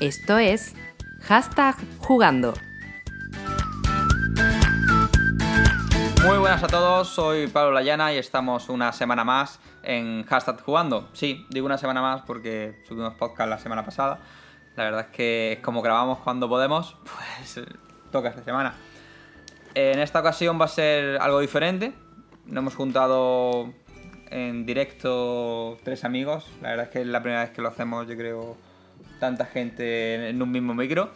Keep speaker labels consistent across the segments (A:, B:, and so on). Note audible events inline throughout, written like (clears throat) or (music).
A: Esto es hashtag jugando.
B: Muy buenas a todos, soy Pablo Layana y estamos una semana más en hashtag jugando. Sí, digo una semana más porque subimos podcast la semana pasada. La verdad es que como grabamos cuando podemos, (laughs) pues toca esta semana. En esta ocasión va a ser algo diferente. Nos hemos juntado en directo tres amigos. La verdad es que es la primera vez que lo hacemos, yo creo, tanta gente en un mismo micro.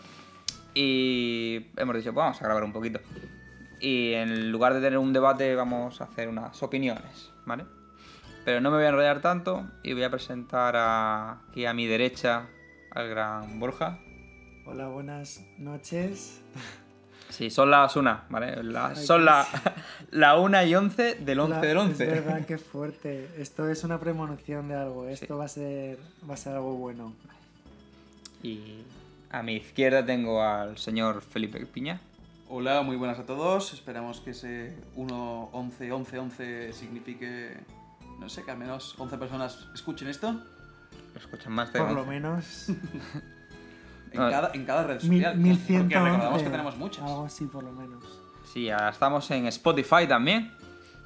B: Y hemos dicho, pues vamos a grabar un poquito. Y en lugar de tener un debate, vamos a hacer unas opiniones, ¿vale? Pero no me voy a enrollar tanto y voy a presentar a, aquí a mi derecha al gran Borja.
C: Hola, buenas noches.
B: Sí, son las una, ¿vale? La- son la, (laughs) la una y once del once
C: La-
B: del once.
C: Es verdad, qué fuerte. Esto es una premonición de algo. Esto va, a ser, va a ser algo bueno.
B: Y a mi izquierda tengo al señor Felipe Piña.
D: Hola, muy buenas a todos. Esperamos que ese 1, 11, 11, 11 signifique, no sé, que al menos 11 personas escuchen esto
B: Lo escuchan más de
C: Por lo
B: 11.
C: menos (laughs) (laughs)
D: en, cada, en cada red social.
C: 1111.
D: Porque recordamos que tenemos muchas.
C: Algo así, por lo menos.
B: Sí, ya estamos en Spotify también.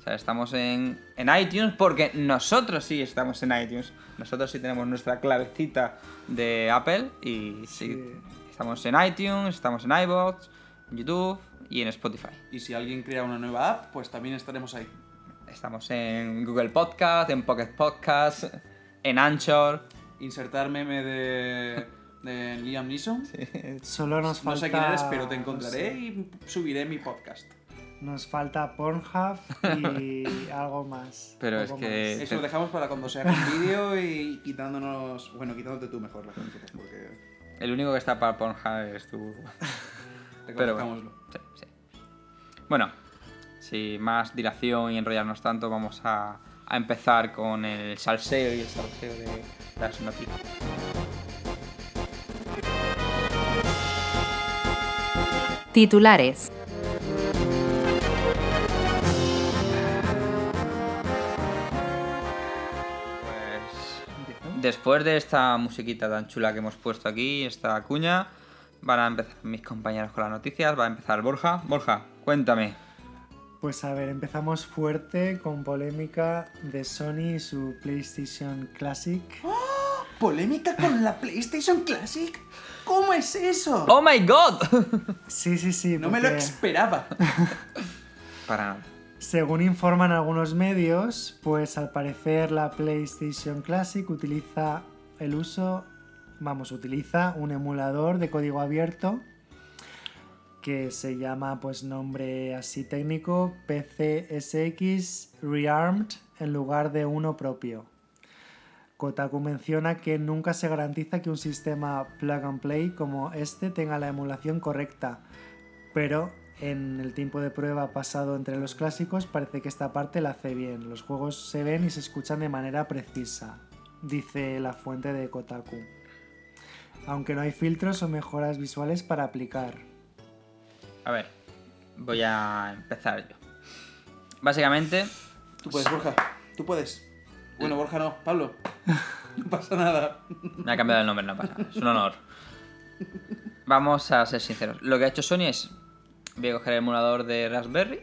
B: O sea, estamos en, en iTunes porque nosotros sí estamos en iTunes. Nosotros sí tenemos nuestra clavecita de Apple y sí,
C: Sí.
B: estamos en iTunes, estamos en iBox, en YouTube y en Spotify.
D: Y si alguien crea una nueva app, pues también estaremos ahí.
B: Estamos en Google Podcast, en Pocket Podcast, en Anchor.
D: Insertar meme de, de Liam Neeson.
C: Solo nos
D: No
C: falta.
D: sé quién eres, pero te
C: no
D: encontraré
C: sé,
D: y subiré mi podcast.
C: Nos falta Pornhub y (laughs) algo más.
B: Pero
C: algo
B: es que-
C: más.
D: Eso lo dejamos para cuando se haga un vídeo y quitándonos. Bueno, quitándote tú mejor la gente, porque.
B: El único que está para Pornhub es tú. (laughs) Pero bueno. Sí. Bueno, sin más dilación y enrollarnos tanto, vamos a, a empezar con el salseo y el salseo de las noticias.
A: Titulares.
B: Después de esta musiquita tan chula que hemos puesto aquí, esta cuña, van a empezar mis compañeros con las noticias. Va a empezar Borja. Borja, cuéntame.
C: Pues a ver, empezamos fuerte con polémica de Sony y su PlayStation Classic. (gasps)
D: ¿Polémica con la PlayStation Classic? ¿Cómo es eso?
B: ¡Oh my god!
C: Sí, sí, sí.
D: no me lo esperaba. (laughs)
B: Para nada.
C: Según informan algunos medios, pues al parecer la PlayStation Classic utiliza el uso, vamos, utiliza un emulador de código abierto que se llama, pues nombre así técnico, PCSX Rearmed en lugar de uno propio. Kotaku menciona que nunca se garantiza que un sistema plug and play como este tenga la emulación correcta, pero en el tiempo de prueba pasado entre los clásicos parece que esta parte la hace bien. Los juegos se ven y se escuchan de manera precisa, dice la fuente de Kotaku. Aunque no hay filtros o mejoras visuales para aplicar.
B: A ver, voy a empezar yo. Básicamente,
D: Tú puedes, Borja. Tú puedes. Bueno, Borja no. Pablo. No pasa nada.
B: Me ha cambiado el nombre, no pasa nada. Es un honor. Vamos a ser sinceros. Lo que ha hecho Sony es. Voy a coger el emulador de Raspberry.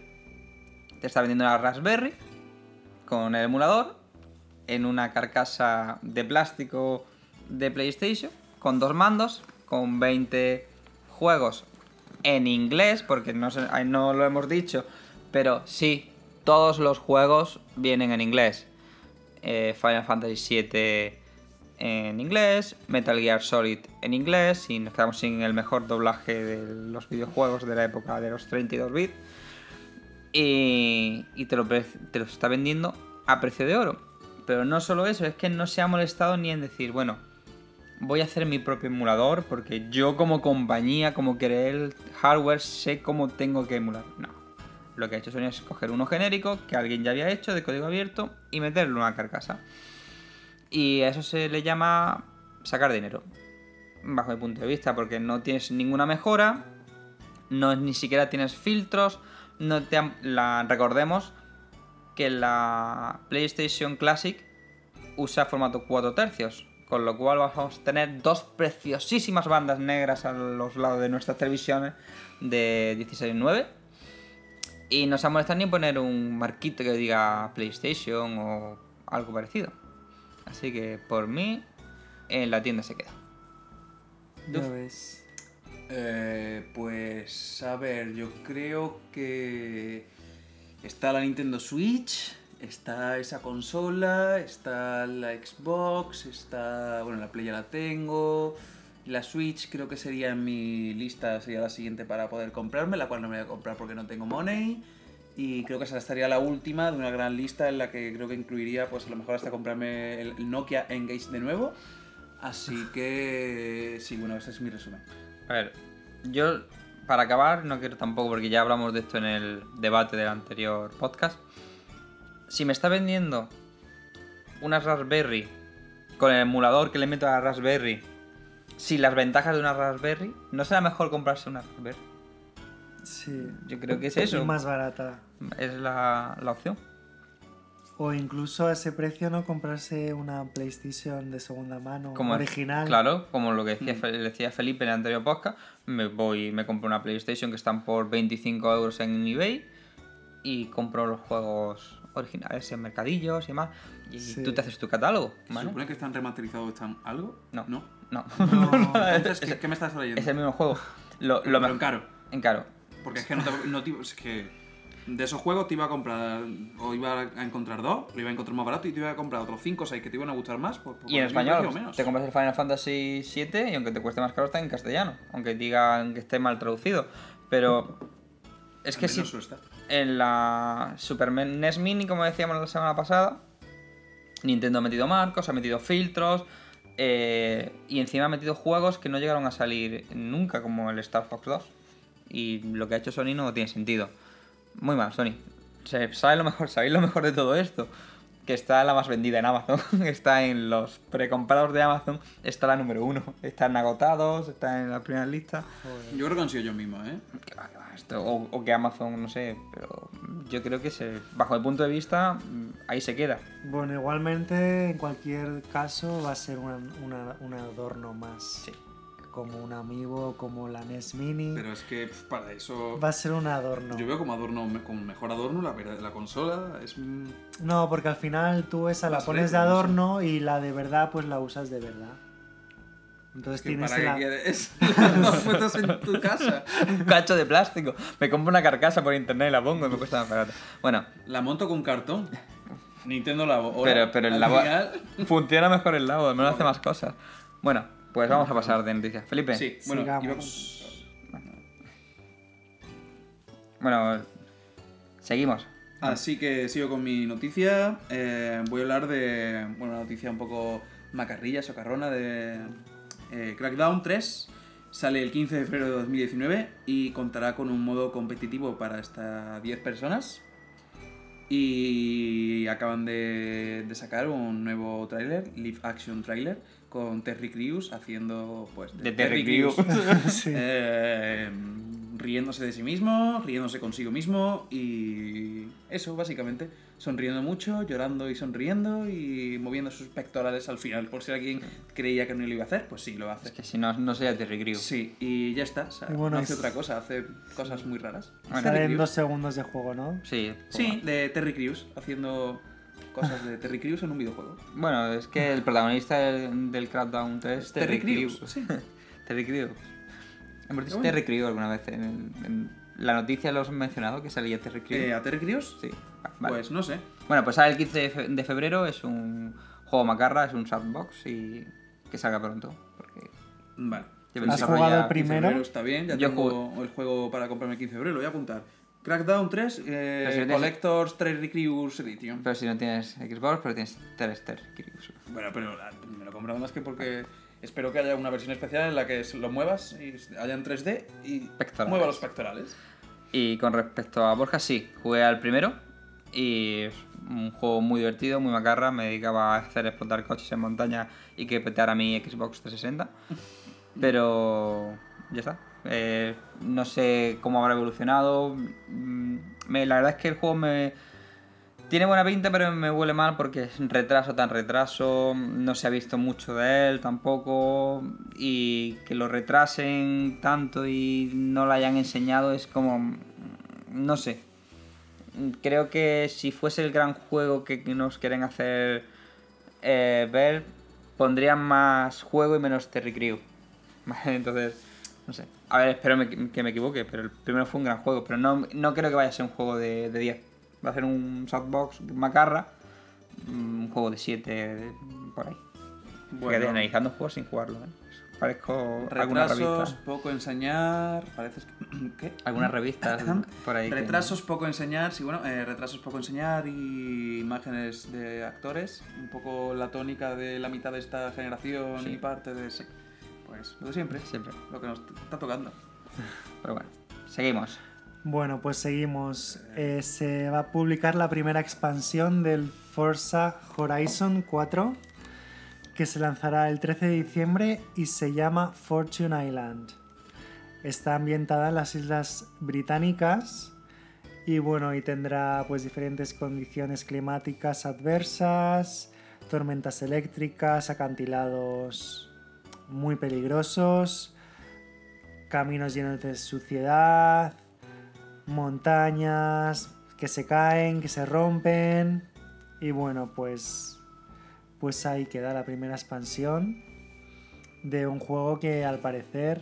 B: Te está vendiendo la Raspberry. Con el emulador. En una carcasa de plástico de PlayStation. Con dos mandos. Con 20 juegos en inglés. Porque no, no lo hemos dicho. Pero sí, todos los juegos vienen en inglés. Eh, Final Fantasy VII en inglés, Metal Gear Solid en inglés, y nos quedamos sin el mejor doblaje de los videojuegos de la época de los 32 bits. Y, te, lo, te lo está vendiendo a precio de oro. Pero no solo eso, es que no se ha molestado ni en decir, bueno, voy a hacer mi propio emulador porque yo como compañía, como el hardware, sé cómo tengo que emular. No. Lo que ha hecho Sony es coger uno genérico que alguien ya había hecho de código abierto y meterlo en una carcasa. Y a eso se le llama sacar dinero. Bajo mi punto de vista, porque no tienes ninguna mejora, no ni siquiera tienes filtros, no te recordemos que la PlayStation Classic usa formato 4 tercios, con lo cual vamos a tener dos preciosísimas bandas negras a los lados de nuestras televisiones de 16.9. Y no se ha molestado ni poner un marquito que diga PlayStation o algo parecido. Así que por mí, en la tienda se queda. Uf.
C: ves.
D: Eh, pues a ver, yo creo que está la Nintendo Switch, está esa consola, está la Xbox, está, bueno, la Play ya la tengo, la Switch creo que sería en mi lista, sería la siguiente para poder comprarme, la cual no me voy a comprar porque no tengo money. Y creo que esa estaría la última de una gran lista en la que creo que incluiría, pues a lo mejor hasta comprarme el, Nokia Engage de nuevo. Así que sí, bueno, ese es mi resumen.
B: A ver, yo para acabar, no quiero tampoco, porque ya hablamos de esto en el debate del anterior podcast. Si me está vendiendo una Raspberry con el emulador que le meto a la Raspberry, sin las ventajas de una Raspberry, ¿no será mejor comprarse una Raspberry?
C: Sí.
B: Yo creo que es
C: Y
B: eso.
C: más barata.
B: Es la, la opción.
C: O incluso a ese precio no comprarse una PlayStation de segunda mano
B: Como
C: original.
B: Claro, como lo que decía,
D: Mm.
B: Decía Felipe en el anterior podcast, me voy y me compro una PlayStation que están por 25 euros en eBay y compro los juegos originales en mercadillos y demás. Y
C: Sí.
B: tú te haces tu catálogo,
D: ¿Se
B: ¿vale?
D: supone que están remasterizados están algo?
B: No.
D: ¿No?
B: No,
C: No, (laughs)
D: Entonces, ¿qué, qué me estás trayendo?
B: es el mismo juego. Lo, lo
D: Pero en caro.
B: En caro.
D: Porque es que no te, no te- es que de esos juegos te iba a comprar o iba a encontrar dos, lo iba a encontrar más barato y te iba a comprar otros cinco o seis que te iban a gustar más. Por, por
B: Y en español,
D: menos.
B: te compras el Final Fantasy VII y aunque te cueste más caro está en castellano, aunque digan que esté mal traducido. Pero es que sí,
D: está.
B: en la Super NES Mini, como decíamos la semana pasada, Nintendo ha metido marcos, ha metido filtros eh, y encima ha metido juegos que no llegaron a salir nunca, como el Star Fox 2. Y lo que ha hecho Sony no tiene sentido. Muy mal, Sony. Se- ¿Sabes lo mejor? ¿Sabéis lo mejor de todo esto? Que está la más vendida en Amazon. (laughs) está en los precomprados de Amazon. Está la número uno. Están agotados, está en la primera lista.
D: Yo creo que han sido yo mismo, ¿eh?
B: Que va, que va, esto- o, o que Amazon, no sé, pero yo creo que se, bajo mi punto de vista, mm, ahí se queda.
C: Bueno, igualmente, en cualquier caso, va a ser una- una- un adorno más.
B: Sí.
C: Como un amigo, como la NES Mini.
D: Pero es que pf, para eso.
C: Va a ser un adorno.
D: Yo veo como adorno, como mejor adorno la, verdad- la consola. Es
C: No, porque al final tú esa la
D: Las
C: pones de
D: retro, no sé.
C: adorno y la de verdad, pues la usas de verdad. Entonces
D: que
C: tienes
D: ¿Para
C: la...
D: qué quieres (laughs) (laughs) las fotos en tu casa?
B: Un cacho de plástico. Me compro una carcasa por internet y la pongo y me cuesta más barato. Bueno,
D: La monto con cartón. Nintendo Labo. Hola.
B: pero, pero el
D: Al
B: lavo
D: final-
B: funciona mejor el lavo, al menos hace más cosas. Bueno, pues vamos a pasar de noticias. Felipe.
D: Sí, bueno,
C: Sigamos.
B: Bueno, seguimos.
D: Así que sigo con mi noticia. Eh, voy a hablar de bueno, una noticia un poco macarrilla, socarrona de eh, Crackdown 3. Sale el 15 de febrero de 2019 y contará con un modo competitivo para hasta 10 personas. Y acaban de, de sacar un nuevo tráiler, live action trailer, con Terry Crews haciendo pues
B: De Terry Crews. (laughs) (laughs)
C: Sí.
D: Eh, riéndose de sí mismo, riéndose consigo mismo y eso básicamente, sonriendo mucho, llorando y sonriendo y moviendo sus pectorales al final, por si alguien creía que no lo iba a hacer, pues sí, lo
B: Es
D: hace.
B: que si no, no sería Terry Crews.
D: Sí, y ya está, o sea,
C: Y bueno,
D: no hace
C: es-
D: otra cosa, hace cosas muy raras.
B: Bueno,
C: Sale
D: Terry
C: en
D: Crews.
C: dos segundos de juego, ¿no?
B: Sí.
D: Sí, de Terry Crews, haciendo cosas de Terry Crews en un videojuego.
B: Bueno, es que el protagonista del, del Crackdown 3 es Terry, Crews.
D: sí. (laughs)
B: Terry Crews. Hemos dicho
D: Bueno.
B: Terry Crews alguna vez. En, en la noticia lo has mencionado que salía Terry Crews.
D: Eh, ¿A Terry Crews?
B: Sí. Vale.
D: Pues no sé.
B: Bueno, pues sale el 15 de fe- de febrero. Es un juego macarra, es un sandbox y que salga pronto. Porque
D: Vale.
C: ¿Has jugado el
D: 15 de
C: primero?
D: está bien, ya
B: Yo
D: tengo el juego para comprarme el 15 de febrero, lo voy a apuntar. Crackdown 3, eh,
B: si no tienes-
D: Collectors 3 Recrews Edition.
B: Pero si no tienes Xbox, pero tienes tres Terry Crews.
D: Bueno, pero ah, me lo he comprado más que porque espero que haya una versión especial en la que lo muevas y haya en 3D y
B: Pectorales.
D: mueva los pectorales.
B: Y con respecto a Borja, sí, jugué al primero y es un juego muy divertido, muy macarra. Me dedicaba a hacer explotar coches en montaña y que peteara mi Xbox 360. (laughs) Pero ya está. Eh, no sé cómo habrá evolucionado. Mm, me- la verdad es que el juego me, Tiene buena pinta, pero me huele mal porque es retraso tan retraso, no se ha visto mucho de él tampoco, y que lo retrasen tanto y no lo hayan enseñado es como... no sé. Creo que si fuese el gran juego que nos quieren hacer eh, ver, pondrían más juego y menos Terry Crew. (laughs) Entonces, no sé. A ver, espero me- que me equivoque, pero el primero fue un gran juego, pero no, no creo que vaya a ser un juego de, de 10. Va a ser un softbox macarra, un juego de 7 por ahí. Porque
D: Bueno.
B: analizando juegos sin jugarlo, ¿eh? Parezco alguna
D: Retrasos,
B: revista.
D: poco enseñar. Parece que. (clears throat) ¿Qué?
B: Algunas revistas por ahí. que-
D: Retrasos, poco enseñar, sí, bueno, eh, retrasos, poco enseñar y imágenes de actores. Un poco la tónica de la mitad de esta generación
B: Sí.
D: y parte de. Sí. Pues lo de siempre,
B: Siempre.
D: lo que nos está tocando. (laughs)
B: Pero bueno, seguimos.
C: Bueno, pues seguimos. Eh, se va a publicar la primera expansión del Forza Horizon 4, que se lanzará el 13 de diciembre y se llama Fortune Island. Está ambientada en las Islas Británicas y bueno, y tendrá pues diferentes condiciones climáticas adversas, tormentas eléctricas, acantilados muy peligrosos, caminos llenos de suciedad, montañas que se caen, que se rompen. Y bueno, pues pues ahí queda la primera expansión de un juego que al parecer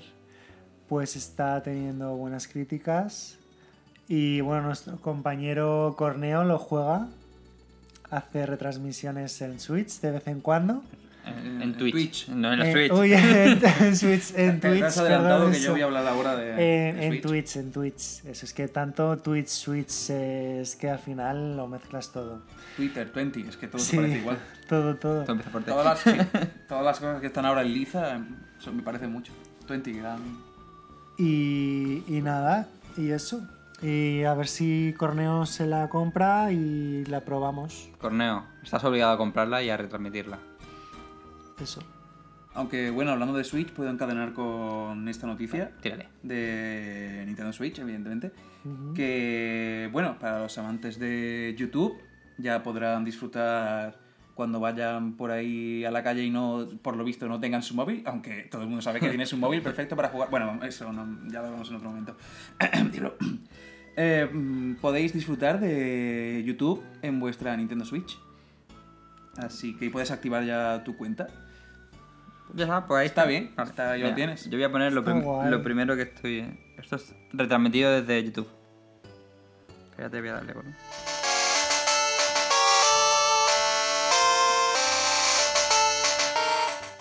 C: pues está teniendo buenas críticas y bueno, nuestro compañero Corneo lo juega, hace retransmisiones en Switch de vez en cuando.
B: En, Twitch.
D: Twitch.
B: No en la
C: Eh,
B: Switch.
C: uy, (laughs) en, (laughs) en Switch, en
D: Te
C: Twitch,
D: has adelantado
C: perdón,
D: que
C: eso.
D: yo voy a hablar ahora de.
C: En,
D: de
C: en. Twitch, en Twitch. Eso es que tanto Twitch, Switch, eh, es que al final lo mezclas todo.
D: Twitter, 20, es que todo
C: Sí,
D: se parece igual. (laughs)
C: todo, todo.
B: Todo empieza por T.
D: Todas las, sí, todas las cosas que están ahora en liza em, son- me parecen mucho. 20 que dan.
C: Y, y nada, y eso. Y a ver si Corneo se la compra y la probamos.
B: Corneo, estás obligado a comprarla y a retransmitirla.
C: Eso.
D: Aunque bueno, hablando de Switch, puedo encadenar con esta noticia
B: Tírale.
D: de Nintendo Switch, evidentemente. Que bueno, para los amantes de YouTube ya podrán disfrutar cuando vayan por ahí a la calle y no, por lo visto, no tengan su móvil, aunque todo el mundo sabe que tiene su móvil perfecto para jugar. Bueno, eso no- ya lo vemos en otro momento. (coughs) Eh, mm, podéis disfrutar de YouTube en vuestra Nintendo Switch. Así que puedes activar ya tu cuenta.
B: Ya está, pues ahí
D: Está bien,
B: Vale.
D: está- ya lo tienes.
B: Yo voy a poner lo,
C: Está
B: prim-
C: guay.
B: lo primero que estoy. Esto es retransmitido desde YouTube. Espérate, voy a darle, ¿no?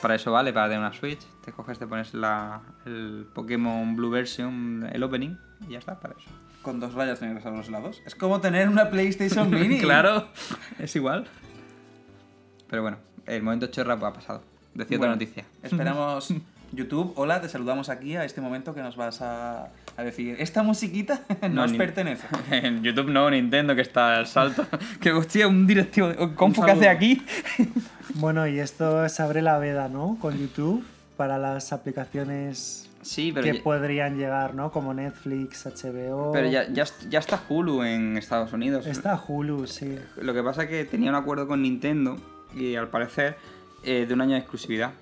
B: Para eso vale, para tener una Switch. Te coges, te pones la, el Pokémon Blue Version, el opening, y ya está, para eso.
D: Con dos rayas negras a los lados. Es como tener una PlayStation (laughs) Mini.
B: claro, es igual. Pero bueno, el momento chorra ha pasado. Decía otra
D: Bueno,
B: noticia.
D: Esperamos. (laughs) YouTube, hola, te saludamos aquí a este momento que nos vas a, a decir. Esta musiquita (laughs) nos
B: ni-
D: pertenece. (laughs)
B: En YouTube no, Nintendo que está al salto. que hostia, un directivo. ¿Cómo que
D: saludo.
B: hace aquí?
C: Bueno, y esto se abre la veda, ¿no? Con YouTube para las aplicaciones
B: Sí, pero,
C: que
B: ya,
C: podrían llegar, ¿no? Como Netflix, HBO.
B: pero ya, ya, ya está Hulu en Estados Unidos.
C: Está Hulu, sí.
B: Lo que pasa es que tenía un acuerdo con Nintendo y al parecer eh, de un año de exclusividad.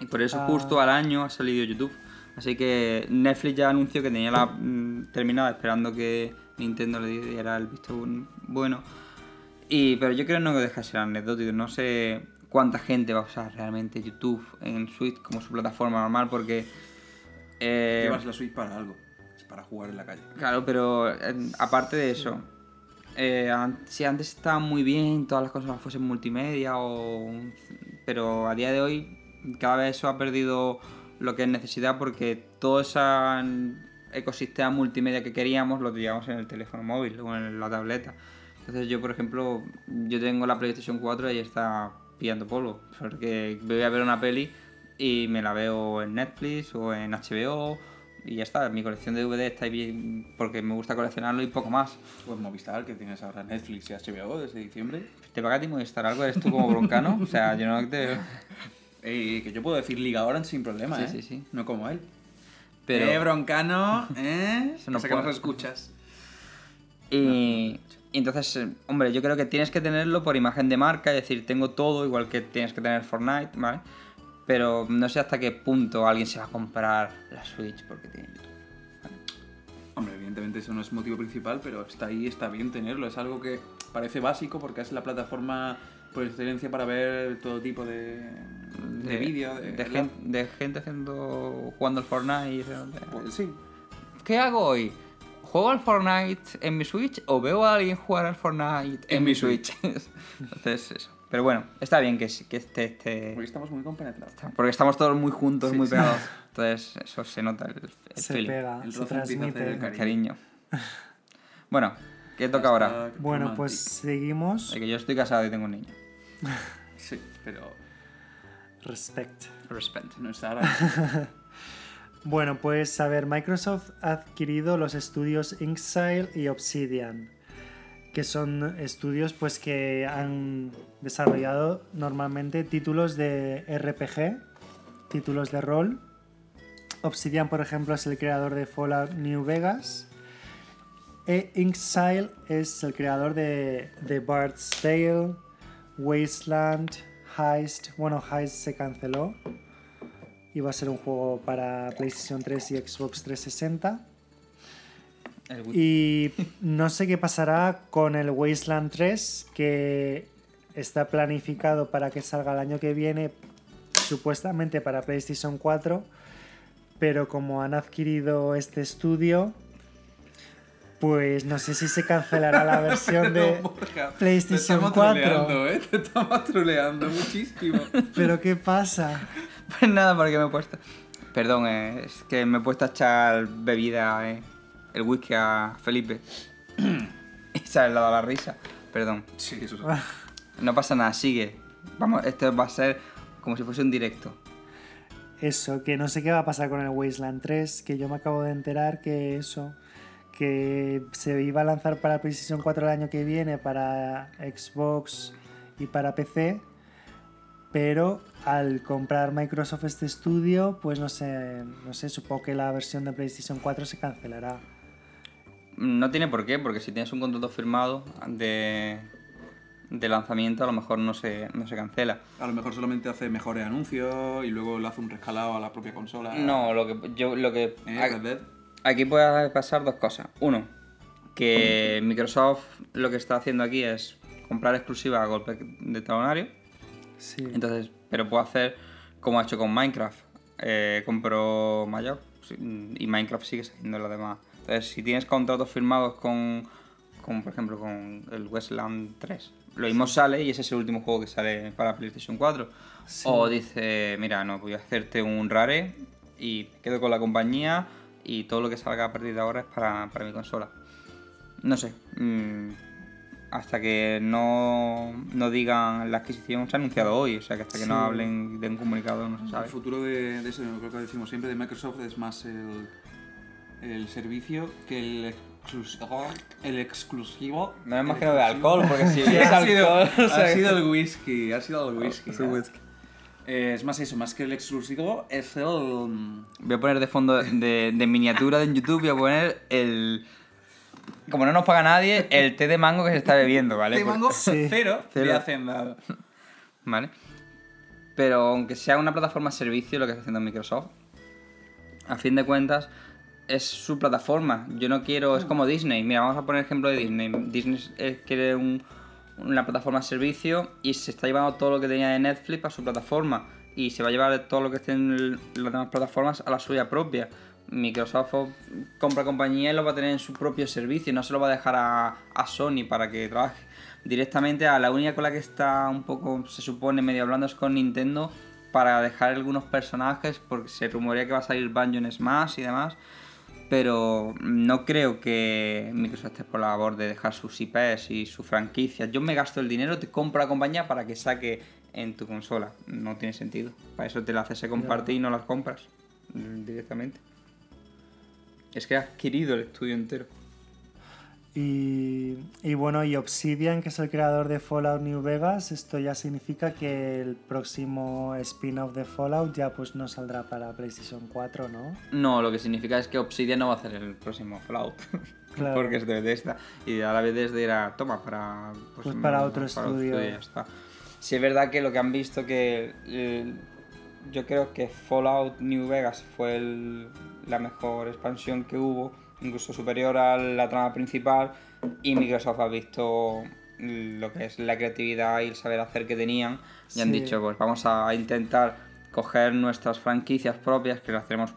B: Y por eso
C: Ah.
B: justo al año ha salido YouTube. Así que Netflix ya anunció que tenía la mm, terminada esperando que Nintendo le diera el visto bueno. Y, pero yo creo no que deja de ser anecdótico. No sé cuánta gente va a usar realmente YouTube en Switch como su plataforma normal porque... eh,
D: Llevas la Switch para algo. Es para jugar en la calle.
B: Claro, pero eh, aparte de eso, eh, si antes estaba muy bien, todas las cosas fuesen multimedia, o, pero a día de hoy cada vez eso ha perdido lo que es necesidad porque todo ese ecosistema multimedia que queríamos lo teníamos en el teléfono móvil o en la tableta. Entonces yo, por ejemplo, yo tengo la PlayStation 4 y está pillando polvo, porque voy a ver una peli y me la veo en Netflix o en HBO y ya está. Mi colección de DVD está ahí bien porque me gusta coleccionarlo y poco más.
D: Pues Movistar, que tienes ahora Netflix y HBO desde diciembre.
B: ¿Te paga a ti Movistar algo? ¿Eres tú como broncano? O sea, yo no te... (laughs)
D: Que yo puedo decir Liga Orange sin problema,
B: Sí,
D: ¿eh?
B: sí, sí.
D: No como él.
B: Pero...
D: Eh, broncano, (laughs) ¿eh?
B: Eso no
D: Que nos escuchas.
B: Y, y entonces, hombre, yo creo que tienes que tenerlo por imagen de marca, es decir, tengo todo, igual que tienes que tener Fortnite, ¿vale? Pero no sé hasta qué punto alguien se va a comprar la Switch porque tiene YouTube.
D: Hombre, evidentemente eso no es motivo principal, pero está ahí, está bien tenerlo. Es algo que parece básico porque es la plataforma por excelencia para ver todo tipo de, de, vídeo. De,
B: de, gen- de gente haciendo jugando al Fortnite. y de-
D: Pues sí.
B: ¿Qué hago hoy? ¿Juego al Fortnite en mi Switch o veo a alguien jugar al Fortnite en,
D: En
B: mi
D: mi
B: Switch? (laughs) Entonces, eso. Pero bueno, está bien que, sí- que esté este.
D: Porque estamos muy compenetrados.
B: Porque estamos todos muy juntos,
D: Sí,
B: muy
D: sí.
B: pegados. (laughs) Entonces, eso se nota el, el
C: Se
B: feeling,
C: pega,
D: El
C: se transmite.
B: el cariño. (laughs) Bueno, ¿qué toca ahora?
C: Bueno,
D: romantic.
C: pues seguimos.
B: Es que yo estoy casado y tengo un niño. (laughs)
D: Sí, pero
C: Respect.
B: Respect.
D: no está ahora.
C: Bueno, pues a ver, Microsoft ha adquirido los estudios Inxile y Obsidian, que son estudios pues que han desarrollado normalmente títulos de RPG, títulos de rol. Obsidian, por ejemplo, es el creador de Fallout New Vegas. E Inxile es el creador de, de Bard's Tale, Wasteland, Heist. Bueno, Heist se canceló. Iba a ser un juego para PlayStation 3 y Xbox 360. Y no sé qué pasará con el Wasteland 3, que está planificado para que salga el año que viene, supuestamente para PlayStation 4, pero como han adquirido este estudio, pues no sé si se cancelará la (laughs) versión de
D: No, Borja,
C: PlayStation
D: te estamos
C: 4.
D: troleando, ¿eh? Te estamos troleando muchísimo. (laughs)
C: Pero ¿qué pasa?
B: Pues nada, porque me he puesto. Perdón, eh, es que me he puesto a echar bebida, eh, el whisky a Felipe. y se ha dado la risa. Perdón.
D: Sí, eso es.
B: No pasa nada, sigue. Vamos, esto va a ser como si fuese un directo.
C: Eso, que no sé qué va a pasar con el Wasteland 3, que yo me acabo de enterar que eso, que se iba a lanzar para PlayStation 4 el año que viene, para Xbox y para PC, pero al comprar Microsoft este estudio, pues no sé, no sé, supongo que la versión de PlayStation 4 se cancelará.
B: No tiene por qué, porque si tienes un contrato firmado de, de lanzamiento, a lo mejor no se, no se cancela.
D: A lo mejor solamente hace mejores anuncios y luego le hace un rescalado a la propia consola.
B: No, lo que yo lo que
D: ¿Eh?
B: Aquí puede pasar dos cosas. Uno, que Microsoft lo que está haciendo aquí es comprar exclusiva a golpe de talonario.
C: Sí.
B: Entonces, pero puede hacer como ha hecho con Minecraft. Eh, compró Mayor y Minecraft sigue siendo lo demás. Entonces, si tienes contratos firmados con, con, por ejemplo, con el Westland 3, lo mismo sale y ese es el último juego que sale para PlayStation 4.
C: Sí.
B: O dice, mira, no, voy a hacerte un rare y quedo con la compañía y todo lo que salga a partir de ahora es para, para mi consola. No sé. mm, hasta que no, no digan la adquisición se ha anunciado hoy, o sea que hasta que no hablen de un comunicado no se
D: El
B: sabe.
D: futuro de, de eso, creo que decimos siempre, de Microsoft es más el, el servicio que el exclusivo. El exclusivo.
B: No me imagino de alcohol, porque si (laughs) es
D: ha, sido,
B: alcohol, o sea (laughs)
D: ha sido el whisky, ha sido el whisky.
B: Es
D: ¿eh?
B: whisky.
D: Eh, es más eso, más que el exclusivo, es el.
B: Voy a poner de fondo de, de miniatura en YouTube, voy a poner el... Como no nos paga nadie, el té de mango que se está bebiendo, ¿vale?
D: Te
B: Porque-
D: mango
C: Sí.
D: cero,
B: Cero.
D: de hacendado.
B: ¿Vale? Pero aunque sea una plataforma servicio lo que está haciendo Microsoft, a fin de cuentas es su plataforma. Yo no quiero, es como Disney. Mira, vamos a poner ejemplo de Disney. Disney quiere un- una plataforma servicio y se está llevando todo lo que tenía de Netflix a su plataforma y se va a llevar todo lo que esté en las demás plataformas a la suya propia. Microsoft compra compañía y lo va a tener en su propio servicio, no se lo va a dejar a, a Sony para que trabaje directamente a la única con la que está un poco, se supone, medio hablando es con Nintendo para dejar algunos personajes, porque se rumorea que va a salir Banjo en Smash y demás, pero no creo que Microsoft esté por la labor de dejar sus IPs y sus franquicias. Yo me gasto el dinero, te compro la compañía para que saque en tu consola. No tiene sentido. Para eso te la haces compartir y no las compras mm, directamente. Es que has adquirido el estudio entero.
C: Y, y bueno, y Obsidian, que es el creador de Fallout New Vegas, esto ya significa que el próximo spin-off de Fallout ya pues no saldrá para PlayStation 4, ¿no?
B: No, lo que significa es que Obsidian no va a hacer el próximo Fallout. (laughs)
C: Claro.
B: porque es de Bethesda. Y a la vez desde era, toma, para...
C: Pues para otro estudio.
B: y ya está. Sí, es verdad que lo que han visto que... eh, yo creo que Fallout New Vegas fue el- la mejor expansión que hubo, incluso superior a la trama principal, y Microsoft ha visto lo que es la creatividad y el saber hacer que tenían, y han dicho, pues vamos a intentar coger nuestras franquicias propias, que las tenemos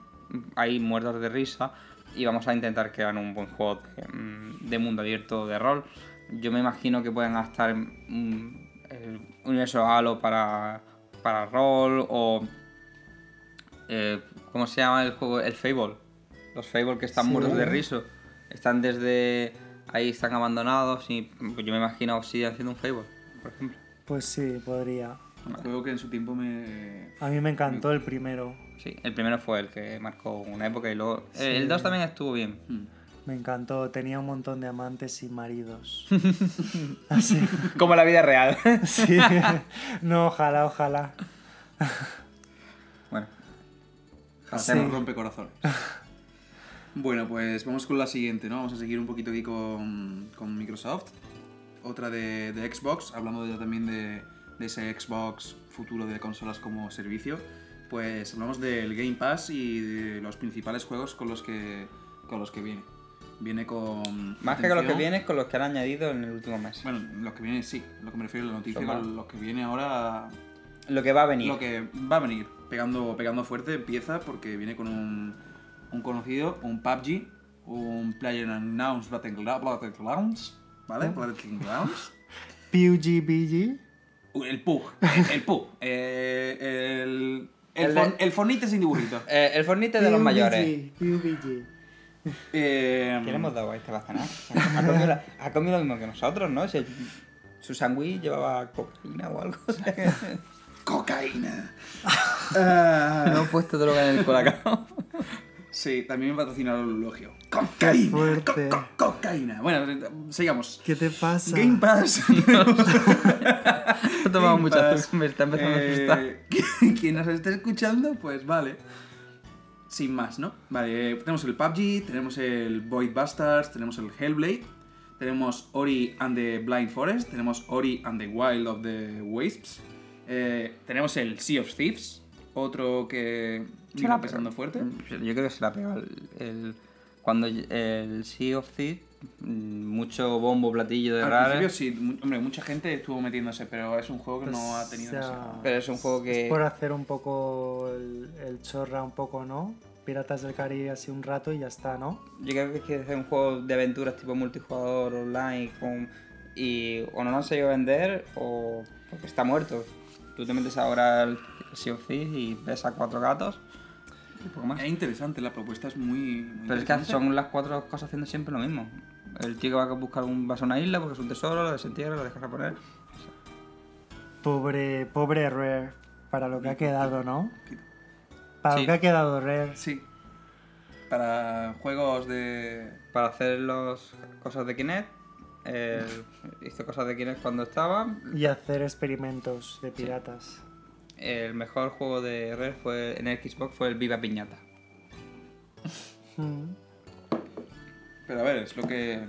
B: ahí muertos de risa, y vamos a intentar que hagan un buen juego de, mm, de mundo abierto de rol. Yo me imagino que pueden gastar mm, el universo Halo para, para rol o... eh, ¿Cómo se llama el juego? El Fable. Los Fable que están
C: Sí.
B: muertos de riso. Están desde... Ahí están abandonados y pues, yo me imagino Obsidian haciendo un Fable, por ejemplo.
C: Pues sí, podría.
D: Un juego que en su tiempo me.
C: A mí me encantó el primero.
B: Sí, el primero fue el que marcó una época y luego...
C: Sí.
B: El 2 también estuvo bien.
D: Hmm.
C: Me encantó. Tenía un montón de amantes y maridos. (laughs) Así.
B: Como la vida real. (laughs)
C: Sí. No, ojalá, ojalá.
B: bueno,
D: Hacemos
C: Sí.
D: rompecorazones. (laughs) bueno, pues vamos con la siguiente, ¿no? Vamos a seguir un poquito aquí con, con Microsoft. Otra de, de Xbox, hablando de- también de, de ese Xbox futuro de consolas como servicio. Pues hablamos del Game Pass y de los principales juegos con los que, con los que viene. Viene con...
B: más que con lo que
D: atención-
B: viene, con los que han añadido en el último mes.
D: Bueno, lo que viene sí, lo que me refiero a la noticia, con lo que viene ahora
B: Lo que va a venir.
D: lo que va a venir pegando, pegando fuerte empieza porque viene con un, un conocido, un PUBG, un Player Unknown's Battlegrounds, ¿vale? Battlegrounds. (laughs)
C: PUGBG.
D: Uh, El PUG, el, el PUG. eh, el, el,
B: de-
D: el Fornite sin dibujito. (laughs)
B: Eh, el Fornite de los mayores.
C: PUBG.
D: Eh,
B: ¿Qué le hemos dado a este bazanac? Ha comido, la- ha comido lo mismo que nosotros, ¿no? Si su sándwich llevaba cocaína o algo. o sea que-
D: Cocaína. (laughs) Ah,
B: Hemos puesto droga en el colacao.
D: Sí, también me patrocina el elogio. Cocaína.
C: fuerte.
D: co- co- cocaína. Bueno, sigamos.
C: ¿Qué te pasa?
D: Game Pass. (laughs)
B: He (laughs) tomado mucha azúcar, me está empezando a asustar.
D: Eh, (laughs) quien nos esté escuchando, pues vale. Sin más, ¿no? Vale, tenemos el PUBG, tenemos el Void Bastards, tenemos el Hellblade, tenemos Ori and the Blind Forest, tenemos Ori and the Wild of the Wisps, eh, tenemos el Sea of Thieves, otro que
B: la
D: pesando fuerte.
B: Yo creo que se la pegó el, el- cuando el Sea of Thieves, mm, mucho bombo, platillo de
D: Al
B: rara.
D: principio sí, hombre, mucha gente estuvo metiéndose, pero es un juego que no ha tenido
C: Pues,
D: demasiado-
B: Pero es un juego que...
C: Es por hacer un poco el, el chorra, un poco, ¿no? Piratas del Caribe así un rato y ya está, ¿no?
B: Yo creo que es que es un juego de aventuras tipo multijugador online con... y o no lo han sabido vender o porque está muerto. Tú te metes ahora al Sea of Thieves y ves a cuatro gatos y poco más.
D: Es interesante, la propuesta es muy... muy
B: Pero es que son las cuatro cosas haciendo siempre lo mismo. El tío que va a buscar un vaso a una isla porque es un tesoro, lo desentierra, lo dejas a poner.
C: Pobre, pobre Rare, para lo que ha quedado, ¿no? Para
B: Sí.
C: lo que ha quedado Rare.
D: Sí. Para juegos de.
B: Para hacer las cosas de Kinect, eh, hizo cosas de Kinect cuando estaba.
C: Y hacer experimentos de piratas.
B: El mejor juego de Rare fue, en el Xbox fue el Viva Piñata.
C: Mm.
D: Pero a ver, es lo que.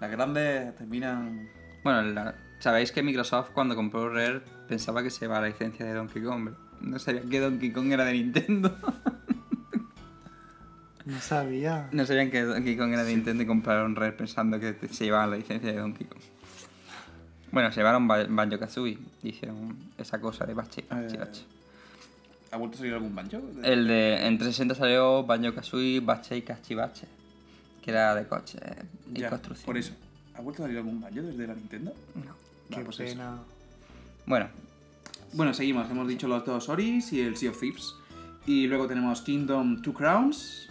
D: Las grandes terminan.
B: Bueno, la- sabéis que Microsoft cuando compró Rare pensaba que se iba a la licencia de Donkey Kong. No sabía que Donkey Kong era de Nintendo. (laughs)
C: No sabía.
B: No sabían que Donkey Kong era de Nintendo y compraron Rare pensando que se llevaban la licencia de Donkey Kong. Bueno, se llevaron Ba- Banjo Kazooie hicieron esa cosa de bache, bache,
D: Eh,
B: bache.
D: ¿Ha vuelto a salir algún banjo?
B: El de en 360 salió Banjo Kazooie, Bache y Cachivache, que era de coche y
D: Ya,
B: construcción.
D: por eso. ¿Ha vuelto a salir algún banjo desde la Nintendo?
B: No.
C: Qué
D: pues eso.
C: pena.
B: Bueno,
D: Bueno, seguimos. Hemos dicho los dos Oris y el Sea of Thieves. Y luego tenemos Kingdom Two Crowns,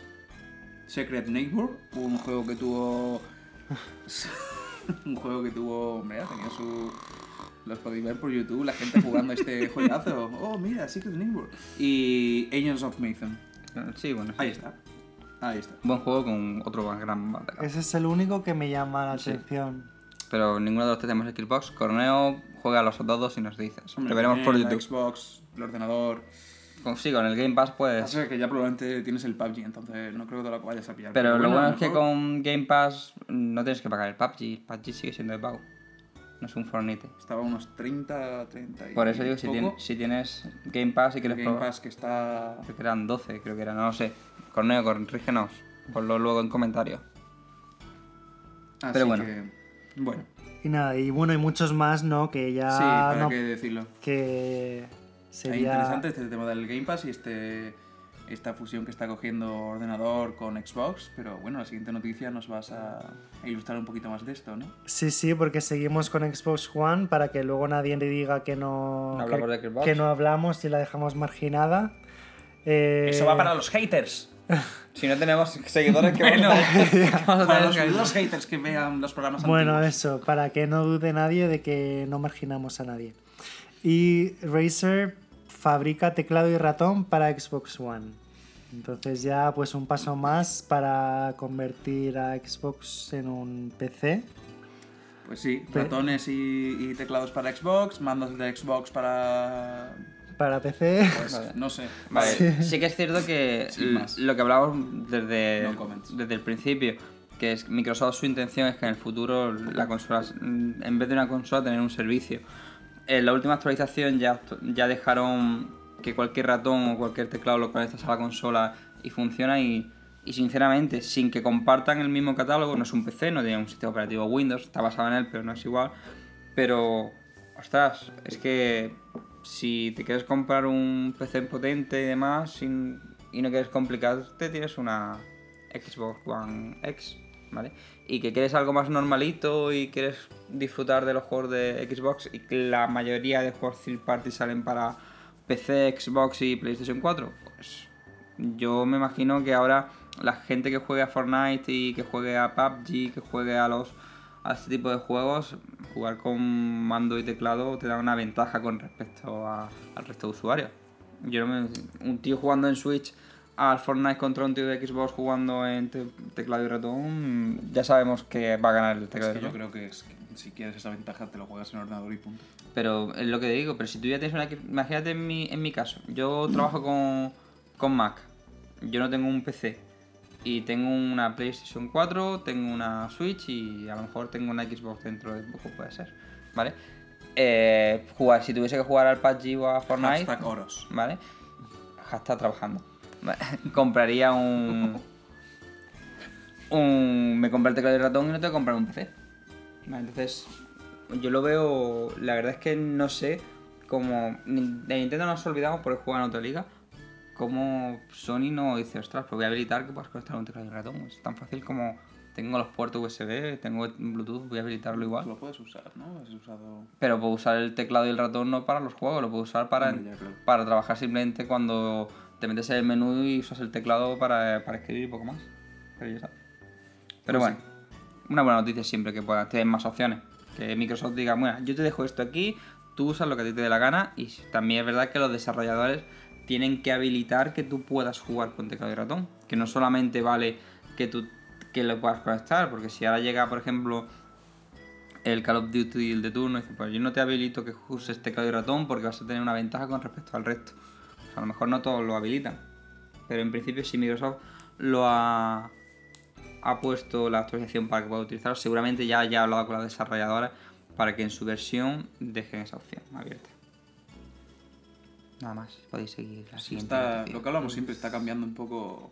D: Secret Neighbor, un juego que tuvo. (laughs) (laughs) un juego que tuvo. Mira, tenía su. Los podéis ver por YouTube, la gente jugando este (laughs) juegazo. Oh, mira, Secret Neighbor. Y Angels of Nathan.
B: sí, bueno.
D: Ahí está. Ahí está.
B: Buen juego con otro gran batalla.
C: Ese es el único que me llama la
B: Sí.
C: atención.
B: Pero ninguno de los que tenemos Xbox. Corneo juega a los dos y nos dices.
D: Hombre,
B: Lo veremos por
D: tiene la
B: YouTube.
D: Xbox, el ordenador.
B: Con, sí, con el Game Pass puedes.
D: Pasa que ya probablemente tienes el PUBG, entonces no creo que te lo vayas a pillar.
B: Pero lo bueno es que con Game Pass no tienes que pagar el PUBG. El PUBG sigue siendo de pago. No es un Fornite.
D: Estaba unos 30, 30 y
B: Por eso digo, si,
D: poco.
B: tien- si tienes Game Pass y quieres
D: Game
B: probar.
D: Pass que está...
B: Creo que eran 12, creo que eran, no lo sé. Corneo, corrígenos. Ponlo luego en comentarios.
D: Así
B: Pero bueno.
D: que, bueno,
C: Y nada, y bueno, hay muchos más, ¿no? Que ya
D: sí, para
C: no-
D: qué decirlo.
C: que
D: Es interesante este tema del Game Pass y este esta fusión que está cogiendo ordenador con Xbox, pero bueno, la siguiente noticia nos vas a, ilustrar un poquito más de esto, ¿no?
C: Sí, sí, porque seguimos con Xbox One para que luego nadie le diga que no,
B: No hablamos
C: que,
B: de Xbox.
C: que no hablamos y la dejamos marginada. Eh,
D: los haters. (laughs)
B: Si no tenemos seguidores, que
D: Bueno,
B: vamos a tener? Vamos a
D: Para los haters que vean los programas
C: Bueno,
D: antiguos.
C: eso, para que no dude nadie de que no marginamos a nadie. Y Razer fabrica teclado y ratón para Xbox One. Entonces ya pues un paso más para convertir a Xbox en un PC.
D: Pues sí, ratones y, y teclados para Xbox, mandos de Xbox para...
C: Para PC.
D: Pues
B: Vale.
D: no sé.
B: Vale, sí. que es cierto que lo que hablábamos desde,
D: No
B: desde el principio, que es Microsoft su intención es que en el futuro la consola, en vez de una consola, tener un servicio. En la última actualización ya, ya dejaron que cualquier ratón o cualquier teclado lo conectas a la consola y funciona y, sinceramente, sin que compartan el mismo catálogo, no es un PC, no tiene un sistema operativo Windows, está basado en él, pero no es igual. Pero, ostras, es que si te quieres comprar un PC potente y demás y no quieres complicarte, tienes una Xbox One X, ¿vale? Y que quieres algo más normalito y quieres disfrutar de los juegos de Xbox y que la mayoría de juegos third party salen para PC, Xbox y PlayStation 4, pues yo me imagino que ahora la gente que juegue a Fortnite y que juegue a PUBG, que juegue a los a este tipo de juegos, jugar con mando y teclado te da una ventaja con respecto a- al resto de usuarios. Yo no me- un tío jugando en Switch al Fortnite contra un tío de Xbox jugando en te- teclado y ratón, ya sabemos que va a ganar el
D: Es
B: teclado
D: que
B: y
D: yo creo que es que si quieres esa ventaja te lo juegas en ordenador y punto.
B: Pero es lo que digo, pero si tú ya tienes una... Imagínate en mi, en mi caso, yo trabajo con, con Mac, yo no tengo un PC y tengo una PlayStation 4, tengo una Switch y a lo mejor tengo una Xbox dentro de poco, puede ser, ¿vale? Eh, jugar, si tuviese que jugar al PUBG o a Fortnite,
D: Hashtag oros.
B: ¿vale? Hashtag trabajando. (laughs) Compraría un... un... Me compré el teclado y ratón y no que comprar un PC. Vale, entonces, yo lo veo... La verdad es que no sé cómo... De Nintendo nos olvidamos porque juega en otra liga. Como Sony no dice, ostras, pues voy a habilitar que puedas conectar un teclado y ratón. Es tan fácil como... Tengo los puertos USB, tengo Bluetooth, voy a habilitarlo igual.
D: Lo puedes usar, ¿no? Has usado...
B: Pero puedo usar el teclado y el ratón no para los juegos, lo puedo usar para,
D: Hombre, ya, claro.
B: para trabajar simplemente cuando te metes en el menú y usas el teclado para, para escribir y poco más. Pero ya está. Pero
D: Pues
B: bueno, una buena noticia siempre que puedas tener más opciones. Que Microsoft diga, bueno, yo te dejo esto aquí, tú usas lo que a ti te dé la gana. Y también es verdad que los desarrolladores tienen que habilitar que tú puedas jugar con teclado y ratón. Que no solamente vale que tú que lo puedas conectar, porque si ahora llega, por ejemplo, el Call of Duty el de turno, y dice, pues yo no te habilito que uses teclado y ratón porque vas a tener una ventaja con respecto al resto. A lo mejor no todos lo habilitan. Pero en principio si Microsoft lo ha, ha puesto la actualización para que pueda utilizarlo, seguramente ya haya hablado con las desarrolladoras para que en su versión dejen esa opción abierta. Nada más, podéis seguir la
D: Sí,
B: siguiente
D: está,
B: noticia.
D: lo que hablamos siempre está cambiando un poco.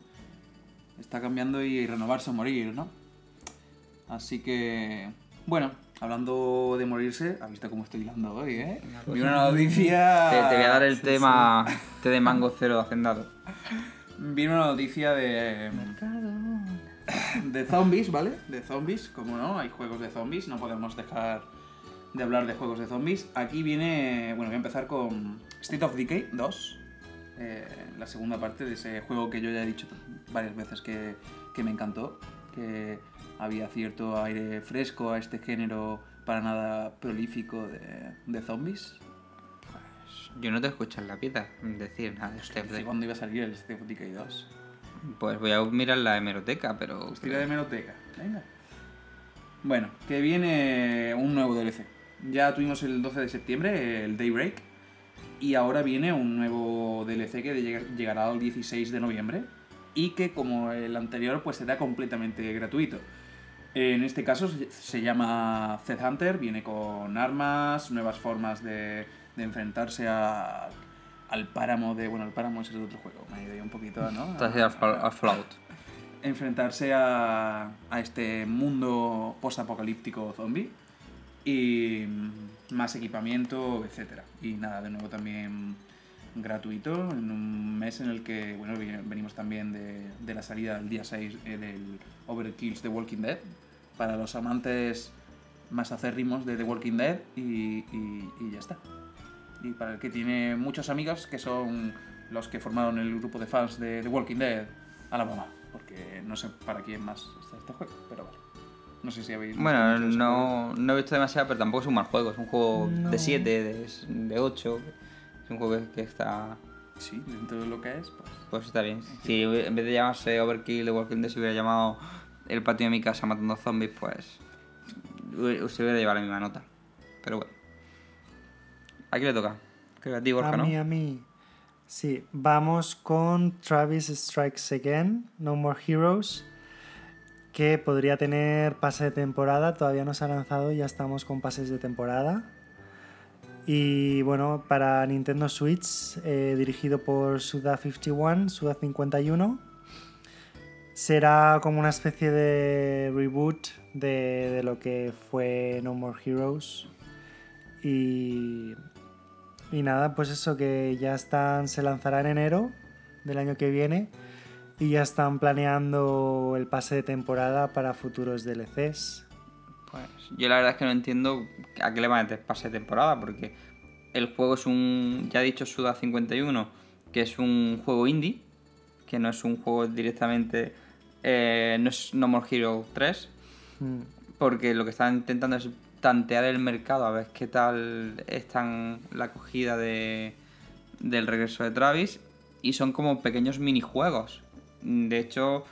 D: Está cambiando y renovarse o morir, ¿no? Así que. Bueno, hablando de morirse, has visto cómo estoy hilando hoy, ¿eh? Vi una noticia.
B: Te, te voy a dar el
D: Sí,
B: tema té de mango cero hacendado.
D: sí. Vi una noticia de. De zombies, ¿vale? De zombies, como no, hay juegos de zombies, no podemos dejar de hablar de juegos de zombies. Aquí viene. Bueno, voy a empezar con State of Decay 2. eh, la segunda parte de ese juego que yo ya he dicho varias veces que, que me encantó. Que había cierto aire fresco a este género para nada prolífico de, de zombies.
B: Yo no te escucho en la piedra decir nada de.
D: ¿Y cuándo iba a salir el of Decay 2?
B: Pues voy a mirar la hemeroteca, pero.
D: Pues tira de meroteca. Venga. Bueno, que viene un nuevo DLC. Ya tuvimos el 12 de septiembre el Daybreak, Y ahora viene un nuevo DLC que lleg- llegará el 16 de noviembre y que como el anterior pues será completamente gratuito. En este caso se- llama Zed Hunter, viene con armas, nuevas formas de, de enfrentarse a- al páramo de... Bueno, el páramo es el otro juego, me he ido ahí un poquito, ¿no?
B: Fal- al Fallout.
D: enfrentarse a, a este mundo post-apocalíptico zombie y mm, más equipamiento, etcétera. Y nada, de nuevo también gratuito en un mes en el que bueno venimos también de, de la salida el día 6 eh, del Overkills The Walking Dead para los amantes más acérrimos de The Walking Dead y, y- y ya está. Y para el que tiene muchos amigos que son los que formaron el grupo de fans de The Walking Dead, Alabama. Porque no sé para quién más está este juego, pero bueno. No sé si habéis. visto
B: Bueno, no, no he visto demasiado, pero tampoco es un mal juego. Es un juego
C: No.
B: de 7, de, de 8. Es un juego que, está.
D: Sí, dentro de lo que es, pues.
B: Pues está bien. Si en vez de llamarse Overkill de Walking Dead se hubiera llamado El patio de mi casa matando zombies, pues. Se hubiera llevado la misma nota. Pero bueno. ¿A quién le toca? Creo que a ti, Borja,
C: a
B: ¿no?
C: mí, a mí. Sí, vamos con Travis Strikes Again, No More Heroes, que podría tener pase de temporada, todavía no se ha lanzado, ya estamos con pases de temporada. Y bueno, para Nintendo Switch, eh, dirigido por Suda51, Suda51, será como una especie de reboot de, de lo que fue No More Heroes. Y, y nada, pues eso que ya están, se lanzará en enero del año que viene y ya están planeando el pase de temporada para futuros DLCs.
B: Pues yo la verdad es que no entiendo a qué le van a meter pase de temporada, porque el juego es un, ya he dicho Suda 51, que es un juego indie, que no es un juego directamente, eh, no es No More Hero 3,
C: Mm,
B: porque lo que están intentando es tantear el mercado, a ver qué tal están la acogida de, del regreso de Travis, y son como pequeños minijuegos. De hecho,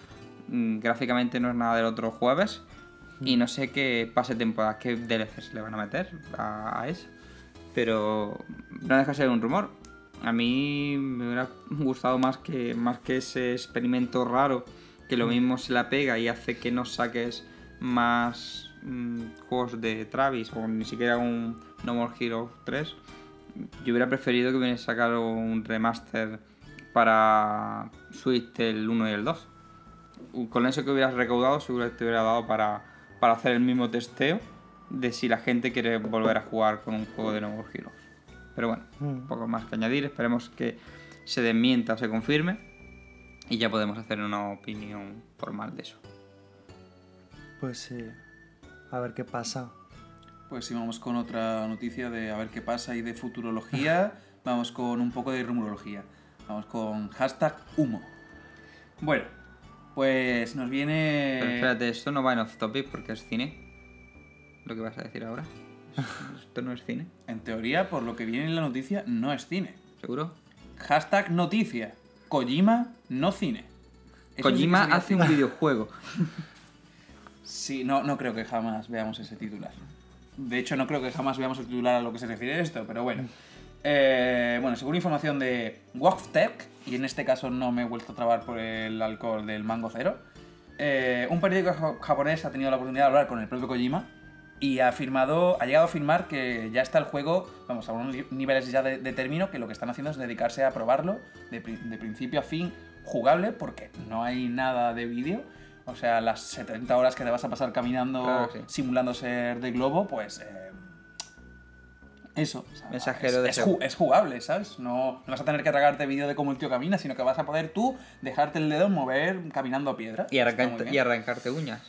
B: mm, gráficamente no es nada del otro jueves, y no sé qué pase temporada, qué DLCs le van a meter a, a ese. Pero no deja de ser un rumor. A mí me hubiera gustado más que, más que ese experimento raro que lo mismo se la pega y hace que no saques más mm, juegos de Travis o ni siquiera un No More Heroes 3. Yo hubiera preferido que hubiera sacado un remaster para Switch el 1 y el 2 con eso que hubieras recaudado seguro que te hubiera dado para, para hacer el mismo testeo de si la gente quiere volver a jugar con un juego de No More Heroes. Pero bueno,
C: Mm.
B: poco más que añadir. Esperemos que se desmienta o se confirme y ya podemos hacer una opinión formal de eso.
C: Pues sí, a ver qué pasa.
D: Pues sí, vamos con otra noticia de a ver qué pasa y de futurología. (laughs) vamos con un poco de rumorología. Vamos con hashtag humo. Bueno, pues nos viene...
B: Pero espérate, esto no va en off topic porque es cine. Lo que vas a decir ahora. (laughs) Esto no es cine,
D: En teoría, por lo que viene en la noticia, no es cine.
B: ¿seguro?
D: Hashtag noticia. Kojima, no cine. Eso
B: Kojima hace un videojuego. (laughs)
D: Sí, no, no creo que jamás veamos ese titular. De hecho, no creo que jamás veamos el titular a lo que se refiere esto, pero bueno. Eh, bueno, según información de WorkTech, y en este caso no me he vuelto a trabar por el alcohol del mango cero, eh, un periódico ja- japonés ha tenido la oportunidad de hablar con el propio Kojima y ha afirmado, ha llegado a afirmar que ya está el juego, vamos, a unos ni- niveles ya de, de término, que lo que están haciendo es dedicarse a probarlo de, pri- de principio a fin jugable, porque no hay nada de vídeo. O sea, las 70 horas que te vas a pasar caminando,
B: Claro que sí.
D: simulando ser de globo, pues... eh, eso. o sea,
B: Mensajero
D: es,
B: de
D: es, ju- es jugable, ¿sabes? No, no vas a tener que tragarte vídeo de cómo el tío camina, sino que vas a poder tú dejarte el dedo mover caminando a piedra.
B: Arrancarte, y arrancarte uñas.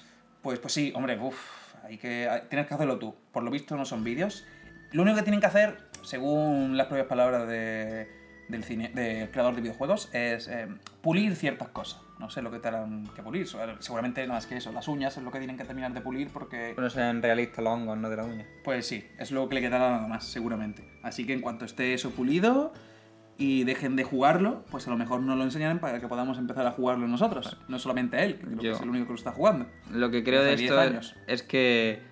D: Pues, pues sí, hombre, uff, hay que, tienes que hacerlo tú. Por lo visto no son vídeos. Lo único que tienen que hacer, según las propias palabras de- del, cine, del creador de videojuegos, es eh, pulir ciertas cosas. No sé lo que tendrán que pulir. Seguramente nada más que eso. Las uñas es lo que tienen que terminar de pulir porque...
B: Bueno, sean realistas los hongos, no de la uña.
D: Pues sí, es lo que le quedará nada más, seguramente. Así que en cuanto esté eso pulido y dejen de jugarlo, pues a lo mejor nos lo enseñarán para que podamos empezar a jugarlo nosotros. No solamente él, que creo que es el único que lo está jugando.
B: Lo que creo de
D: Hace 10
B: esto es,
D: años.
B: es que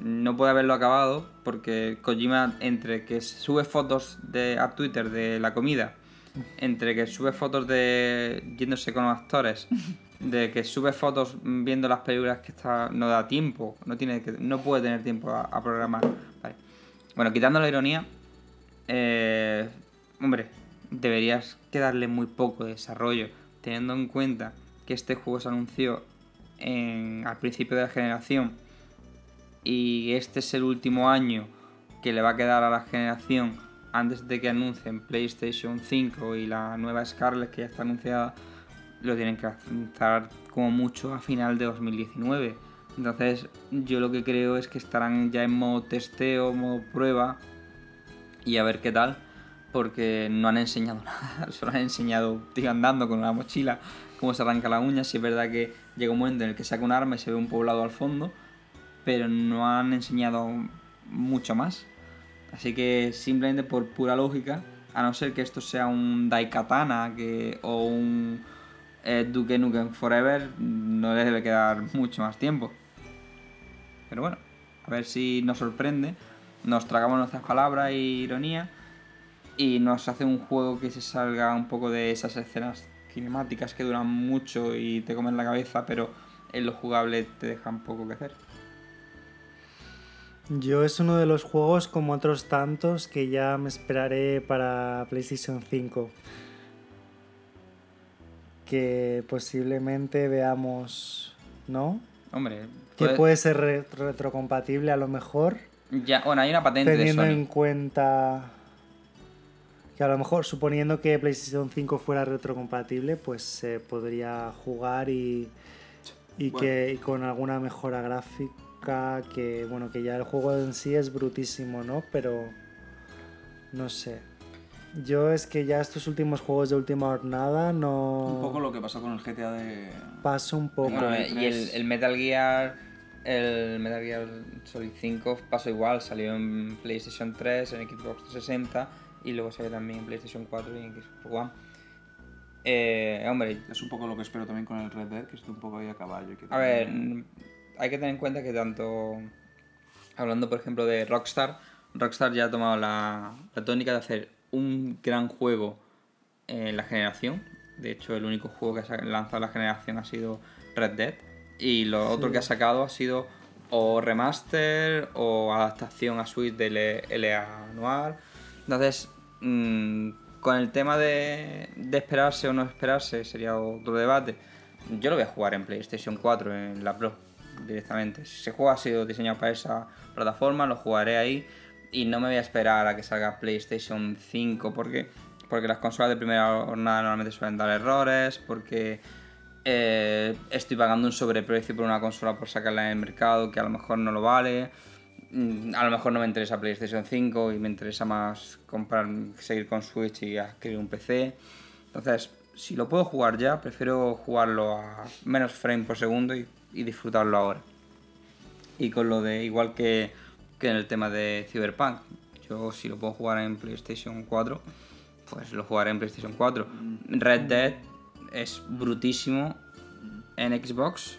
B: no puede haberlo acabado porque Kojima entre que sube fotos de, a Twitter de la comida, entre que sube fotos de yéndose con los actores, (laughs) de que sube fotos viendo las películas que está no da tiempo, no tiene que, no puede tener tiempo a, a programar. Vale. Bueno, quitando la ironía, eh, hombre, deberías quedarle muy poco de desarrollo, teniendo en cuenta que este juego se anunció al principio de la generación y este es el último año que le va a quedar a la generación antes de que anuncien PlayStation 5 y la nueva Scarlet que ya está anunciada, lo tienen que lanzar como mucho a final de 2019. Entonces yo lo que creo es que estarán ya en modo testeo, modo prueba y a ver qué tal, porque no han enseñado (laughs) nada, solo han enseñado tío andando con una mochila cómo se arranca la uña, si es verdad que llega un momento en el que saca un arma y se ve un poblado al fondo, pero no han enseñado mucho más. Así que simplemente por pura lógica, a no ser que esto sea un Daikatana que, o un eh, Duke Nukem Forever, no les debe quedar mucho más tiempo. Pero bueno, a ver si nos sorprende, nos tragamos nuestras palabras e ironía y nos hace un juego que se salga un poco de esas escenas cinemáticas que duran mucho y te comen la cabeza, pero en lo jugable te dejan poco que hacer.
C: Yo es uno de los juegos como otros tantos que ya me esperaré para PlayStation 5. Que posiblemente veamos, ¿no?
B: Hombre,
C: Que
B: puede-
C: ser re- retrocompatible a lo mejor,
B: ya, bueno, hay una patente de
C: teniendo
B: Sony.
C: en cuenta que a lo mejor suponiendo que PlayStation 5 fuera retrocompatible, pues se podría jugar y, y
D: Bueno.
C: que y con alguna mejora gráfica que bueno que ya el juego en sí es brutísimo, ¿no? Pero no sé. Yo es que ya estos últimos juegos de última jornada no
D: Un poco lo que pasó con el GTA de...
C: paso un poco.
B: Bueno, eh, y el,
D: 3.
B: el Metal Gear. El Metal Gear Solid 5 pasó igual, salió en PlayStation 3, en Xbox 360 y luego salió también en PlayStation 4 y en Xbox One. Eh, hombre,
D: Es un poco lo que espero también con el Red Dead, que esté un poco ahí a caballo. y que
B: a ver,
D: también-
B: hay que tener en cuenta que tanto. Hablando, por ejemplo, de Rockstar, Rockstar ya ha tomado la, la tónica de hacer un gran juego en la generación. De hecho, el único juego que ha lanzado la generación ha sido Red Dead. Y lo otro que ha sacado ha sido o remaster o adaptación a Switch del LA Noir. Entonces, mm, con el tema de, esperarse o no esperarse, sería otro debate. Yo lo voy a jugar en PlayStation 4, en la Pro, directamente. Si ese juego ha sido diseñado para esa plataforma, lo jugaré ahí. Y no me voy a esperar a que salga PlayStation 5, porque, porque las consolas de primera jornada normalmente suelen dar errores, porque eh, estoy pagando un sobreprecio por una consola por sacarla en el mercado que a lo mejor no lo vale. Mm, A lo mejor no me interesa PlayStation 5 y me interesa más comprar, seguir con Switch y adquirir un PC. Entonces, si lo puedo jugar ya, prefiero jugarlo a menos frame por segundo y, y disfrutarlo ahora. Y con lo de, igual que, que en el tema de Cyberpunk, yo si lo puedo jugar en PlayStation 4, pues lo jugaré en PlayStation 4. Red Dead es brutísimo en Xbox,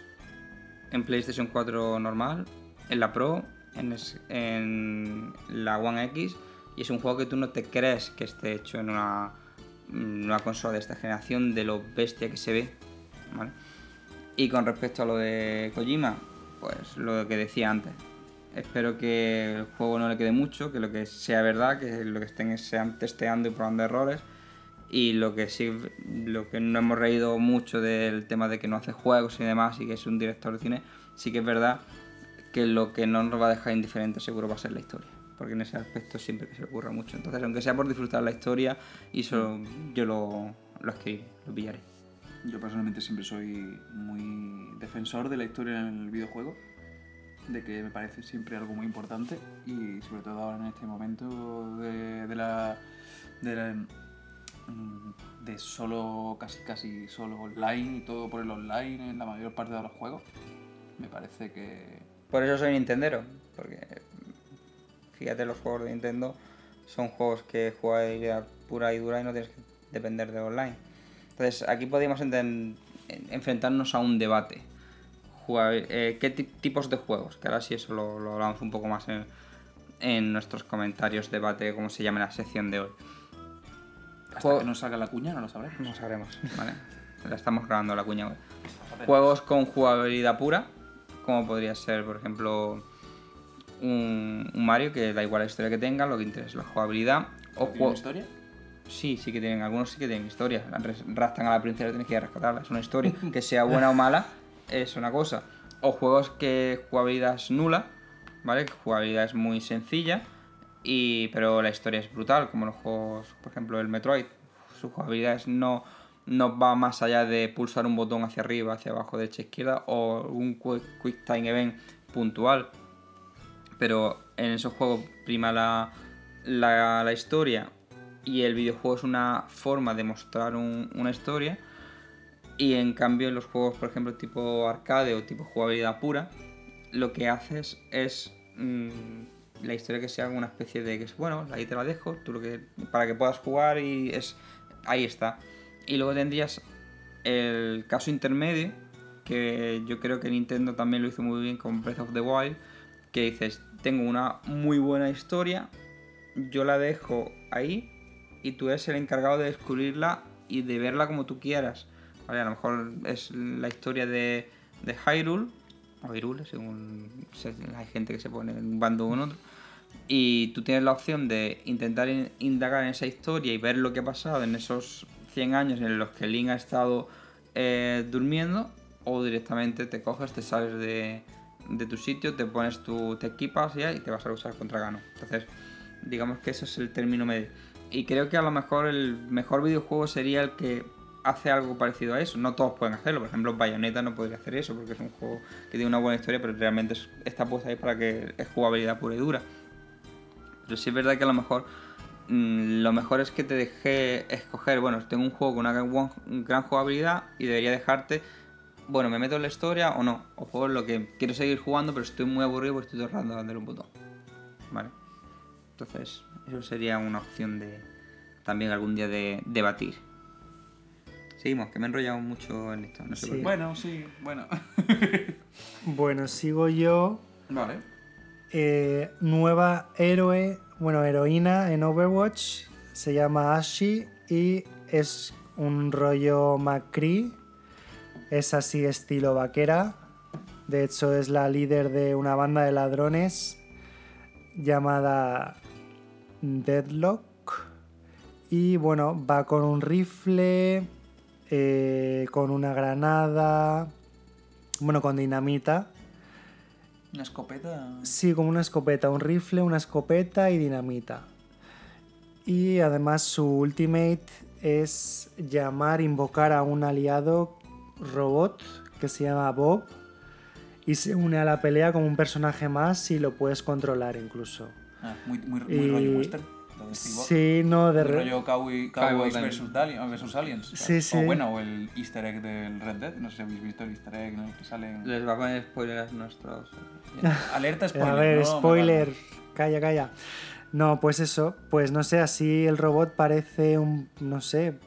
B: en PlayStation 4 normal, en la Pro, en, la One X, y es un juego que tú no te crees que esté hecho en una, una consola de esta generación, de lo bestia que se ve. Y con respecto a lo de Kojima, pues lo que decía antes. Espero que el juego no le quede mucho, que lo que sea verdad, que lo que estén sean testeando y probando errores. Y lo que sí, lo que no hemos reído mucho del tema de que no hace juegos y demás y que es un director de cine, sí que es verdad que lo que no nos va a dejar indiferente seguro va a ser la historia. Porque en ese aspecto siempre se le ocurra mucho. Entonces, aunque sea por disfrutar la historia, y eso yo lo, lo escribiré, lo pillaré.
D: Yo personalmente siempre soy muy defensor de la historia en el videojuego, de que me parece siempre algo muy importante y sobre todo ahora en este momento de, de la, de la- mm, de solo casi casi solo online y todo por el online en la mayor parte de los juegos. Me parece que
B: Por eso soy Nintendero, porque fíjate, los juegos de Nintendo son juegos que jugabilidad pura y dura y no tienes que depender de online. Entonces, aquí podríamos en- enfrentarnos a un debate. eh, qué ti- tipos de juegos, que ahora sí eso lo, lo hablamos un poco más en, en nuestros comentarios, debate, como se llame la sección de hoy.
D: Hasta
B: Juego-
D: que nos salga la cuña no lo sabremos.
B: No sabremos, ¿vale? (laughs) La estamos grabando la cuña hoy. Juegos con jugabilidad pura, como podría ser, por ejemplo, un, un Mario, que da igual la historia que tenga, lo que interesa es la jugabilidad. O
D: ¿Tiene historia?
B: Sí, sí que tienen, algunos sí que tienen historia. Raptan a la princesa y tienes que ir a rescatarla, es una historia. (laughs) Que sea buena o mala es una cosa. O juegos que jugabilidad es nula, ¿vale? Que jugabilidad es muy sencilla, y, pero la historia es brutal, como los juegos, por ejemplo, el Metroid. Su jugabilidad es no, no va más allá de pulsar un botón hacia arriba, hacia abajo, derecha, izquierda, o un quick, time event puntual. Pero en esos juegos prima la, la, historia y el videojuego es una forma de mostrar un- una historia. Y en cambio en los juegos, por ejemplo, tipo arcade o tipo jugabilidad pura, lo que haces es mm, la historia que sea una especie de que es bueno, ahí te la dejo, tú lo para que puedas jugar y es ahí está. Y luego tendrías el caso intermedio, que yo creo que Nintendo también lo hizo muy bien con Breath of the Wild, que dices, tengo una muy buena historia, yo la dejo ahí y tú eres el encargado de descubrirla y de verla como tú quieras. ¿Vale? A lo mejor es la historia de, de Hyrule, o Hyrule, según se- hay gente que se pone en un bando o en otro. Y tú tienes la opción de intentar in- indagar en esa historia y ver lo que ha pasado en esos 100 años en los que Link ha estado eh, durmiendo, o directamente te coges, te sales de, tu sitio, te pones tu, te equipas ya y te vas a usar contra Gano. Entonces, digamos que ese es el término medio. Y creo que a lo mejor el mejor videojuego sería el que hace algo parecido a eso. No todos pueden hacerlo. Por ejemplo, Bayonetta no podría hacer eso porque es un juego que tiene una buena historia, pero realmente es- está puesto ahí para que es jugabilidad pura y dura. Pero sí es verdad que a lo mejor mm, lo mejor es que te deje escoger, bueno, tengo un juego con una gran, gran jugabilidad y debería dejarte, bueno, me meto en la historia o no. O juego en lo que quiero seguir jugando, pero estoy muy aburrido porque estoy todo dándole un botón. ¿Vale? Entonces, eso sería una opción de también algún día de debatir. Seguimos, que me he enrollado mucho en esto. No sé
C: Sí.
B: por qué.
D: Bueno, sí, bueno.
C: Bueno, sigo yo.
D: vale.
C: Eh, nueva héroe, bueno, heroína en Overwatch. Se llama Ashi y es un rollo McCree. Es así estilo vaquera. De hecho, es la líder de una banda de ladrones llamada Deadlock. Y bueno, va con un rifle, eh, con una granada, bueno, con dinamita.
D: Una escopeta.
C: Sí, como una escopeta, un rifle, una escopeta y dinamita. Y además su ultimate es llamar, invocar a un aliado robot que se llama Bob y se une a la pelea como un personaje más y lo puedes controlar incluso.
D: Ah, muy, muy, muy
C: Y-
D: rollo western.
C: Sí, no, de re-
D: rollo cowboy,
B: Cowboy
D: Cowboys versus, versus Aliens.
C: Sí, sí.
D: O bueno, o el easter egg del Red Dead. No sé si habéis visto el easter egg en el que salen...
B: Les va a poner spoilers nuestros. (laughs)
D: Alerta spoiler.
C: A ver,
D: no,
C: spoiler. Calla, calla. No, pues eso, pues no sé, así el robot parece un, no sé,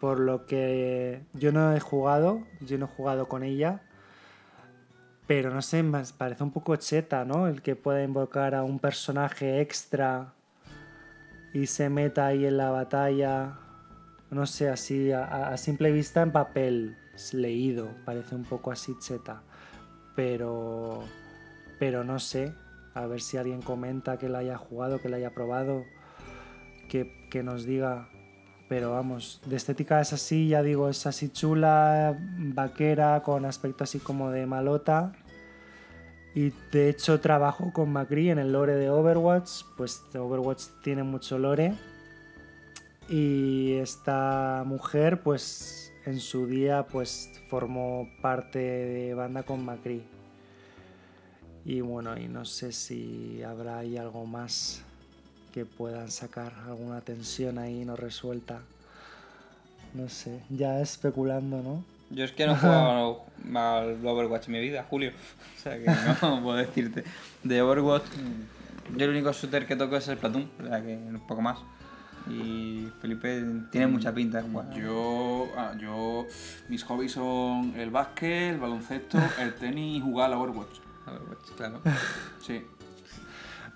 C: por lo que yo no he jugado, yo no he jugado con ella, pero no sé, parece un poco cheta, ¿no? El que pueda invocar a un personaje extra y se meta ahí en la batalla, no sé, así a, simple vista en papel, leído, parece un poco así cheta, pero, pero no sé, a ver si alguien comenta que la haya jugado, que la haya probado, que, que nos diga. Pero vamos, de estética es así, ya digo, es así chula, vaquera, con aspecto así como de malota. Y de hecho trabajo con Macri en el lore de Overwatch, pues Overwatch tiene mucho lore. Y esta mujer, pues en su día, pues formó parte de banda con Macri. Y bueno, y no sé si habrá ahí algo más que puedan sacar, alguna tensión ahí no resuelta. No sé, ya especulando, ¿no?
B: Yo es que no he jugado al Overwatch en mi vida, Julio. O sea que no (laughs) puedo decirte. De Overwatch, yo el único shooter que toco es el Platoon, o sea que un poco más. Y Felipe tiene mucha pinta de jugar.
D: Yo, ah, yo, mis hobbies son el básquet, el baloncesto, (laughs) el tenis y jugar a la Overwatch.
B: Pues, claro. (laughs)
D: Sí.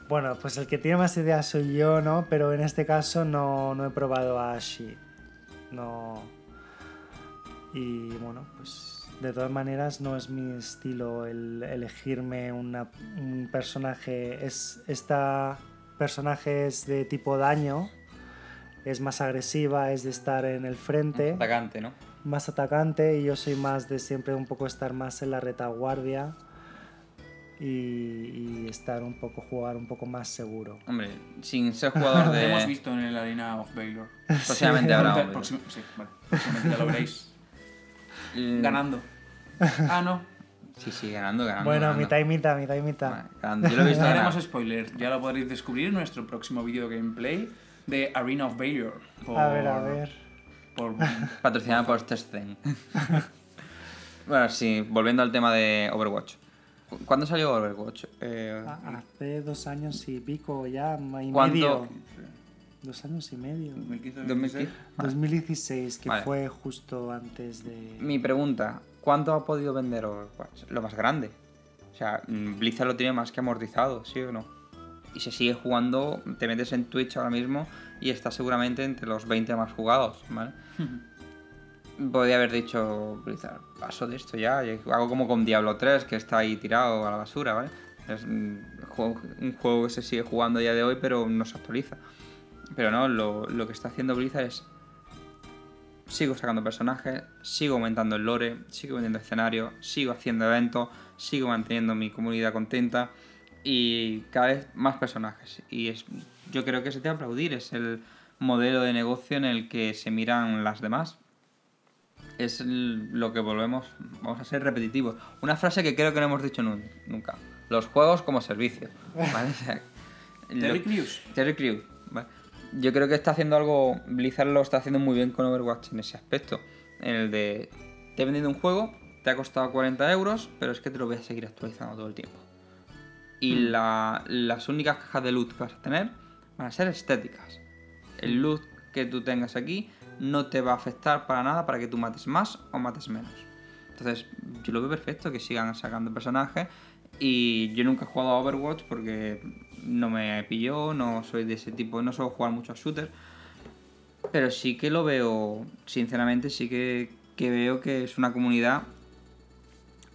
C: Bueno, pues el que tiene más ideas soy yo, ¿no? Pero en este caso no, no he probado a Ashi. No. Y bueno, pues de todas maneras no es mi estilo el elegirme una- un personaje. Es, esta personaje es de tipo daño, es más agresiva, es de estar en el frente,
B: Atacante, ¿no?
C: más atacante y yo soy más de siempre un poco estar más en la retaguardia y, y estar un poco, jugar un poco más seguro.
B: Hombre, sin ser jugador (laughs)
D: Lo
B: de.
D: hemos visto en el Arena of Valor. (laughs)
B: Próximamente habrá.
D: sí, vale. Próximamente ya lo veréis.
B: Mm,
D: Ganando. Ah, no.
B: Sí, sí, ganando, ganando.
C: Bueno,
B: ganando.
C: mitad y mitad, mitad y mitad.
B: Ganando. Yo lo he visto (laughs)
D: No haremos spoilers. Ya lo podréis descubrir en nuestro próximo video gameplay de Arena of Valor. Por,
C: A ver, a ver.
D: Por, (laughs)
B: Patrocinado por Testen. (laughs) bueno, sí, volviendo al tema de Overwatch. ¿Cu- ¿Cuándo salió Overwatch? Eh,
C: Ah, Hace dos años y pico ya, y medio. Dos años y medio.
D: 2015,
B: 2015.
C: 2016, que
B: Vale.
C: fue justo antes de...
B: Mi pregunta, ¿cuánto ha podido vender Overwatch? Lo más grande. O sea, mm, Blizzard lo tiene más que amortizado, ¿sí o no? Y se sigue jugando, te metes en Twitch ahora mismo y está seguramente entre los 20 más jugados, ¿vale? (laughs) Podría haber dicho Blizzard, paso de esto ya, hago como con Diablo 3, que está ahí tirado a la basura, ¿vale? Es un juego, un juego que se sigue jugando a día de hoy, pero no se actualiza. Pero no, lo, lo que está haciendo Blizzard es sigo sacando personajes, sigo aumentando el lore, sigo vendiendo escenarios, sigo haciendo eventos, sigo manteniendo mi comunidad contenta y cada vez más personajes. Y es, yo creo que es de aplaudir, es el modelo de negocio en el que se miran las demás. Es lo que volvemos, vamos a ser repetitivos. Una frase que creo que no hemos dicho nun- nunca. Los juegos como servicio. (laughs)
D: Terry Crews.
B: Terry Crews. Yo creo que está haciendo algo, Blizzard lo está haciendo muy bien con Overwatch en ese aspecto. En el de, te he vendido un juego, te ha costado 40 euros, pero es que te lo voy a seguir actualizando todo el tiempo. Y la- las únicas cajas de loot que vas a tener van a ser estéticas. El loot que tú tengas aquí no te va a afectar para nada para que tú mates más o mates menos. Entonces, yo lo veo perfecto que sigan sacando personajes. Y yo nunca he jugado a Overwatch porque no me pilló, no soy de ese tipo, no suelo jugar mucho a shooters. Pero sí que lo veo, sinceramente, sí que, que veo que es una comunidad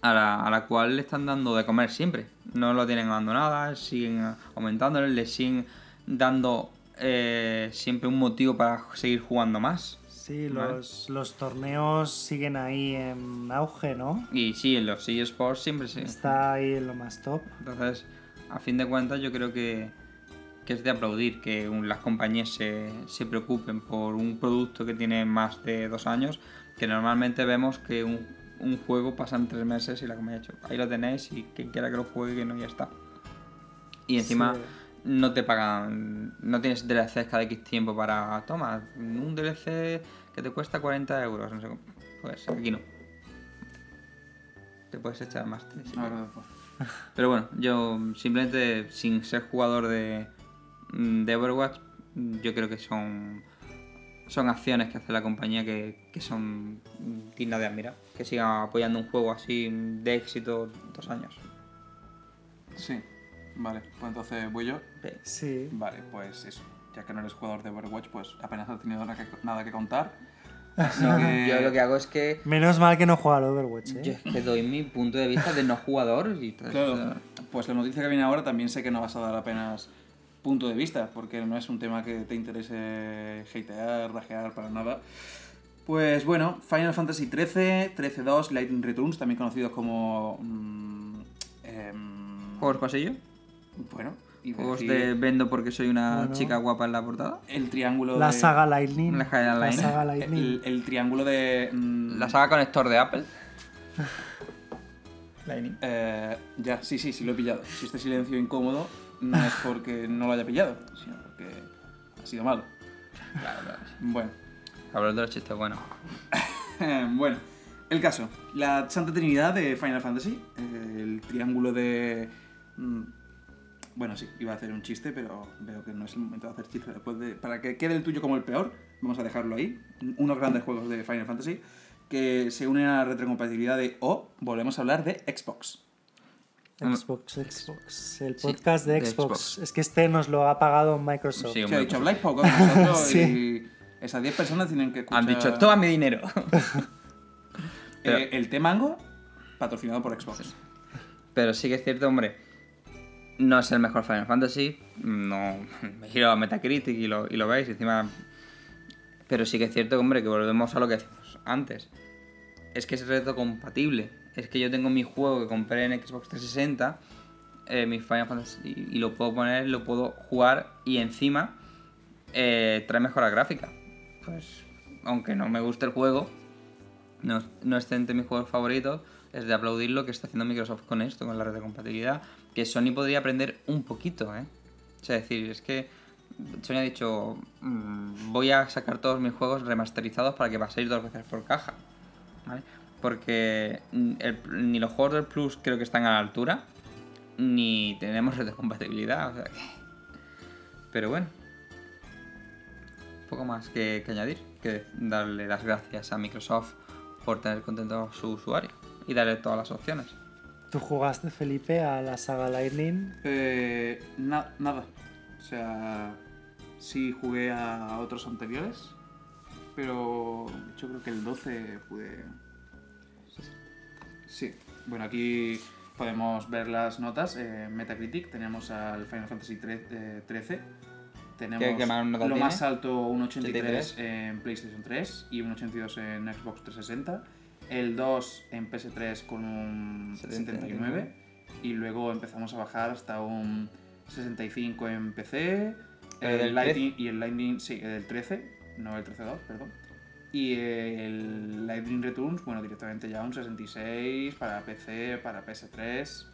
B: a la, a la cual le están dando de comer siempre. No lo tienen abandonada, siguen aumentándole, le siguen dando eh, siempre un motivo para seguir jugando más.
C: Sí,
B: Vale.
C: los, los torneos siguen ahí en auge, ¿no?
B: Y sí, en los eSports siempre sí.
C: Está ahí en lo más top.
B: Entonces, a fin de cuentas, yo creo que, que es de aplaudir que las compañías se, se preocupen por un producto que tiene más de dos años, que normalmente vemos que un, un juego pasa en tres meses y la compañía ha dicho, ahí lo tenéis y quien quiera que lo juegue, que no, ya está. Y encima
C: Sí.
B: no te pagan, no tienes DLCs cada X tiempo para, toma, un DLC que te cuesta 40 euros, no sé cómo. Pues aquí no. Te puedes echar más. sí.
D: Ah, verdad, pues.
B: Pero bueno, yo simplemente sin ser jugador de, mm, de Overwatch, yo creo que son son acciones que hace la compañía que, que son dignas de admirar. Que sigan apoyando un juego así de éxito dos años.
D: Sí. Vale, pues entonces voy yo.
C: Sí.
D: Vale, pues eso. Ya que no eres jugador de Overwatch, pues apenas has tenido nada que, nada que contar. Que... (laughs)
B: Yo lo que hago es que
C: Menos mal que no juega al Overwatch, ¿eh?
B: yo es que doy mi punto de vista de no jugador y entonces,
D: Claro, pues la noticia que viene ahora también sé que no vas a dar apenas punto de vista, porque no es un tema que te interese hatear, rajear, para nada. Pues bueno, Final Fantasy XIII, 13-2, Lightning Returns, también conocidos como... mm, em,
B: ¿Juegos pasillo?
D: Bueno, y
B: ¿Juegos
D: decir
B: de vendo porque soy una
C: Bueno.
B: chica guapa en la portada?
D: el triángulo
C: La
D: de...
C: saga Lightning.
B: La saga
C: La
B: Lightning.
C: saga Lightning.
D: El, el triángulo de... mm,
B: ¿La saga conector de Apple? (laughs) Lightning.
D: Eh, ya, sí, sí, sí lo he pillado. Si este silencio incómodo no es (laughs) porque no lo haya pillado, sino porque ha sido malo.
B: Claro, claro.
D: Bueno,
B: Hablar de los chistes, bueno. (laughs)
D: bueno, el caso. La Santa Trinidad de Final Fantasy, el triángulo de... mm, Bueno, sí, iba a hacer un chiste, pero veo que no es el momento de hacer chiste. Después de, para que quede el tuyo como el peor, vamos a dejarlo ahí. Unos grandes juegos de Final Fantasy que se unen a la retrocompatibilidad de O. volvemos a hablar de Xbox.
C: Xbox, Xbox. El podcast de, Xbox. Es que este nos lo ha pagado Microsoft.
B: Sí,
D: ha dicho, habláis poco (laughs)
C: Sí.
D: y esas 10 personas tienen que escuchar...
B: Han dicho, toma mi dinero. (laughs)
D: Eh, el T-Mango, patrocinado por Xbox.
B: Pero sí que es cierto, hombre, no es el mejor Final Fantasy. No, (laughs) me giro a Metacritic y lo, y lo veis, encima... Pero sí que es cierto, hombre, que volvemos a lo que decíamos antes. Es que es retrocompatible. Es que yo tengo mi juego que compré en Xbox 360, eh, mi Final Fantasy, y lo puedo poner, lo puedo jugar, y encima eh, trae mejora gráfica. Pues, aunque no me guste el juego, no, no esté entre mis juegos favoritos, es de aplaudir lo que está haciendo Microsoft con esto, con la red de compatibilidad, que Sony podría aprender un poquito, ¿eh? O sea, decir, es que Sony ha dicho, mm, voy a sacar todos mis juegos remasterizados para que paséis dos veces por caja. Porque mm, ni los juegos del Plus creo que están a la altura, ni tenemos red de compatibilidad, o sea que... Pero bueno, poco más que, que añadir, que darle las gracias a Microsoft por tener contento a su usuario y darle todas las opciones.
C: ¿Tú jugaste, Felipe, a la saga Lightning?
D: Eh, na- nada. O sea, sí jugué a otros anteriores, pero yo creo que el 12 pude... Sí, bueno, aquí podemos ver las notas. Eh, Metacritic tenemos al Final Fantasy tre- eh, 13. Tenemos
B: ¿Qué- qué más notas
D: lo
B: tiene?
D: más alto, un 83
B: 83.
D: en PlayStation 3 y un 82 en Xbox 360. El 2 en PS3 con un 79.
B: 79.
D: Y luego empezamos a bajar hasta un 65 en PC. El
B: del
D: Lightning, y el Lightning, sí, el 13, no el 13.2, perdón. Y el Lightning Returns, bueno, directamente ya un 66 para PC, para PS3.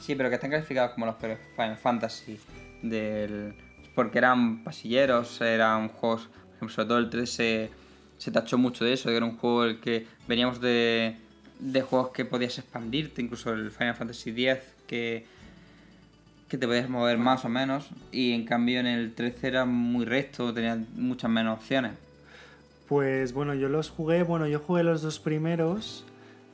B: Sí, pero que están clasificados como los Final Fantasy del... Porque eran pasilleros, eran juegos... Por ejemplo, sobre todo el 3 se, tachó mucho de eso, de que era un juego el que veníamos de, de juegos que podías expandirte, incluso el Final Fantasy X que, que te podías mover más o menos, y en cambio en el 13 era muy recto, tenía muchas menos opciones.
C: Pues bueno, yo los jugué, bueno, yo jugué los dos primeros.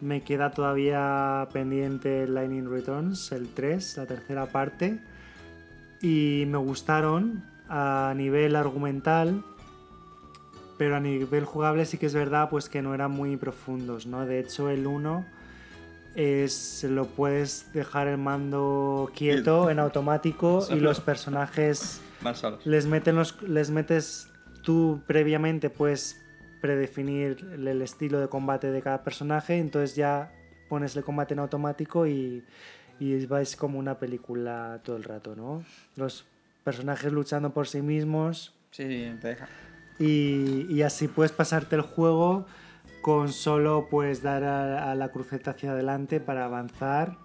C: Me queda todavía pendiente Lightning Returns, el 3, la tercera parte. Y me gustaron a nivel argumental, pero a nivel jugable sí que es verdad pues que no eran muy profundos, ¿no? De hecho el 1 es lo puedes dejar el mando quieto en automático y los personajes les, meten los, les metes tú previamente puedes predefinir el, estilo de combate de cada personaje, entonces ya pones el combate en automático y, y vais como una película todo el rato, ¿no? Los personajes luchando por sí mismos
B: Sí, sí, te deja.
C: Y, y así puedes pasarte el juego con solo pues dar a, a la cruceta hacia adelante para avanzar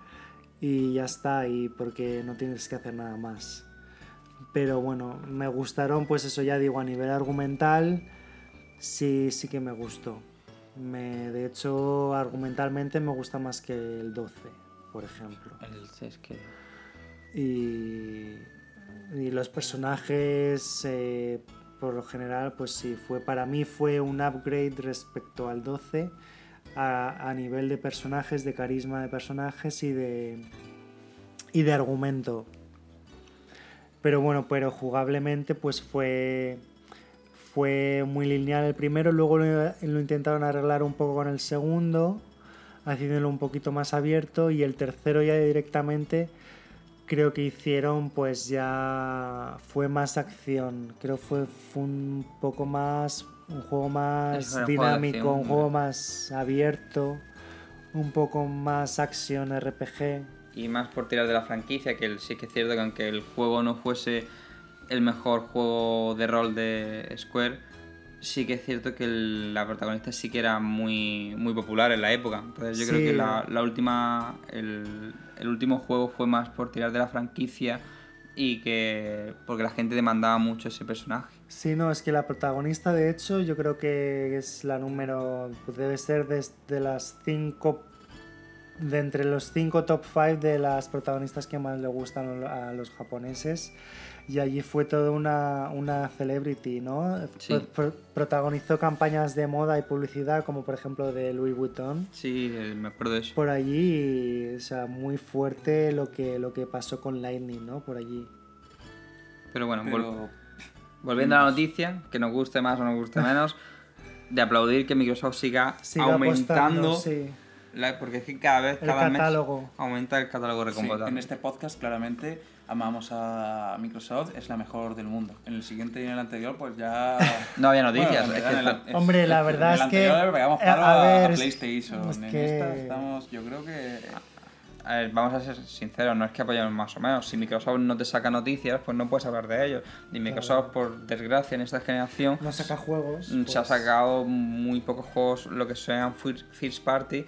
C: y ya está, y porque no tienes que hacer nada más. Pero bueno, me gustaron, pues eso ya digo, a nivel argumental, sí, sí que me gustó. Me, de hecho, argumentalmente me gusta más que el 12, por ejemplo.
B: El, es que...
C: Y, y los personajes, eh, por lo general, pues sí, fue, para mí fue un upgrade respecto al 12 a, nivel de personajes, de carisma de personajes y de, y de argumento. Pero bueno, pero jugablemente pues fue, fue muy lineal el primero, luego lo intentaron arreglar un poco con el segundo, haciéndolo un poquito más abierto y el tercero ya directamente creo que hicieron pues ya fue más acción. Creo fue, fue un poco más un juego más
B: un juego de
C: dinámico
B: acción,
C: un juego más abierto un poco más acción RPG
B: y más por tirar de la franquicia, que el- sí que es cierto que aunque el juego no fuese el mejor juego de rol de Square, sí que es cierto que el- la protagonista sí que era muy, muy popular en la época. Entonces yo creo
C: Sí.
B: que la, la última, el, el último juego fue más por tirar de la franquicia y que porque la gente demandaba mucho ese personaje.
C: Sí, no, es que la protagonista, de hecho, yo creo que es la número. pues debe ser desde las cinco de entre los cinco top 5 de las protagonistas que más le gustan a los japoneses. Y allí fue toda una, una celebrity, ¿no?
B: Sí.
C: Pro- pro- protagonizó campañas de moda y publicidad, como por ejemplo de Louis Vuitton.
B: Sí, eh, me acuerdo de eso.
C: Por allí, o sea, muy fuerte lo que, lo que pasó con Lightning, ¿no? Por allí.
B: Pero bueno, vol-
D: Pero
B: volviendo a la noticia, que nos guste más o nos guste menos, de aplaudir que Microsoft siga
C: Sigue
B: aumentando,
C: sí.
B: la- porque es que cada vez,
C: El
B: cada
C: catálogo.
B: mes aumenta el catálogo de
D: sí, en este podcast claramente amamos a Microsoft, es la mejor del mundo. En el siguiente y en el anterior, pues ya. (laughs)
B: No había noticias,
D: Bueno,
B: es
D: en
B: que
D: el-
B: está-
D: es-
C: Hombre, la
D: en
C: verdad
D: el
C: es que,
D: anterior le pegamos palo
C: a
D: a,
C: ver, es-
D: PlayStation.
C: es
D: en
C: que-
D: esta estamos, yo creo que.
B: A ver, vamos a ser sinceros, no es que apoyemos más o menos. Si Microsoft no te saca noticias, pues no puedes hablar de ellos. Y Microsoft, por desgracia, en esta generación,
C: No saca juegos.
B: Mm, se ha
C: pues,
B: sacado muy pocos juegos, lo que sean fir- first party.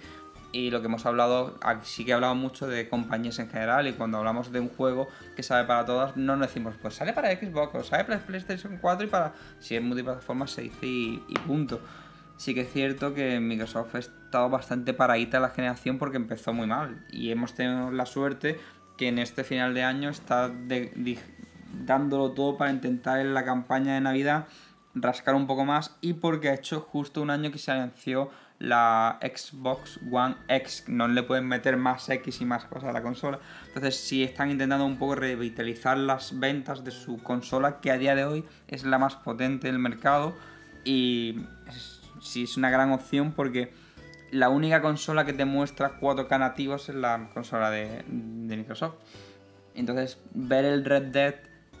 B: Y lo que hemos hablado, aquí sí que he hablado mucho de compañías en general. Y cuando hablamos de un juego que sale para todas, no nos decimos, pues sale para Xbox o sale para PlayStation 4 y para. Si es multiplataforma, se dice y, punto. Sí que es cierto que Microsoft ha estado bastante paradita la generación porque empezó muy mal. Y hemos tenido la suerte que en este final de año está dándolo todo para intentar en la campaña de Navidad rascar un poco más y porque ha hecho justo un año que se anunció la Xbox One X, no le pueden meter más X y más cosas a la consola. Entonces sí están intentando un poco revitalizar las ventas de su consola, que a día de hoy es la más potente del mercado y es- sí es una gran opción porque la única consola que te muestra 4K nativos es la consola de, de Microsoft. Entonces ver el Red Dead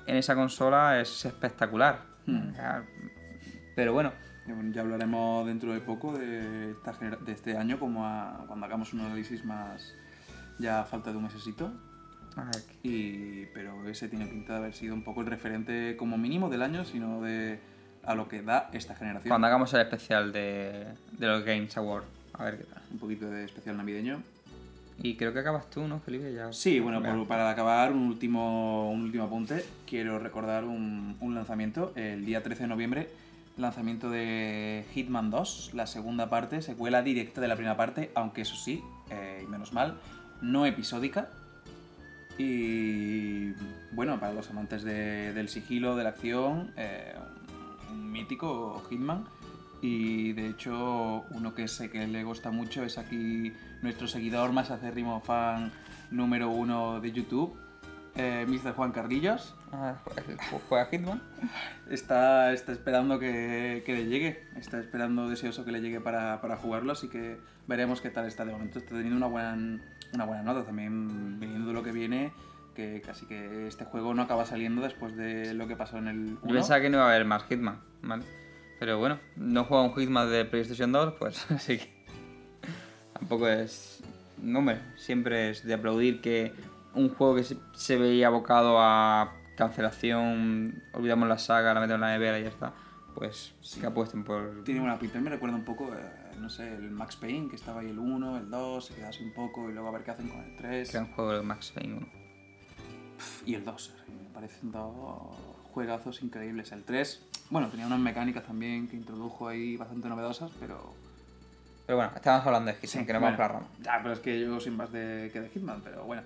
B: en esa consola es espectacular.
D: Hmm.
B: Pero bueno,
D: bueno, ya hablaremos dentro de poco de, esta de este año, como a- cuando hagamos un análisis más ya falta de un mesecito.
B: a ver,
D: Y, pero ese tiene pinta de haber sido un poco el referente como mínimo del año, sino de a lo que da esta generación.
B: cuando hagamos el especial de, de los Games Awards, a ver qué tal.
D: Un poquito de especial navideño.
B: Y creo que acabas tú, ¿no, Felipe? Ya...
D: Sí, bueno, por- para acabar, un último, un último apunte. Quiero recordar un, un lanzamiento. El día 13 de noviembre, lanzamiento de Hitman 2, la segunda parte, secuela directa de la primera parte, aunque eso sí, eh, menos mal, no episódica. Y bueno, para los amantes de- del sigilo, de la acción, eh, un mítico Hitman. Y de hecho, uno que sé que le gusta mucho es aquí nuestro seguidor más acérrimo fan número uno de YouTube, eh, Mr. Juan Carrillos.
B: Ah, ¿ju- ¿Juega Hitman? (laughs)
D: Está, está esperando que, que le llegue, está esperando deseoso que le llegue para, para jugarlo, así que veremos qué tal está de momento. Está teniendo una buena, una buena nota también, viniendo de lo que viene, que casi que este juego no acaba saliendo después de lo que pasó en el
B: Yo
D: 1.
B: pensaba que no iba a haber más Hitman, ¿vale? Pero bueno, no juega un Hitman de PlayStation 2, pues (laughs) así que. Tampoco es. No, hombre, siempre es de aplaudir que un juego que se, se veía abocado a cancelación, olvidamos la saga, la metemos en la nevera y ya está. Pues sí que apuesten por.
D: Tiene buena pinta, me recuerda un poco, eh, no sé, el Max Payne, que estaba ahí el 1, el 2, se quedase un poco y luego a ver qué hacen con el 3
B: Gran juego de Max Payne 1.
D: y el 2. Me parecen dos juegazos increíbles. El 3, bueno, tenía unas mecánicas también que introdujo ahí bastante novedosas, pero
B: Pero bueno, estábamos hablando de Hitman,
D: Sí,
B: que no vamos
D: bueno,
B: por la rama.
D: Ya, pero es que yo soy más de, que de Hitman, pero bueno.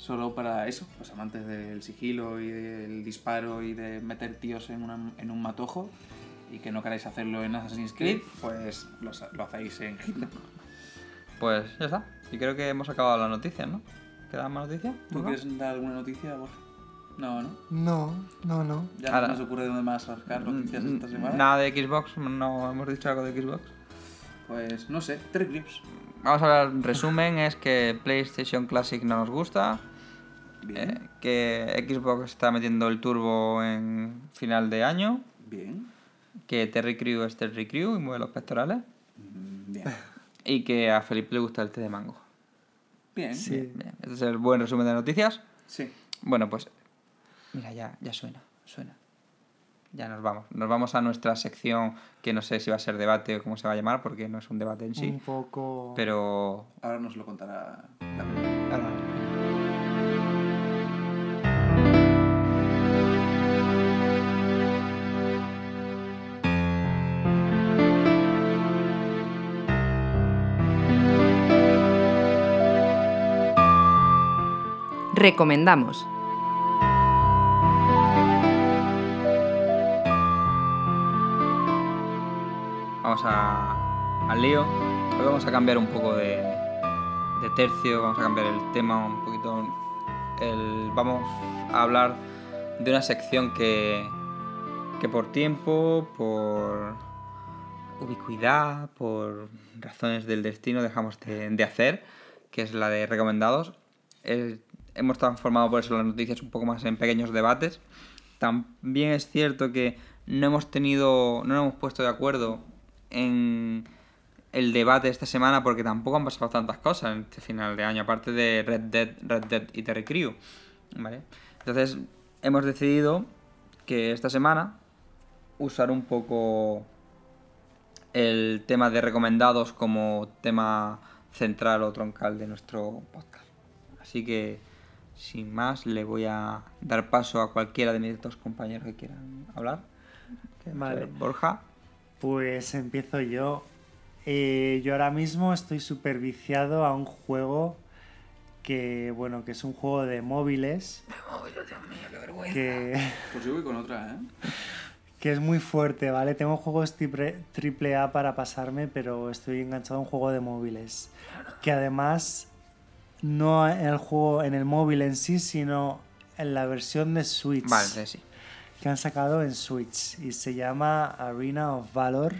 D: Solo para eso, los amantes del sigilo y del disparo y de meter tíos en, una- en un matojo y que no queráis hacerlo en Assassin's Creed, pues lo, hacéis en Hitman.
B: Pues ya está. Y creo que hemos acabado las noticias, ¿no? ¿Quedan más noticias?
D: ¿Tú
B: ¿No?
D: quieres dar alguna noticia, Borja? No, ¿no?
C: No, no, no.
D: Ya
B: Ahora-
D: no nos ocurre dónde más sacar noticias esta semana.
B: Nada de Xbox, no hemos dicho algo de Xbox.
D: Pues no sé, tres clips.
B: Vamos a hablar, resumen, es que PlayStation Classic no nos gusta,
D: Bien,
B: eh, que Xbox está metiendo el turbo en final de año,
D: bien,
B: que Terry Crew es Terry Crew y mueve los pectorales,
D: mm, bien. (laughs)
B: y que a Felipe le gusta el té de mango.
D: Bien,
C: Sí.
D: bien.
B: Este es el buen resumen de noticias.
D: Sí.
B: Bueno, pues mira, ya, ya suena, suena. Ya nos vamos. Nos vamos a nuestra sección que no sé si va a ser debate o cómo se va a llamar, porque no es un debate en sí.
C: Un poco.
B: Pero
D: Ahora nos lo contará la
B: ahora,
A: recomendamos.
B: Vamos a, al lío. Hoy vamos a cambiar un poco de, tercio, vamos a cambiar el tema un poquito. Vamos a hablar de una sección que, que por tiempo, por ubicuidad, por razones del destino dejamos de, hacer, que es la de recomendados. Hemos transformado por eso las noticias un poco más en pequeños debates. También es cierto que no hemos tenido, no nos hemos puesto de acuerdo en el debate esta semana porque tampoco han pasado tantas cosas en este final de año, aparte de Red Dead, Red Dead y Terry Crew. ¿vale? Entonces hemos decidido que esta semana usar un poco el tema de recomendados como tema central o troncal de nuestro podcast. Así que, sin más, le voy a dar paso a cualquiera de mis dos compañeros que quieran hablar.
C: Vale.
B: Borja.
C: Pues empiezo yo. Eh, yo ahora mismo estoy súper viciado a un juego que, bueno, que es un juego de móviles. Que,
D: Pues yo voy con otra, ¿eh? (laughs)
C: que es muy fuerte, ¿vale? Tengo juegos triple, triple A para pasarme, pero estoy enganchado a un juego de móviles. Que además, no en el juego en el móvil en sí, sino en la versión de Switch.
B: Vale, sí.
C: que han sacado en Switch. Y se llama Arena of Valor.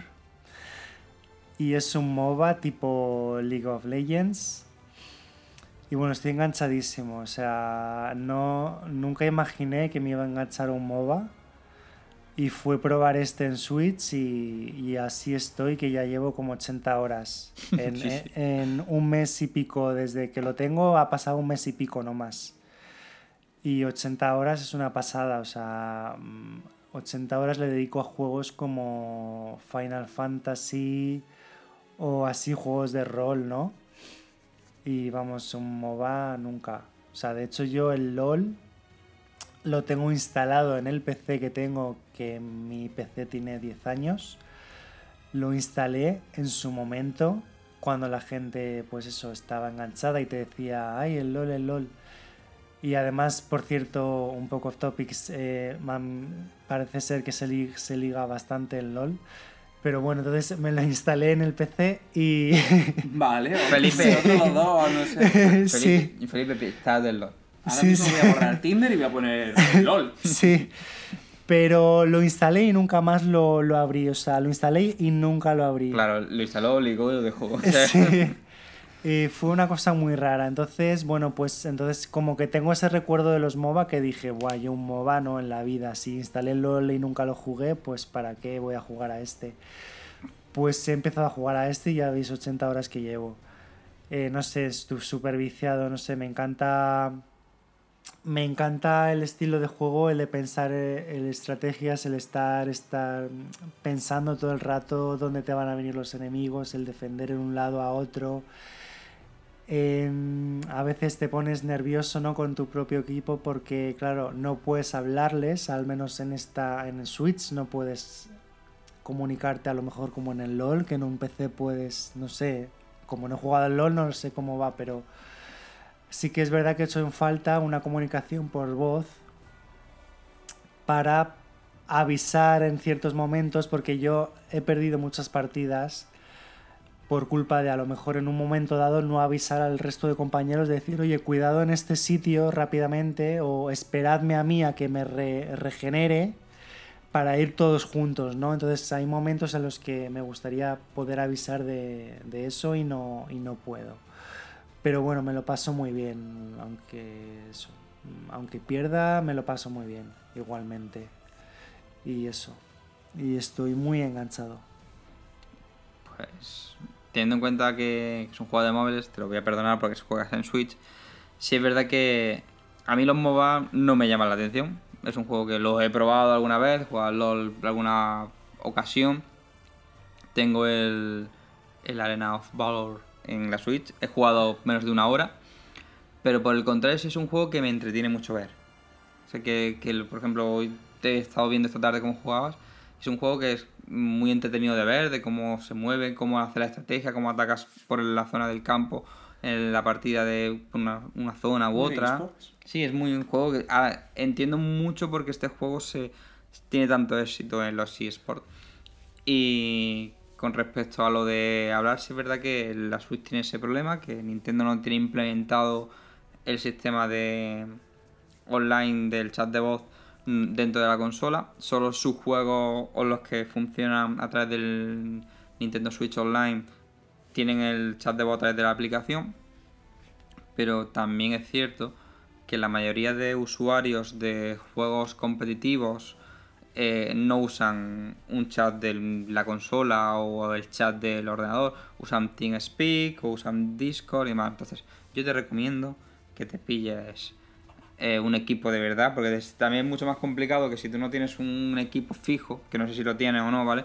C: Y es un MOBA tipo League of Legends. Y bueno estoy enganchadísimo. O sea no nunca imaginé que me iba a enganchar un MOBA y fue probar este en Switch y, y así estoy que ya llevo como 80 horas (laughs) en,
B: Sí, sí.
C: en un mes y pico desde que lo tengo ha pasado un mes y pico no más y 80 horas es una pasada, o sea, mm, 80 horas le dedico a juegos como Final Fantasy o así juegos de rol, ¿no? Y vamos, un MOBA nunca. O sea, de hecho yo el LOL lo tengo instalado en el PC que tengo, que mi PC tiene 10 años. Lo instalé en su momento cuando la gente, pues eso, estaba enganchada y te decía, ay, el LOL, el LOL. Y además, por cierto, un poco off topics, eh, man- parece ser que se, li- se liga bastante el LOL. Pero bueno, entonces me lo instalé en el PC y... (laughs)
D: Vale,
B: Felipe.
D: Otro los dos, no sé. (laughs)
C: sí,
B: Felipe, Felipe está del LOL.
D: Ahora
C: Sí,
D: mismo
C: sí.
D: voy a borrar Tinder y voy a poner (laughs) LOL.
C: sí. Pero lo instalé y nunca más lo, lo abrí. O sea, lo instalé y nunca lo abrí.
B: Claro, lo instaló, ligó y lo dejó.
C: Sí. Y fue una cosa muy rara. Entonces, bueno, pues entonces como que tengo ese recuerdo de los MOBA que dije, guau, yo un MOBA no en la vida. Si instalé el LOL y nunca lo jugué, pues ¿para qué voy a jugar a este? Pues he empezado a jugar a este y ya veis 80 horas que llevo. Eh, no sé, súper viciado, no sé, me encanta... Me encanta el estilo de juego, el de pensar eh, en estrategias, el estar, estar pensando todo el rato dónde te van a venir los enemigos, el defender en un lado a otro. Em, a veces te pones nervioso ¿no? con tu propio equipo porque, claro, no puedes hablarles, al menos en esta en Switch no puedes comunicarte a lo mejor como en el LOL, que en un PC puedes, no sé, como no he jugado al LOL no sé cómo va, pero sí que es verdad que he hecho en falta una comunicación por voz para avisar en ciertos momentos porque yo he perdido muchas partidas por culpa de a lo mejor en un momento dado no avisar al resto de compañeros de decir oye cuidado en este sitio rápidamente o esperadme a mí a que me re- regenere para ir todos juntos, ¿no? Entonces hay momentos en los que me gustaría poder avisar de, de eso y no, y no puedo. Pero bueno, me lo paso muy bien, aunque eso, aunque pierda, me lo paso muy bien, igualmente. Y eso. Y estoy muy enganchado.
B: Pues teniendo en cuenta que es un juego de móviles, te lo voy a perdonar porque se juega en Switch. Sí es verdad que a mí los MOBA no me llaman la atención. Es un juego que lo he probado alguna vez, jugado alguna ocasión. Tengo el, el Arena of Valor en la Switch. He jugado menos de una hora. Pero por el contrario, sí es un juego que me entretiene mucho ver. Sé que, que, por ejemplo, hoy te he estado viendo esta tarde cómo jugabas. Es un juego que es muy entretenido de ver, de cómo se mueve, cómo hace la estrategia, cómo atacas por la zona del campo en la partida de una, una zona u otra. Sí, es muy un juego que ah, entiendo mucho porque este juego se tiene tanto éxito en los eSports. Y con respecto a lo de hablar, sí es verdad que la Switch tiene ese problema, que Nintendo no tiene implementado el sistema de online del chat de voz mm, dentro de la consola. Solo sus juegos o los que funcionan a través del Nintendo Switch Online tienen el chat de voz a través de la aplicación. Pero también es cierto que la mayoría de usuarios de juegos competitivos eh, no usan un chat de la consola o el chat del ordenador, usan TeamSpeak o usan Discord y demás. Entonces, yo te recomiendo que te pilles eh, un equipo de verdad, porque es también es mucho más complicado que si tú no tienes un equipo fijo, que no sé si lo tienes o no, ¿vale?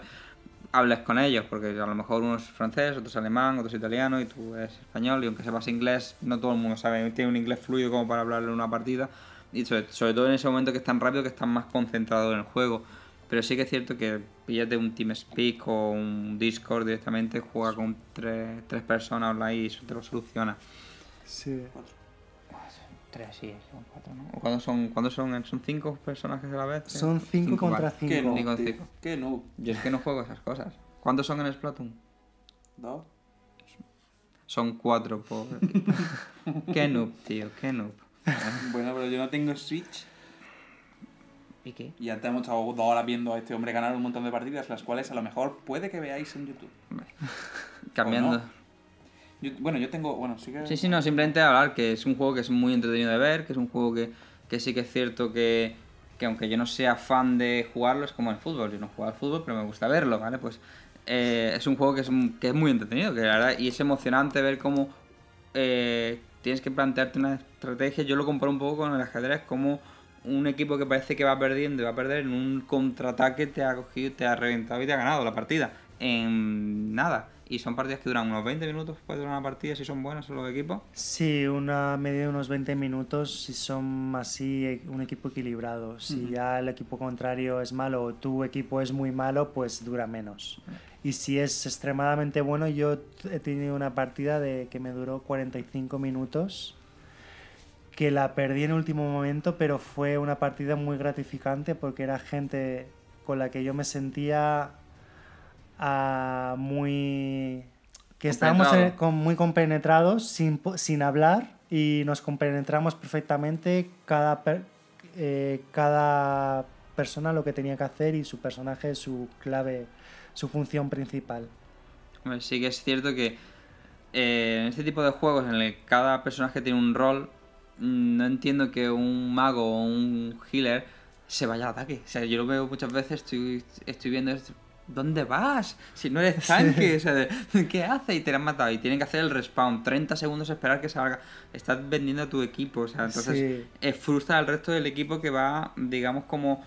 B: Hables con ellos, porque a lo mejor uno es francés, otro es alemán, otro es italiano y tú eres español, y aunque sepas inglés, no todo el mundo sabe, tiene un inglés fluido como para hablarle en una partida, y sobre, sobre todo en ese momento que es tan rápido que estás más concentrado en el juego. Pero sí que es cierto que píllate un TeamSpeak o un Discord directamente, juega con tres, tres personas online y eso te lo soluciona.
C: Sí.
B: Tres, sí, son cuatro, ¿no? ¿O cuándo son, cuándo son, son cinco personajes a la vez?
C: Son 5 contra
B: vale.
D: ¿Qué
C: 5.
D: no?
B: Cinco, cinco.
D: ¿Qué no?
B: Yo es que no juego esas cosas. ¿Cuántos son en Splatoon?
D: ¿Dos?
B: Son cuatro por (laughs) qué noob, tío, qué noob.
D: Bueno, pero yo no tengo Switch
B: ¿Y qué?
D: y antes hemos estado dos horas viendo a este hombre ganar un montón de partidas, las cuales a lo mejor puede que veáis en YouTube. (laughs) (laughs)
B: Cambiando.
D: Yo- bueno, yo tengo. Bueno, sí que.
B: Sí, sí, no, simplemente hablar que es un juego que es muy entretenido de ver, que es un juego que, que sí que es cierto que, que aunque yo no sea fan de jugarlo, es como el fútbol. Yo no juego al fútbol, pero me gusta verlo, ¿vale? Pues eh, es un juego que es, que es muy entretenido, que la verdad, y es emocionante ver cómo eh, tienes que plantearte una estrategia. Yo lo comparo un poco con el ajedrez, como un equipo que parece que va perdiendo y va a perder en un contraataque te ha cogido, te ha reventado y te ha ganado la partida. En nada. Y son partidas que duran unos 20 minutos, puede durar una partida si son buenos los equipos.
C: Sí, una media de unos 20 minutos si son así eh, un equipo equilibrado. Si ya el equipo contrario es malo o tu equipo es muy malo, pues dura menos. Y si es extremadamente bueno, yo he tenido una partida de que me duró 45 minutos que la perdí en último momento, pero fue una partida muy gratificante porque era gente con la que yo me sentía ah, muy... que estábamos con- muy compenetrados sin, sin hablar y nos compenetramos perfectamente cada, per- eh, cada persona lo que tenía que hacer y su personaje, su clave, su función principal.
B: Sí que es cierto que eh, en este tipo de juegos en el que cada personaje tiene un rol, no entiendo que un mago o un healer se vaya al ataque. O sea, yo lo veo muchas veces, estoy, estoy viendo esto. ¿Dónde vas? Si no eres (laughs) tanque, o sea, de- ¿qué haces? Y te han matado. Y tienen que hacer el respawn. 30 segundos esperar que salga. Estás vendiendo a tu equipo. O sea, entonces
C: Sí.
B: eh, frustra al resto del equipo que va, digamos, como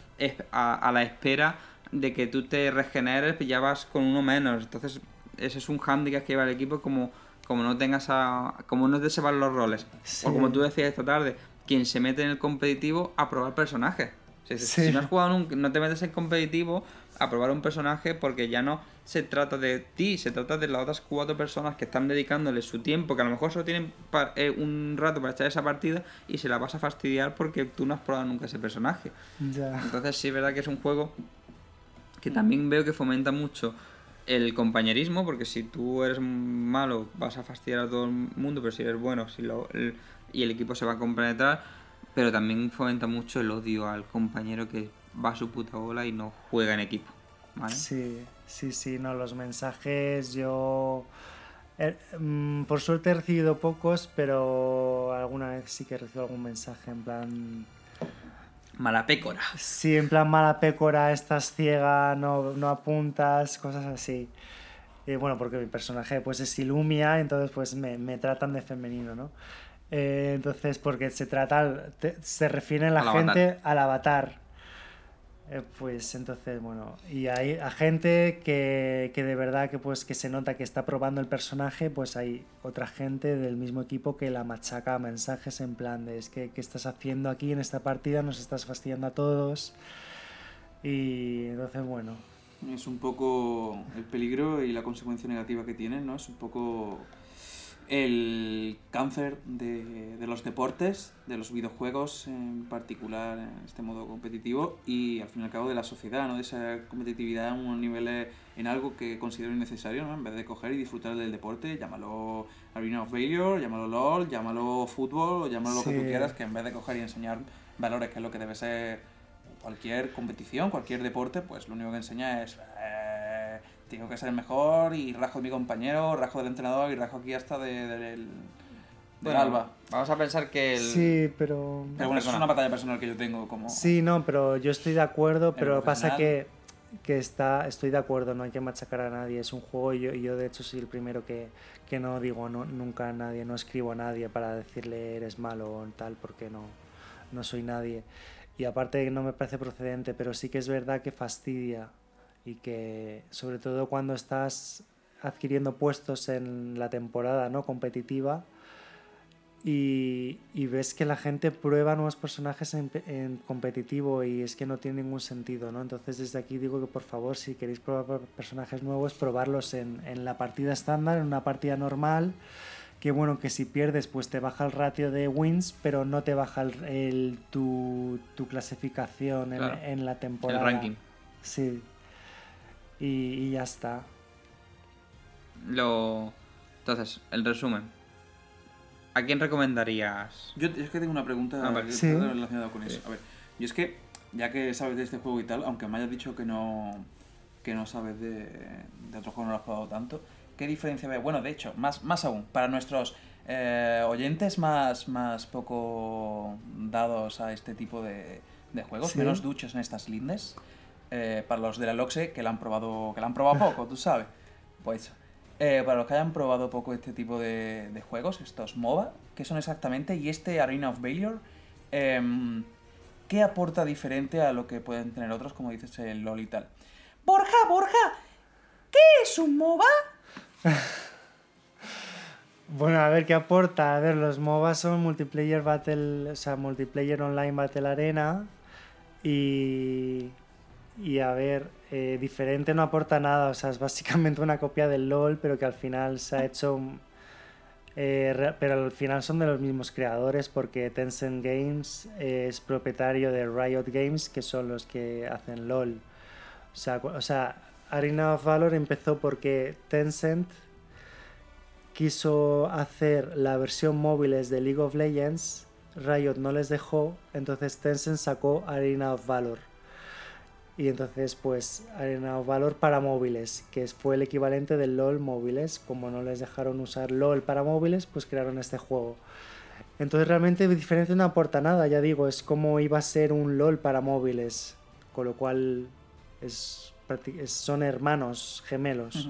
B: a, a la espera de que tú te regeneres y ya vas con uno menos. Entonces, ese es un handicap que lleva el equipo como, como no tengas a, como no te sepan los roles.
C: Sí.
B: O como tú decías esta tarde, quien se mete en el competitivo a probar personajes. Si,
C: Sí.
B: no has jugado nunca, no te metes en competitivo a probar un personaje porque ya no se trata de ti, se trata de las otras cuatro personas que están dedicándole su tiempo, que a lo mejor solo tienen eh, un rato para echar esa partida y se la vas a fastidiar porque tú no has probado nunca ese personaje. Entonces sí es verdad que es un juego que también veo que fomenta mucho el compañerismo, porque si tú eres malo vas a fastidiar a todo el mundo, pero si eres bueno si lo, el- y el equipo se va a compenetrar, pero también fomenta mucho el odio al compañero que va a su puta bola y no juega en equipo. ¿vale?
C: Sí, sí, sí, no, los mensajes yo... eh, mm, por suerte he recibido pocos, pero alguna vez sí que he recibido algún mensaje en plan...
B: Mala pécora.
C: Sí, en plan mala pécora, estás ciega, no, no apuntas, cosas así. Bueno, porque mi personaje pues es Ilumia, entonces pues me, me tratan de femenino, ¿no? Eh, entonces, porque se trata, te- se refiere la
B: Al
C: gente al avatar. Eh, pues entonces, bueno, y hay a gente que, que de verdad que pues que se nota que está probando el personaje, pues hay otra gente del mismo equipo que la machaca mensajes en plan de es que ¿qué estás haciendo aquí en esta partida? Nos estás fastidiando a todos. Y entonces, bueno,
D: Es un poco el peligro y la consecuencia negativa que tiene, ¿no? Es un poco el cáncer de, de los deportes, de los videojuegos en particular, en este modo competitivo, y al fin y al cabo de la sociedad, ¿no? de esa competitividad en unos niveles en algo que considero innecesario, ¿no? en vez de coger y disfrutar del deporte, llámalo Arena of Valor, llámalo LOL, llámalo fútbol, o llámalo lo que tú
C: Sí.
D: quieras, que en vez de coger y enseñar valores, que es lo que debe ser cualquier competición, cualquier deporte, pues lo único que enseña es eh, tengo que ser el mejor y rajo de mi compañero, rajo del entrenador y rajo aquí hasta de, de- del, del
B: Bueno,
D: alba.
B: Vamos a pensar que el...
C: Sí, pero...
D: Pero bueno, eso es una batalla personal que yo tengo como...
C: Sí, no, pero yo estoy de acuerdo, pero pasa que, que está, estoy de acuerdo, no hay que machacar a nadie, es un juego y yo, y yo de hecho soy el primero que, que no digo no, nunca a nadie, no escribo a nadie para decirle eres malo o tal, porque no, no soy nadie. Y aparte no me parece procedente, pero sí que es verdad que fastidia y que sobre todo cuando estás adquiriendo puestos en la temporada no competitiva, y, y ves que la gente prueba nuevos personajes en, en competitivo y es que no tiene ningún sentido, ¿no? Entonces desde aquí digo que por favor, si queréis probar per- personajes nuevos, probarlos en, en la partida estándar, en una partida normal, que bueno, que si pierdes pues te baja el ratio de wins, pero no te baja el, el- tu, tu clasificación en,
B: Claro.
C: en la
B: el
C: temporada.
B: ranking.
C: Sí. Y, y ya está.
B: Lo... Entonces, el resumen. ¿A quién recomendarías?
D: Yo es que tengo una pregunta
B: Ah, vale.
C: Sí.
D: relacionada con eso. A ver, yo es que, ya que sabes de este juego y tal, aunque me hayas dicho que no, que no sabes de, de otro juego, no lo has jugado tanto, ¿qué diferencia ves? Bueno, de hecho, más, más aún, para nuestros eh, oyentes más, más poco dados a este tipo de, de juegos,
C: Sí.
D: menos duchos en estas lindes, eh, para los de la Loxe que la han probado, que la han probado poco, tú sabes, (laughs) pues eh, para los que hayan probado poco este tipo de, de juegos, estos MOBA, ¿qué son exactamente? Y este Arena of Valor, em, ¿qué aporta diferente a lo que pueden tener otros, como dices, el LOL y tal? Borja, Borja, ¿qué es un MOBA? (laughs)
C: Bueno, a ver qué aporta. A ver, los MOBA son multiplayer battle, o sea, multiplayer online battle arena. Y. Y a ver, eh, diferente no aporta nada. O sea, es básicamente una copia del LOL, pero que al final se ha hecho. eh, pero al final son de los mismos creadores porque Tencent Games eh, es propietario de Riot Games, que son los que hacen LOL. O sea, o sea, Arena of Valor empezó porque Tencent quiso hacer la versión móviles de League of Legends, Riot no les dejó, entonces Tencent sacó Arena of Valor. Y entonces, pues, Arena of Valor para móviles, que es- fue el equivalente del LOL móviles. Como no les dejaron usar LOL para móviles, pues crearon este juego. Entonces, realmente diferente no aporta nada, ya digo, es como iba a ser un LOL para móviles. Con lo cual, es, son hermanos gemelos.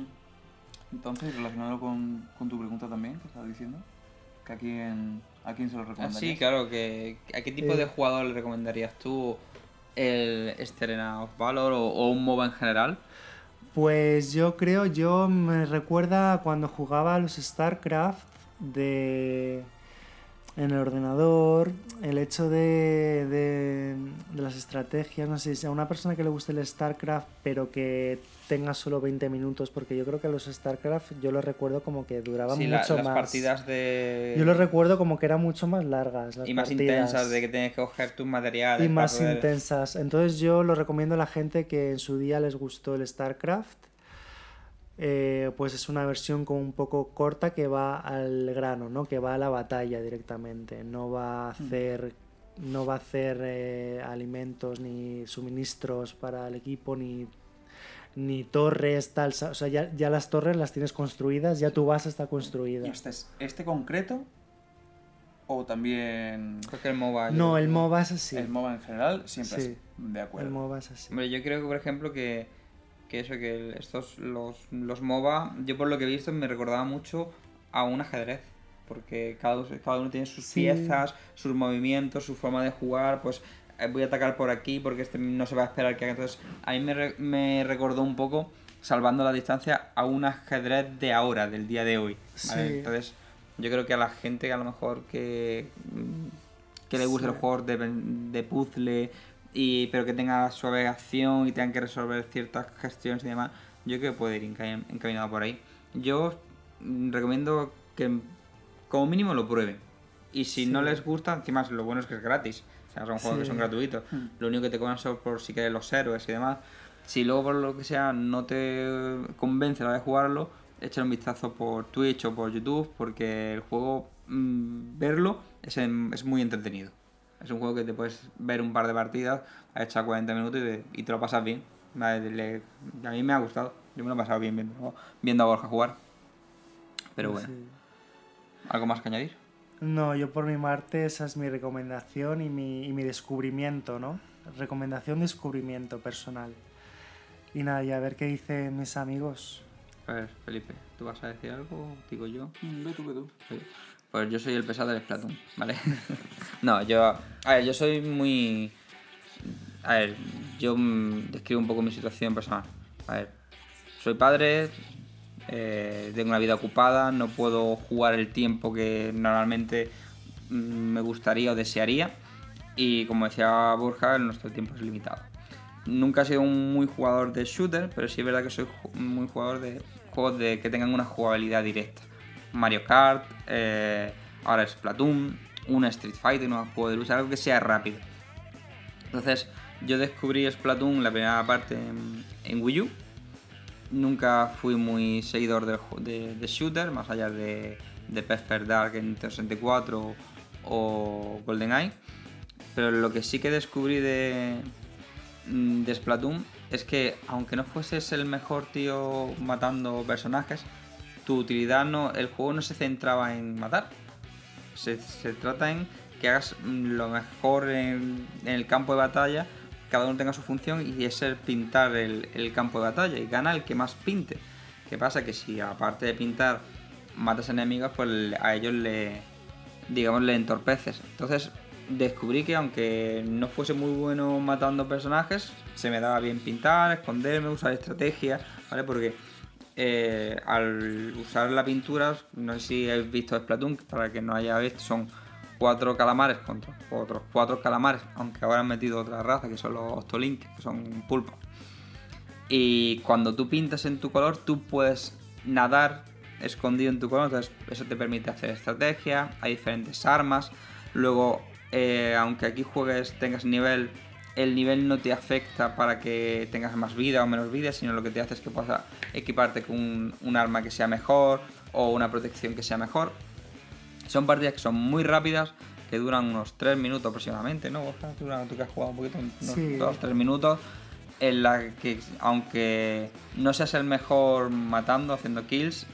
D: Entonces, relacionado con, con tu pregunta también, que estabas diciendo, que a quién, a quién se lo
B: Ah,
D: recomendarías.
B: sí, claro, que ¿a qué tipo
C: Eh.
B: de jugador le recomendarías tú el este of Valor o, un MOBA en general?
C: Pues yo creo, yo me recuerda cuando jugaba a los StarCraft de en el ordenador, el hecho de, de, de las estrategias, no sé, si a una persona que le guste el StarCraft pero que tenga solo 20 minutos, porque yo creo que los StarCraft yo los recuerdo como que duraban
B: Sí, la-
C: mucho
B: las
C: más.
B: partidas de...
C: Yo los recuerdo como que eran mucho más largas. Las
B: y más
C: partidas.
B: intensas, de que tienes que coger tus materiales.
C: y más
B: poder-
C: intensas. Entonces yo lo recomiendo a la gente que en su día les gustó el StarCraft. Eh, pues es una versión como un poco corta que va al grano, ¿no? Que va a la batalla directamente. No va a hacer, no va a hacer eh, alimentos ni suministros para el equipo ni ni torres tal, o sea, ya, ya las torres las tienes construidas, ya tu base está construida.
D: ¿Y este es este concreto? ¿O también
B: Creo que el MOBA...
C: No, el MOBA es así.
D: el MOBA en general? Siempre
C: Sí.
D: así. De acuerdo.
C: El MOBA es así.
B: Hombre, yo creo que, por ejemplo, que, que eso, que estos, los, los MOBA, yo por lo que he visto, me recordaba mucho a un ajedrez. Porque cada, cada uno tiene sus
C: Sí.
B: piezas, sus movimientos, su forma de jugar, pues voy a atacar por aquí porque este no se va a esperar que haga. Entonces, a mí me, re- me recordó un poco, salvando la distancia, a un ajedrez de ahora, del día de hoy. ¿vale?
C: Sí.
B: Entonces, yo creo que a la gente que a lo mejor que, mm, que le guste
C: Sí.
B: los juegos de, de puzzle, y, pero que tenga suave acción y tengan que resolver ciertas gestiones y demás, yo creo que puede ir encami- encaminado por ahí. Yo mm, recomiendo que como mínimo lo prueben. Y si no
C: Sí.
B: les gusta, encima lo bueno es que es gratis. O sea, son juegos que son gratuitos.
D: Hmm.
B: Lo único que te cobran son por si quieres los héroes y demás. Si luego por lo que sea no te convence la de jugarlo, échale un vistazo por Twitch o por YouTube porque el juego, mm, verlo, es, en- es muy entretenido. Es un juego que te puedes ver un par de partidas, a echar 40 minutos y te, y te lo pasas bien. Vale, le- a mí me ha gustado. Yo me lo he pasado bien viendo, viendo a Borja jugar. Pero bueno. ¿algo más que añadir?
C: No, yo por mi parte esa es mi recomendación y mi, y mi descubrimiento, ¿no? Recomendación, descubrimiento personal. Y nada, y a ver qué dicen mis amigos.
B: A ver, Felipe, ¿tú vas a decir algo? Digo yo.
D: Mm, Ve tú, ve tú.
B: Pues yo soy el pesado del Splatoon, ¿vale? (laughs) no, yo. A ver, yo soy muy. A ver, yo mm, describo un poco mi situación personal. A ver, soy padre, eh, tengo una vida ocupada, no puedo jugar el tiempo que normalmente mm, me gustaría o desearía. Y como decía Borja, nuestro tiempo es limitado. Nunca he sido un muy jugador de shooter, pero sí es verdad que soy muy jugador de juegos de, que tengan una jugabilidad directa. Mario Kart, eh, ahora Splatoon, un Street Fighter, un juego de algo que sea rápido. Entonces, yo descubrí Splatoon la primera parte en Wii U. Nunca fui muy seguidor ju- de, de shooter, más allá de, de Perfect Dark en Nintendo 64 o GoldenEye. Pero lo que sí que descubrí de, mm, de Splatoon es que aunque no fueses el mejor tío matando personajes, tu utilidad no, el juego no se centraba en matar. Se, se trata en que hagas mm, lo mejor en, en el campo de batalla, cada uno tenga su función y es el pintar el, campo de batalla y gana el que más pinte. ¿Qué pasa? Que si aparte de pintar matas enemigos, pues a ellos le, digamos, le entorpeces. Entonces descubrí que aunque no fuese muy bueno matando personajes, se me daba bien pintar, esconderme, usar estrategia, ¿vale? Porque eh, al usar la pintura, no sé si habéis visto Splatoon, para que no haya visto, son cuatro calamares contra otros cuatro calamares, aunque ahora han metido otra raza que son los Octolink, que son pulpos. Y cuando tú pintas en tu color, tú puedes nadar escondido en tu color, entonces eso te permite hacer estrategia, hay diferentes armas. Luego, eh, aunque aquí juegues, tengas nivel, el nivel no te afecta para que tengas más vida o menos vida, sino lo que te hace es que puedas equiparte con un arma que sea mejor o una protección que sea mejor. Son partidas que son muy rápidas, que duran unos 3 minutos aproximadamente, ¿no? Tú que has jugado un poquito, unos
C: Sí.
B: 2-3 minutos, en la que aunque no seas el mejor matando, haciendo kills,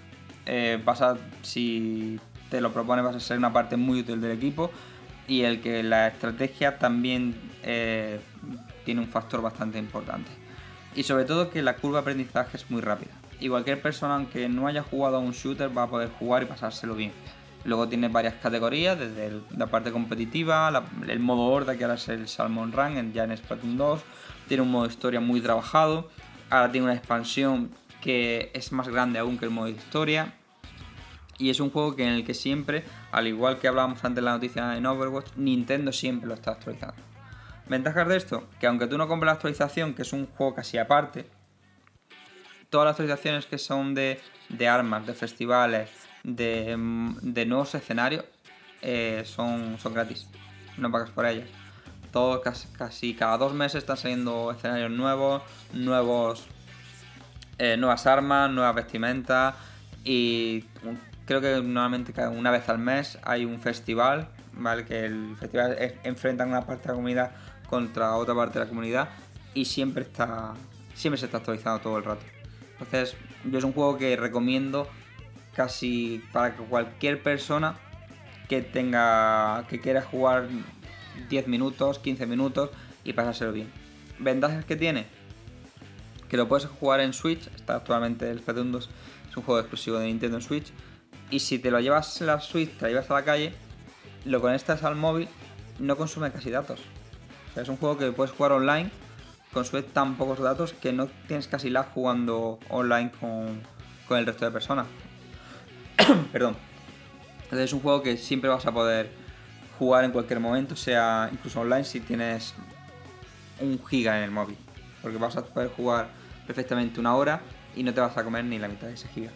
B: eh, vas a, si te lo propones vas a ser una parte muy útil del equipo y el que la estrategia también eh, tiene un factor bastante importante. Y sobre todo que la curva de aprendizaje es muy rápida. Y cualquier persona, aunque no haya jugado a un shooter, va a poder jugar y pasárselo bien. Luego tiene varias categorías, desde la parte competitiva, el modo horda, que ahora es el Salmon Run, ya en Splatoon 2. Tiene un modo historia muy trabajado. Ahora tiene una expansión que es más grande aún que el modo historia. Y es un juego que en el que siempre, al igual que hablábamos antes en la noticia en Overwatch, Nintendo siempre lo está actualizando. Ventajas de esto, que aunque tú no compres la actualización, que es un juego casi aparte, todas las actualizaciones que son de, de armas, de festivales, de, nuevos escenarios, eh, son, son gratis. No pagas por ellas. Todo, casi, cada dos meses están saliendo escenarios nuevos, nuevos eh, nuevas armas, nuevas vestimentas y creo que normalmente una vez al mes hay un festival, ¿vale? Que el festival es- enfrentan una parte de la comunidad contra otra parte de la comunidad y siempre está siempre se está actualizando todo el rato. Entonces, yo es un juego que recomiendo casi para que cualquier persona que tenga que quiera jugar 10 minutos, 15 minutos y pasárselo bien. Ventajas que tiene, que lo puedes jugar en Switch, está actualmente el Splatoon 2, es un juego exclusivo de Nintendo en Switch, y si te lo llevas la Switch, te la llevas a la calle, lo conectas al móvil, no consume casi datos. O sea, es un juego que puedes jugar online, consume tan pocos datos que no tienes casi lag jugando online con, con el resto de personas. (coughs) Perdón. Entonces es un juego que siempre vas a poder jugar en cualquier momento, sea incluso online si tienes un giga en el móvil. Porque vas a poder jugar perfectamente una hora y no te vas a comer ni la mitad de ese giga.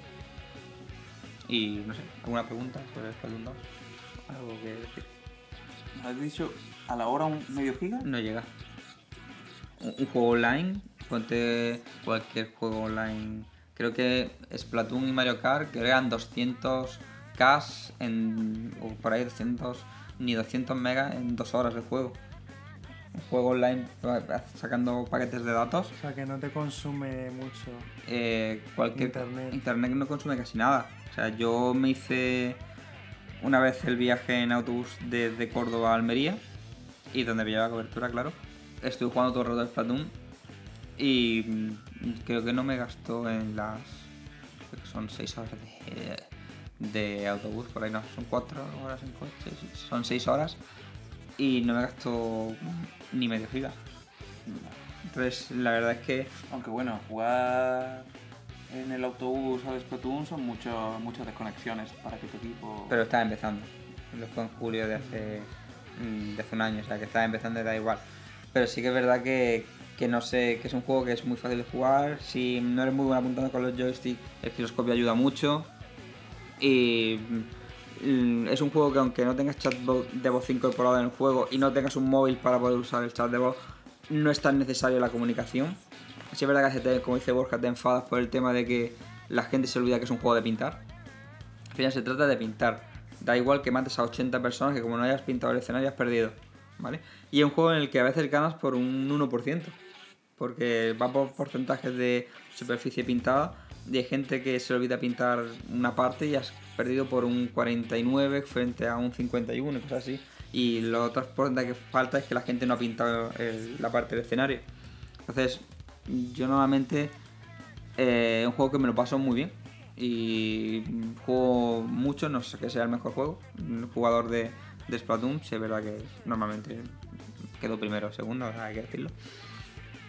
B: Y no sé, ¿alguna pregunta sobre Splatoon 2? ¿Algo que decir?
D: ¿Has dicho a la hora un medio giga?
B: No llega. Un, un juego online, ponte cualquier juego online. Creo que Splatoon y Mario Kart crean 200 K en. o por ahí 200. ni 200 megas en dos horas de juego. Un juego online eh, sacando paquetes de datos.
C: O sea, que no te consume mucho.
B: eh, cualquier
C: Internet.
B: internet no consume casi nada. O sea, yo me hice una vez el viaje en autobús desde Córdoba a Almería y donde me llevaba cobertura, claro. Estuve jugando todo el rato al Splatoon y mm, creo que no me gastó en las. creo que son 6 horas de, de autobús, por ahí no, son 4 horas en coche, son 6 horas y no me gastó ni medio giga. Entonces, la verdad es que
D: Aunque bueno, jugar en el autobús al Splatoon son mucho, muchas desconexiones para que tu equipo...
B: Pero estaba empezando. Lo fue en julio de hace, de hace un año, o sea que estaba empezando y da igual. Pero sí que es verdad que, que no sé, que es un juego que es muy fácil de jugar. Si no eres muy bueno apuntando con los joysticks, el giroscopio ayuda mucho. Y mm, es un juego que aunque no tengas chat de voz incorporado en el juego y no tengas un móvil para poder usar el chat de voz, no es tan necesario la comunicación. Sí es verdad que, te- como dice Borja, te enfadas por el tema de que la gente se olvida que es un juego de pintar. Al final se trata de pintar. Da igual que mates a 80 personas, que como no hayas pintado el escenario has perdido. ¿Vale? Y es un juego en el que a veces ganas por un 1%. Porque va por porcentajes de superficie pintada. Hay gente que se olvida pintar una parte y has perdido por un 49 frente a un 51 y cosas así. Y lo otro porcentaje que falta es que la gente no ha pintado la parte del escenario. Entonces, yo normalmente eh, es un juego que me lo paso muy bien. Y juego mucho, no sé que sea el mejor juego. El jugador de, de Splatoon, sí es verdad que normalmente quedo primero o segundo, hay que decirlo.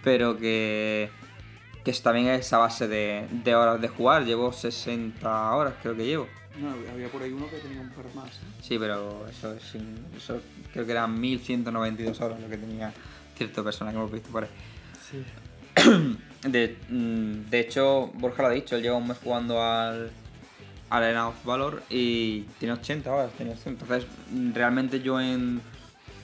B: Pero que, que es también esa base de, de horas de jugar. Llevo 60 horas, creo que llevo.
D: No, había por ahí uno que tenía un par más. ¿eh?
B: Sí, pero eso es eso creo que eran 1192 horas lo que tenía cierta persona que hemos visto por ahí.
C: Sí. (clears throat)
B: De, mm, de hecho, Borja lo ha dicho, él lleva un mes jugando al, Arena of Valor y tiene 80 horas, tiene 100. Entonces, realmente yo en,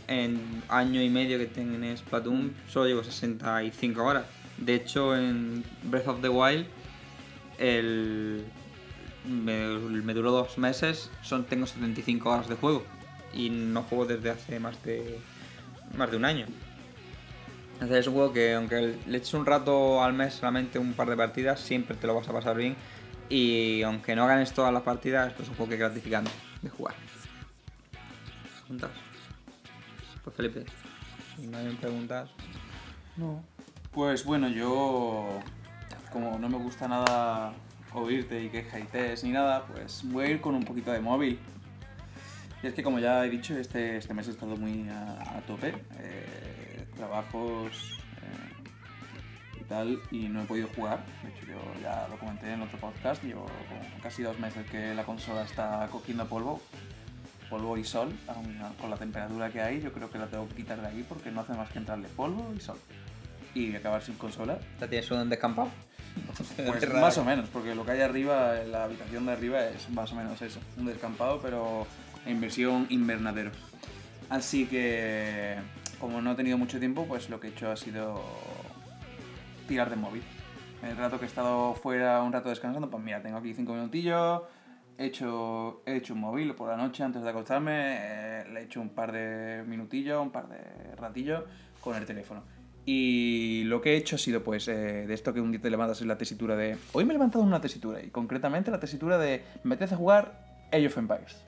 B: en año y medio que tengo en Splatoon solo llevo 65 horas. De hecho, en Breath of the Wild, el, me, duró dos meses, son, tengo 75 horas de juego y no juego desde hace más de, más de un año. Entonces es un juego que aunque le eches un rato al mes solamente un par de partidas, siempre te lo vas a pasar bien. Y aunque no ganes todas las partidas, pues es un juego que es gratificante de jugar. ¿Preguntas? Pues Felipe, si no hay preguntas,
C: No.
D: Pues bueno, yo como no me gusta nada oírte y que hatees ni nada, pues voy a ir con un poquito de móvil. Y es que como ya he dicho, este, este mes he estado muy a, a tope. eh, trabajos eh, y tal, y no he podido jugar. De hecho, yo ya lo comenté en otro podcast. Llevo como casi dos meses que la consola está cogiendo polvo. Polvo y sol, con la temperatura que hay, yo creo que la tengo que quitar de ahí porque no hace más que entrarle polvo y sol. Y acabar sin consola.
B: ¿ya tienes un descampado?
D: Pues (laughs) más o menos, porque lo que hay arriba, en la habitación de arriba, es más o menos eso. Un descampado, pero en versión invernadero. Así que, como no he tenido mucho tiempo, pues lo que he hecho ha sido tirar de móvil. El rato que he estado fuera un rato descansando, pues mira, tengo aquí cinco minutillos, hecho, he hecho un móvil por la noche antes de acostarme, eh, le he hecho un par de minutillos, un par de ratillos con el teléfono. Y lo que he hecho ha sido, pues, eh, de esto que un día te levantas en la tesitura de... Hoy me he levantado en una tesitura, y concretamente la tesitura de... Me apetece jugar Age of Empires.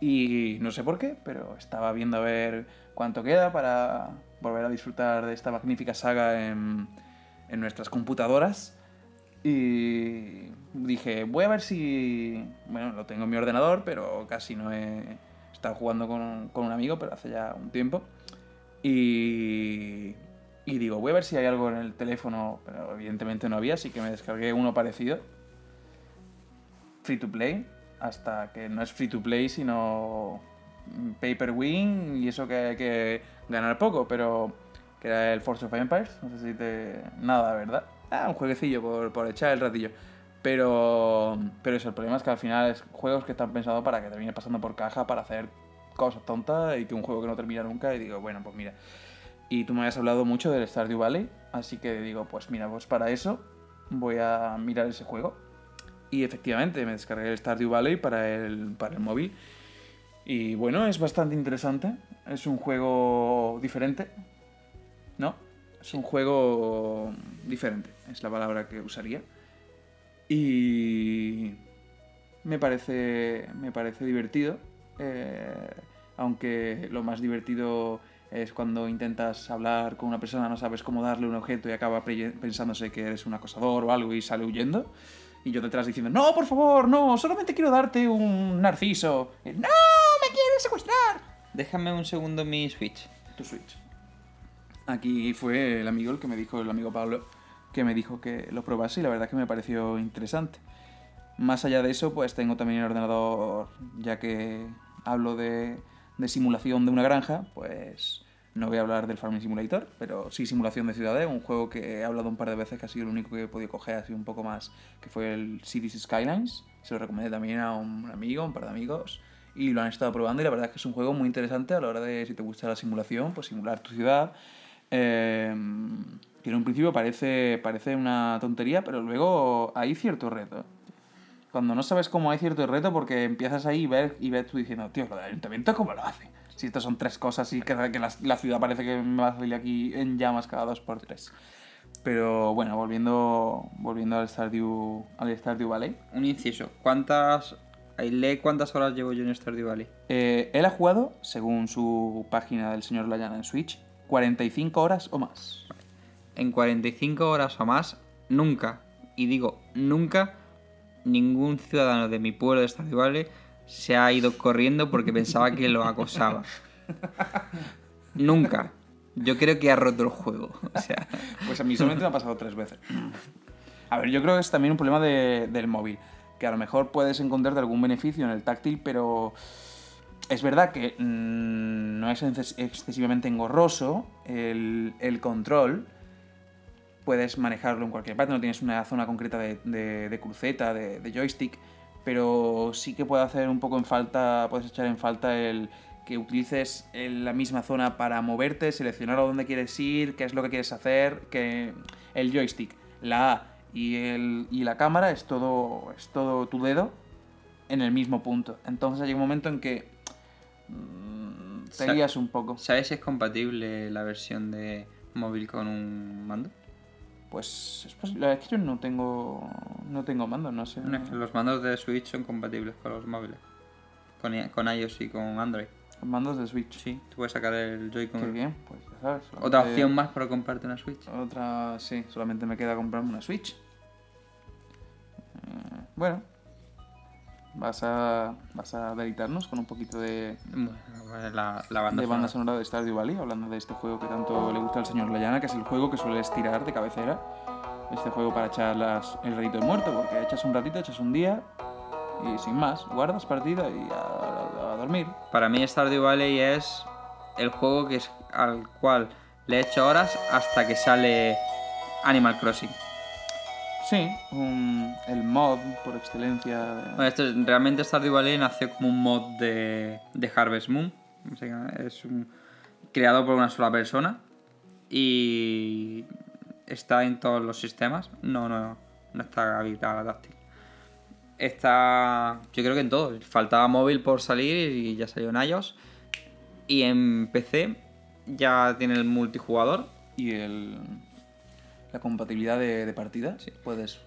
D: Y no sé por qué, pero estaba viendo a ver cuánto queda para volver a disfrutar de esta magnífica saga en, en nuestras computadoras. Y dije, voy a ver si... Bueno, lo tengo en mi ordenador, pero casi no he estado jugando con, con un amigo, pero hace ya un tiempo. Y, y digo, voy a ver si hay algo en el teléfono, pero evidentemente no había, así que me descargué uno parecido. Free to play, hasta que no es free to play, sino pay per win, y eso que hay que ganar poco, pero que era el Force of Empires, no sé si te... Nada, ¿verdad? Ah, un jueguecillo por, por echar el ratillo. Pero, pero eso, el problema es que al final es juegos que están pensados para que termine pasando por caja para hacer cosas tontas y que un juego que no termina nunca y digo, bueno, pues mira. Y tú me habías hablado mucho del Stardew Valley, así que digo, pues mira, pues para eso voy a mirar ese juego. Y efectivamente, me descargué el Stardew Valley para el, para el móvil. Y bueno, es bastante interesante. Es un juego diferente, ¿no? Es un juego diferente, es la palabra que usaría. Y me parece, me parece divertido. eh, aunque lo más divertido es cuando intentas hablar con una persona, no sabes cómo darle un objeto y acaba pensándose que eres un acosador o algo y sale huyendo. Y yo detrás diciendo, no, por favor, no, solamente quiero darte un narciso. Y, no, me quieres secuestrar.
B: Déjame un segundo mi Switch.
D: Tu Switch. Aquí fue el amigo, el que me dijo, el amigo Pablo, que me dijo que lo probase y la verdad que me pareció interesante. Más allá de eso, pues tengo también el ordenador, ya que hablo de, de simulación de una granja, pues no voy a hablar del Farming Simulator, pero sí simulación de ciudades, un juego que he hablado un par de veces, que ha sido el único que he podido coger así un poco más, que fue el Cities Skylines. Se lo recomendé también a un amigo, un par de amigos, y lo han estado probando y la verdad es que es un juego muy interesante a la hora de, si te gusta la simulación, pues simular tu ciudad. Eh, que en un principio parece, parece una tontería, pero luego hay cierto reto. Cuando no sabes cómo hay cierto reto, porque empiezas ahí y ves, y ves tú diciendo, tío, lo del ayuntamiento, ¿cómo lo hacen? Si estas son tres cosas y que, que la, la ciudad parece que me va a salir aquí en llamas cada dos por tres. Pero bueno, volviendo, volviendo al Stardew, al Stardew Valley.
B: Un inciso. ¿Cuántas. ahí Lee cuántas horas llevo yo en Stardew Valley?
D: Eh, él ha jugado, según su página del señor Layana en Switch, 45 horas o más.
B: En 45 horas o más, nunca, y digo nunca, ningún ciudadano de mi pueblo de Stardew Valley se ha ido corriendo porque pensaba que lo acosaba. Nunca. Yo creo que ha roto el juego. O sea,
D: Pues a mí solamente me ha pasado tres veces. A ver, yo creo que es también un problema de- del móvil. Que a lo mejor puedes encontrarte algún beneficio en el táctil, pero es verdad que mm, no es exces- excesivamente engorroso el, el control. Puedes manejarlo en cualquier parte, no tienes una zona concreta de, de- de cruceta, de, joystick, pero sí que puede hacer un poco en falta, puedes echar en falta el que utilices la misma zona para moverte, seleccionar a dónde quieres ir, qué es lo que quieres hacer, que el joystick, la A y, el, y la cámara es todo, es todo tu dedo en el mismo punto. Entonces llega un momento en que mm, te
B: Sa-
D: guías un poco.
B: ¿sabes si es compatible la versión de móvil con un mando?
D: Pues es posible. Es que yo no tengo no tengo mando, no sé.
B: No, es que los mandos de Switch son compatibles con los móviles. Con, i- con iOS y con Android.
D: Mandos de Switch.
B: Sí, tú puedes sacar el Joy-Con.
D: Qué bien, pues ya sabes.
B: Otra opción más para comprarte una Switch.
D: Otra, sí, solamente me queda comprarme una Switch. Eh, bueno, vas a, vas a deleitarnos con un poquito de,
B: la, la banda
D: de banda
B: sonora.
D: de Stardew Valley, hablando de este juego que tanto le gusta al señor Layana, que es el juego que sueles tirar de cabecera. Este juego para echar las, el ratito de muerto, porque echas un ratito, echas un día y sin más, guardas partida y a, a- a dormir.
B: Para mí Stardew Valley es el juego que es, al cual le he hecho horas hasta que sale Animal Crossing.
D: Sí, un- el mod por excelencia. de-
B: Bueno, esto es- realmente Stardew Valley nació como un mod de, de Harvest Moon. O sea, es un, creado por una sola persona y está en todos los sistemas. No, no, no está habilitada la táctil. Está, yo creo que en todo. Faltaba móvil por salir y ya salió en iOS. Y en PC ya tiene el multijugador.
D: y el, la compatibilidad de, de partida.
B: Sí.
D: Puedes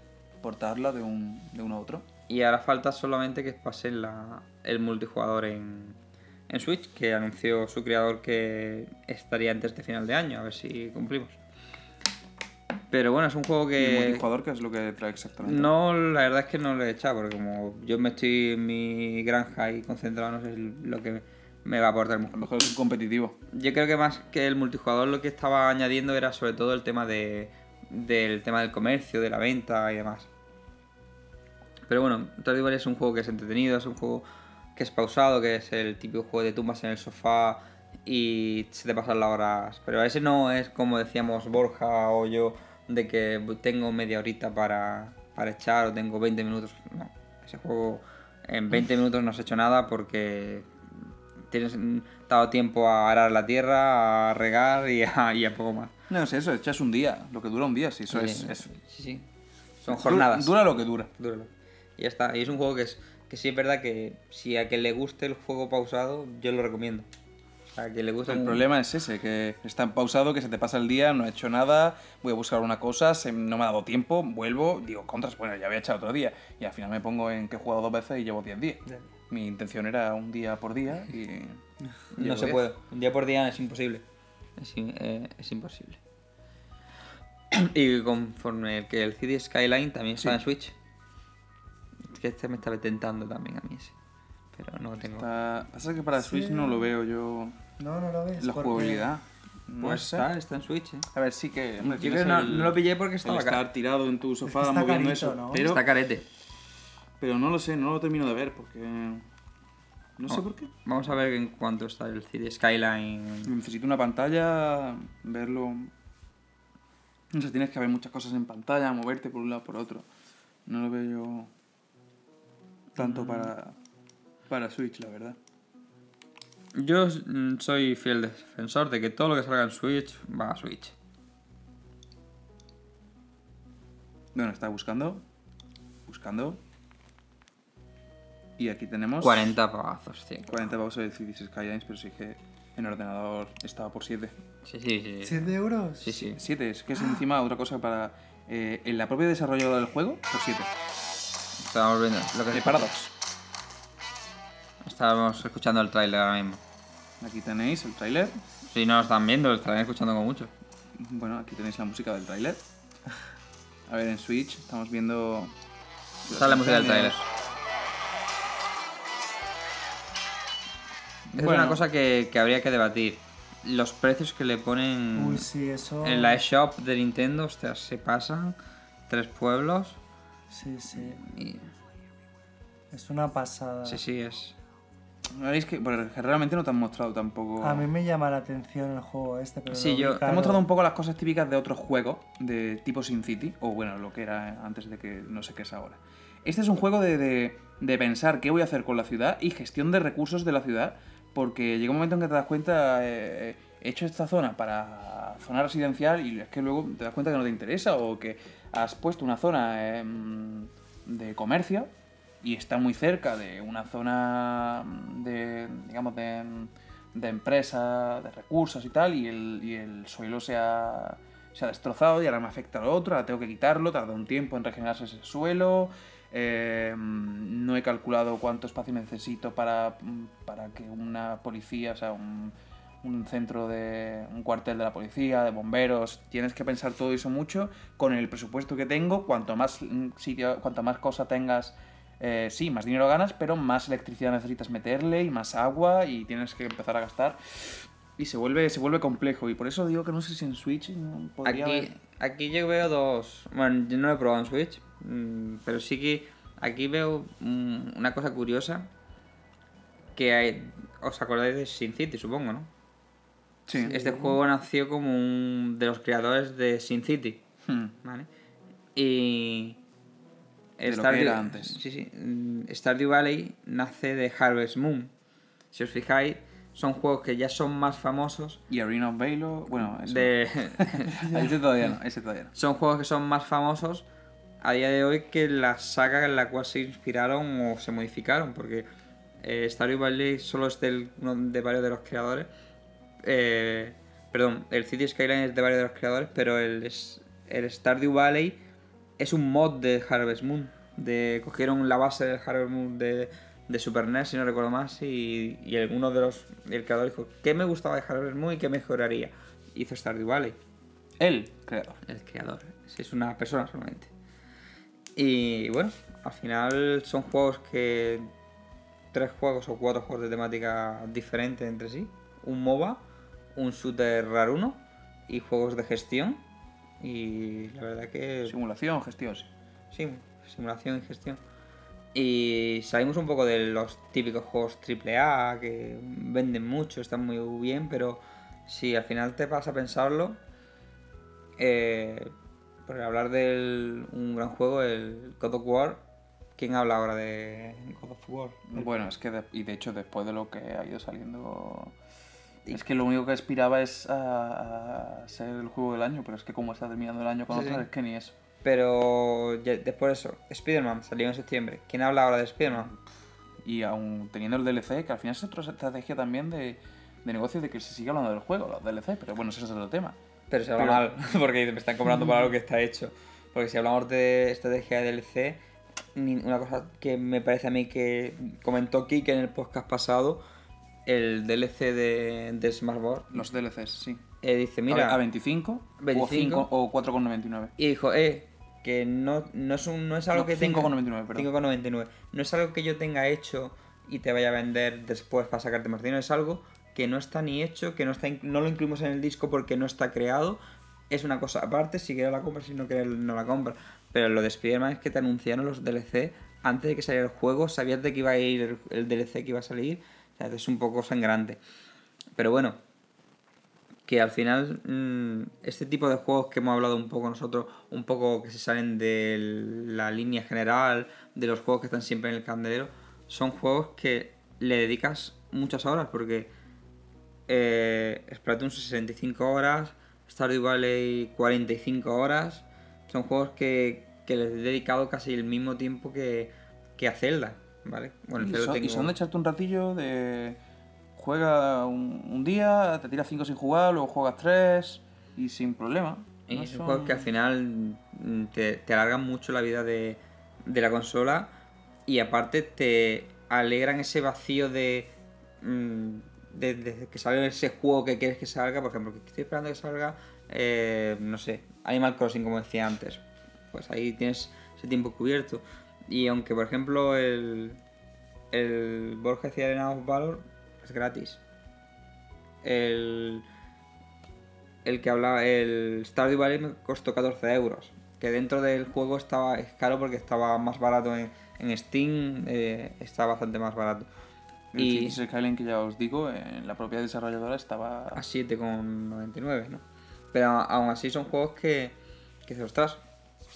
D: portarla de, un, de uno a otro.
B: Y ahora falta solamente que pasen la, el multijugador en, en Switch, que anunció su creador que estaría antes de final de año, a ver si cumplimos. Pero bueno, es un juego
D: ¿Y el
B: que...
D: multijugador qué es lo que trae exactamente?
B: No, la verdad es que no lo he echado, porque como yo me estoy en mi granja y concentrado, no sé lo que me va a aportar
D: A lo mejor es un competitivo.
B: yo creo que más que el multijugador lo que estaba añadiendo era sobre todo el tema de, del tema del comercio, de la venta y demás. Pero bueno, Stardew es un juego que es entretenido, es un juego que es pausado, que es el típico juego de tumbas en el sofá y se te pasan las horas. Pero ese no es como decíamos Borja o yo, de que tengo media horita para, para echar o tengo 20 minutos. No, ese juego en 20 minutos no has hecho nada porque tienes dado tiempo a arar la tierra, a regar y a, y a poco más.
D: No sé, eso, echas un día, lo que dura un día, sí, eso es,
B: Sí,
D: es-
B: sí, sí. Son
D: dura-
B: jornadas.
D: Dura, lo que dura.
B: Dúralo. Y ya está. Y es un juego que es que sí es verdad que si a quien le guste el juego pausado, yo lo recomiendo. A quien le guste
D: El
B: un-
D: problema es ese, que está en pausado, que se te pasa el día, no he hecho nada, voy a buscar una cosa, se- no me ha dado tiempo, vuelvo, digo, contras, bueno, ya había echado otro día. Y al final me pongo en que he jugado dos veces y llevo 10 días. Mi intención era un día por día y...
B: No se
D: 10.
B: puede. Un día por día es imposible. Es, eh, es imposible. y conforme el que el CD Skyline también está
D: Sí.
B: en Switch. Es que este me está tentando también a mí ese. Pero no lo tengo.
D: Está- Pasa que para Switch no lo veo yo
C: No, no lo ves.
D: la
C: porque-
D: jugabilidad. No
B: Pues está, está en Switch, eh.
D: A ver, sí que... hombre,
B: Yo
D: tienes
B: creo que no,
D: el-
B: no lo pillé porque estaba
D: estar tirado en tu sofá moviendo
C: carito,
D: eso.
C: ¿no?
D: Pero,
B: Está carete.
D: pero no lo sé, no lo termino de ver porque... No sé
B: Oh.
D: por qué.
B: Vamos a ver en cuánto está el CD Skyline.
D: Necesito una pantalla, verlo. No sé, tienes que ver muchas cosas en pantalla, moverte por un lado por otro. No lo veo yo tanto
B: Mm.
D: para, para Switch, la verdad.
B: Yo mm, soy fiel defensor de que todo lo que salga en Switch va a Switch.
D: Bueno, está buscando. Buscando. Y aquí tenemos
B: 40 pagazos, tío.
D: 40 pavos de Cities Skylines, pero sí que en ordenador estaba por 7.
B: Sí, sí, sí.
C: ¿7 euros?
B: Sí, sí.
D: 7, es que es encima otra cosa para. eh, en la propia desarrolladora del juego, por 7.
B: Estábamos viendo lo que
D: De Paradox.
B: Estábamos escuchando el tráiler ahora mismo.
D: Aquí tenéis el tráiler.
B: Si no lo están viendo, lo estarán escuchando con mucho.
D: Bueno, aquí tenéis la música del tráiler. A ver, en Switch estamos viendo...
B: Esta es la música del tráiler. Es
D: Bueno.
B: una cosa que, que habría que debatir. Los precios que le ponen
C: Uy, sí, eso.
B: en la eShop de Nintendo, se pasan. Tres pueblos.
C: Sí, sí.
B: Y...
C: Es una pasada.
B: Sí, sí, es.
D: ¿Veis que porque realmente no te han mostrado tampoco...
C: A mí me llama la atención el juego este, pero
B: Sí, yo- te
D: han mostrado un poco las cosas típicas de otros juegos de tipo Sin City, o bueno, lo que era antes de que no sé qué es ahora. Este es un juego de, de- de pensar qué voy a hacer con la ciudad y gestión de recursos de la ciudad, porque llega un momento en que te das cuenta, eh, he hecho esta zona para zona residencial y es que luego te das cuenta que no te interesa, o que has puesto una zona em, de comercio y está muy cerca de una zona de, digamos, de, de empresa, de recursos y tal, y el, y el suelo se ha, se ha destrozado y ahora me afecta lo otro, ahora tengo que quitarlo, tarda un tiempo en regenerarse ese suelo, eh, no he calculado cuánto espacio necesito para, para que una policía, o sea, un, un centro de un cuartel de la policía, de bomberos, tienes que pensar todo eso mucho con el presupuesto que tengo, cuanto más mm, sitio, cuanto más cosa tengas, eh, sí, más dinero ganas, pero más electricidad necesitas meterle y más agua y tienes que empezar a gastar y se vuelve se vuelve complejo y por eso digo que no sé si en Switch no podría
B: Aquí,
D: haber-
B: aquí yo veo dos. Bueno, yo no lo he probado en Switch, mm, pero sí que aquí veo mm, una cosa curiosa. Que hay, os acordáis de Sin City, supongo, ¿no?
D: Sí.
B: Este juego nació como un de los creadores de Sin City,
D: Hmm.
B: ¿vale? Y.
D: De lo que era antes.
B: Sí, sí. mm, Stardew Valley nace de Harvest Moon. Si os fijáis, son juegos que ya son más famosos.
D: Y Arena of Valor, bueno, eso.
B: De, (laughs)
D: ese todavía no, ese todavía no.
B: son juegos que son más famosos a día de hoy que la saga en la cual se inspiraron o se modificaron, porque eh, Stardew Valley solo es del, uno de varios de los creadores. eh, perdón, el City Skyline es de varios de los creadores, pero el, el Stardew Valley es un mod de Harvest Moon. De, cogieron la base del Harvest Moon de, de Super NES, si no recuerdo más, y, y alguno de los. El creador dijo: ¿Qué me gustaba de Harvest Moon y qué mejoraría? Hizo Stardew Valley.
D: El creador.
B: El creador. Es una persona solamente. Y bueno, al final son juegos que. Tres juegos o cuatro juegos de temática diferente entre sí. Un MOBA, un shooter raruno y juegos de gestión. Y la verdad que.
D: Simulación, gestión, sí.
B: Sí, simulación y gestión. Y salimos un poco de los típicos juegos AAA que venden mucho, están muy bien, pero si al final te vas a pensarlo, eh, Por hablar de un gran juego, el God of War. ¿Quién habla ahora de God of War?
D: Bueno, es que, de- y de hecho, después de lo que ha ido saliendo. Es que lo único que aspiraba es a, a ser el juego del año, pero es que como está terminando el año con
B: Sí,
D: otras,
B: sí.
D: es que ni eso.
B: Pero ya- después de eso, Spider-Man salió en septiembre. ¿Quién habla ahora de Spider-Man?
D: Y aún teniendo el DLC, que al final es otra estrategia también de, de negocio de que se siga hablando del juego, los DLC, pero bueno, ese es otro tema.
B: Pero se habla
D: Pero-
B: mal, (laughs) porque me están cobrando por algo que está hecho. Porque si hablamos de estrategia de DLC, una cosa que me parece a mí que comentó Kike en el podcast pasado, el DLC de, de Smartboard,
D: Los DLCs, sí.
B: eh, dice,
D: Mira,
B: mira,
D: a 25,
B: 25.
D: o 5 o 4,99.
B: y dijo, eh, que no, no, es, un, no es algo
D: No,
B: que tenga...
D: 5,99, perdón.
B: 5,99. No es algo que yo tenga hecho y te vaya a vender después para sacarte más dinero, es algo que no está ni hecho, que no, está, no lo incluimos en el disco porque no está creado. Es una cosa aparte, si quieres la compras, si no quieres no la compras. Pero lo de Spider-Man es que te anunciaron los DLC antes de que saliera el juego, sabías de que iba a ir el, el DLC que iba a salir. O sea, es un poco sangrante. Pero bueno, que al final mm, este tipo de juegos que hemos hablado un poco nosotros, un poco que se salen de la línea general, de los juegos que están siempre en el candelero, son juegos que le dedicas muchas horas porque eh, Splatoon 65 horas, Stardew Valley 45 horas, son juegos que, que les he dedicado casi el mismo tiempo que, que a Zelda, ¿vale? Bueno,
D: y, son, y
B: tengo-
D: son de echarte un ratillo de... Juega un, un día, te tiras 5 sin jugar, luego juegas 3 y sin problema.
B: Y
D: No
B: son juegos que al final mm, te, te alargan mucho la vida de, de la consola y aparte te alegran ese vacío de, mm, de, de que sale ese juego que quieres que salga. Por ejemplo, que estoy esperando que salga, eh, no sé, Animal Crossing, como decía antes. Pues ahí tienes ese tiempo cubierto. Y aunque, por ejemplo, el, el Borja decía Arena of Valor es gratis. El, el que hablaba, el Stardew Valley me costó 14 euros. Que dentro del juego estaba es caro porque estaba más barato en, en Steam, eh, está bastante más barato.
D: El
B: Y
D: Skyline que ya os digo, en la propia desarrolladora estaba...
B: a 7,99, ¿no? Pero aún así son juegos que, que ostras,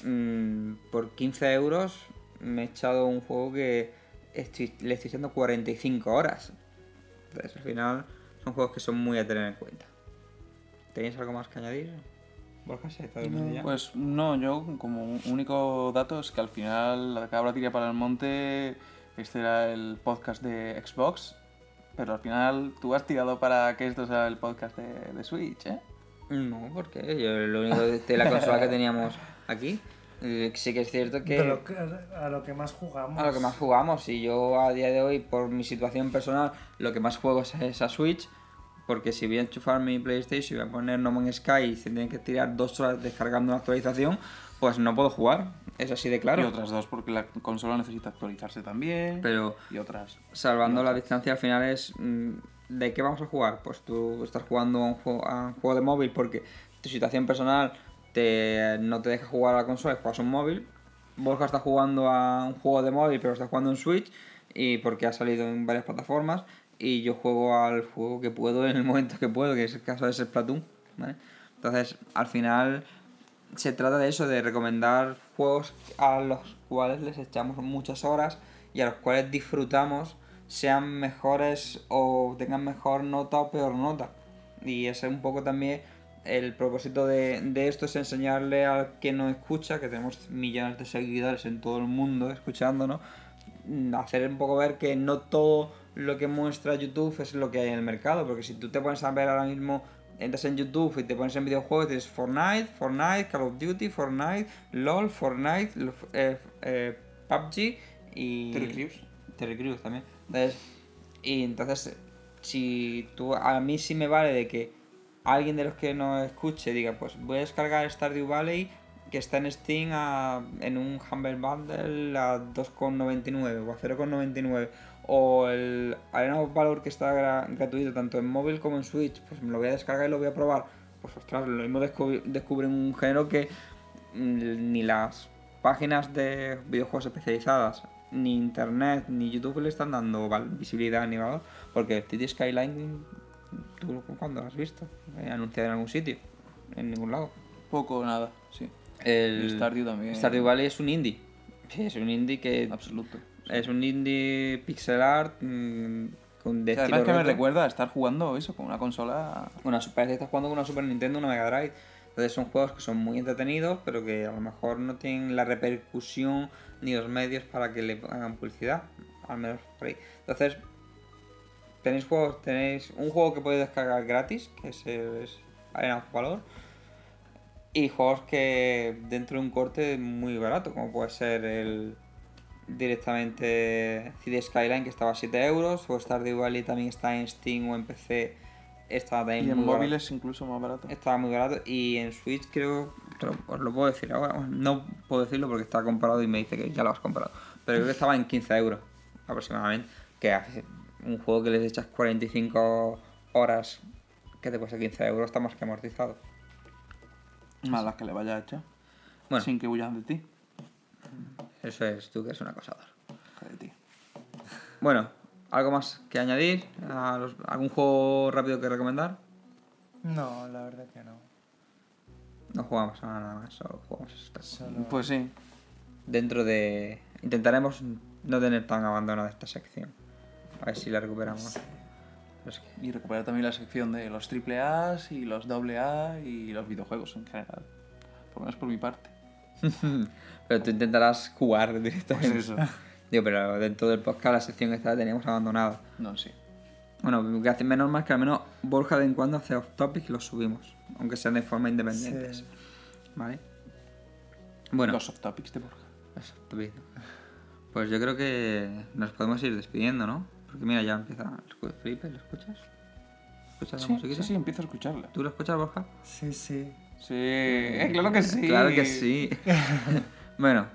B: mm, por 15 euros me he echado un juego que estoy, le estoy echando 45 horas. Entonces, al final, son juegos que son muy a tener en cuenta. ¿Tenéis algo más que añadir? Borja, se durmiendo ya.
D: Pues no, yo como único dato es que al final la cabra tira para el monte, este era el podcast de Xbox, pero al final tú has tirado para que esto sea el podcast de, de Switch, ¿eh?
B: No, porque yo lo único de la consola que teníamos aquí. (laughs) eh, sí que es cierto que...
C: Que- a lo que más jugamos.
B: A lo que más jugamos. Y yo a día de hoy, por mi situación personal, lo que más juego es esa Switch. Porque si voy a enchufar mi PlayStation y voy a poner No Man's Sky y se tienen que tirar dos horas descargando una actualización, pues no puedo jugar. Es así de claro.
D: Y otras dos porque la consola necesita actualizarse también.
B: Pero
D: Y otras.
B: salvando la distancia al final es mm, ¿de qué vamos a jugar? Pues tú estás jugando a un juego, a un juego de móvil porque tu situación personal te, no te deja jugar a la consola juegas un móvil. Borja está jugando a un juego de móvil pero está jugando en Switch y porque ha salido en varias plataformas y yo juego al juego que puedo en el momento que puedo, que es el caso de Splatoon. ¿vale? Entonces, al final se trata de eso, de recomendar juegos a los cuales les echamos muchas horas y a los cuales disfrutamos, sean mejores o tengan mejor nota o peor nota. Y ese es un poco también el propósito de, de esto, es enseñarle al que nos escucha, que tenemos millones de seguidores en todo el mundo escuchándonos, mm, hacer un poco ver que no todo lo que muestra YouTube es lo que hay en el mercado, porque si tú te pones a ver ahora mismo, entras en YouTube y te pones en videojuegos, tienes Fortnite, Fortnite, Call of Duty, Fortnite, LOL, Fortnite, eh, eh, PUBG y...
D: Terry Crews.
B: Terry Crews también. Entonces, y entonces, si tú, a mí sí me vale de que alguien de los que nos escuche diga, pues voy a descargar Stardew Valley que está en Steam en un Humble Bundle a 2,99 o a 0,99 o el Arena Valor que está gra- gratuito tanto en móvil como en Switch, pues me lo voy a descargar y lo voy a probar. Pues ostras, lo mismo descubri- descubren un género que mm, ni las páginas de videojuegos especializadas, ni internet, ni YouTube le están dando visibilidad ni valor, porque City Skyline, ¿tú cuándo has visto? Eh, anunciado en algún sitio, en ningún lado.
D: Poco o nada, sí.
B: El
D: Y Stardew también.
B: Stardew Valley es un indie. Sí, (laughs) es un indie que
D: Absoluto.
B: es un indie pixel art mm, con de
D: O sea, además que me recuerda a estar jugando eso con una consola.
B: Una, parece que estás jugando con una Super Nintendo, una Mega Drive. Entonces son juegos que son muy entretenidos, pero que a lo mejor no tienen la repercusión ni los medios para que le hagan publicidad. Al menos por ahí. Entonces, tenéis juegos, tenéis un juego que podéis descargar gratis, que es, es Arena of Valor. Y juegos que dentro de un corte muy barato, como puede ser el directamente City Skyline, que estaba a 7 euros, o Stardew Valley también está en Steam o en PC, estaba también
D: Y en
B: muy barato.
D: móviles incluso más barato.
B: Estaba muy barato y en Switch creo, lo- os lo puedo decir ahora, no puedo decirlo porque está comprado y me dice que ya lo has comprado, pero creo que estaba en 15 euros aproximadamente, que un juego que les echas 45 horas que te cuesta 15 euros está más que amortizado.
D: Más las que le vaya a echar.
B: Bueno.
D: Sin que huyan de ti.
B: Eso es tú que es un acosador.
D: De ti.
B: Bueno, ¿algo más que añadir? ¿A los- ¿Algún juego rápido que recomendar?
C: No, la verdad que no.
B: No jugamos a nada más, solo jugamos esto.
C: Solo...
D: Pues sí.
B: Dentro de... Intentaremos no tener tan abandonada esta sección. A ver si la recuperamos. Pero es que-
D: Y recuperar también la sección de los triple A y los doble A y los videojuegos en general. Por lo menos por mi parte. (laughs)
B: Pero tú intentarás jugar directamente.
D: Pues eso. (laughs)
B: Digo, pero dentro del podcast la sección esta la teníamos abandonada.
D: No, sí.
B: Bueno, que hace menos mal que al menos Borja de en cuando hace off topic y los subimos. Aunque sean de forma independiente.
C: Sí.
B: ¿Vale? Bueno,
D: Los off topics de Borja.
B: Estupendo. Pues yo creo que nos podemos ir despidiendo, ¿no? Porque mira, ya empieza el Felipe, ¿lo escuchas? ¿Escuchas la
D: Sí,
B: musiquita?
D: sí, sí, empiezo a escucharla.
B: ¿Tú lo escuchas, Borja?
C: Sí, sí.
D: Sí, eh, claro que sí.
B: Claro que sí. (laughs) bueno,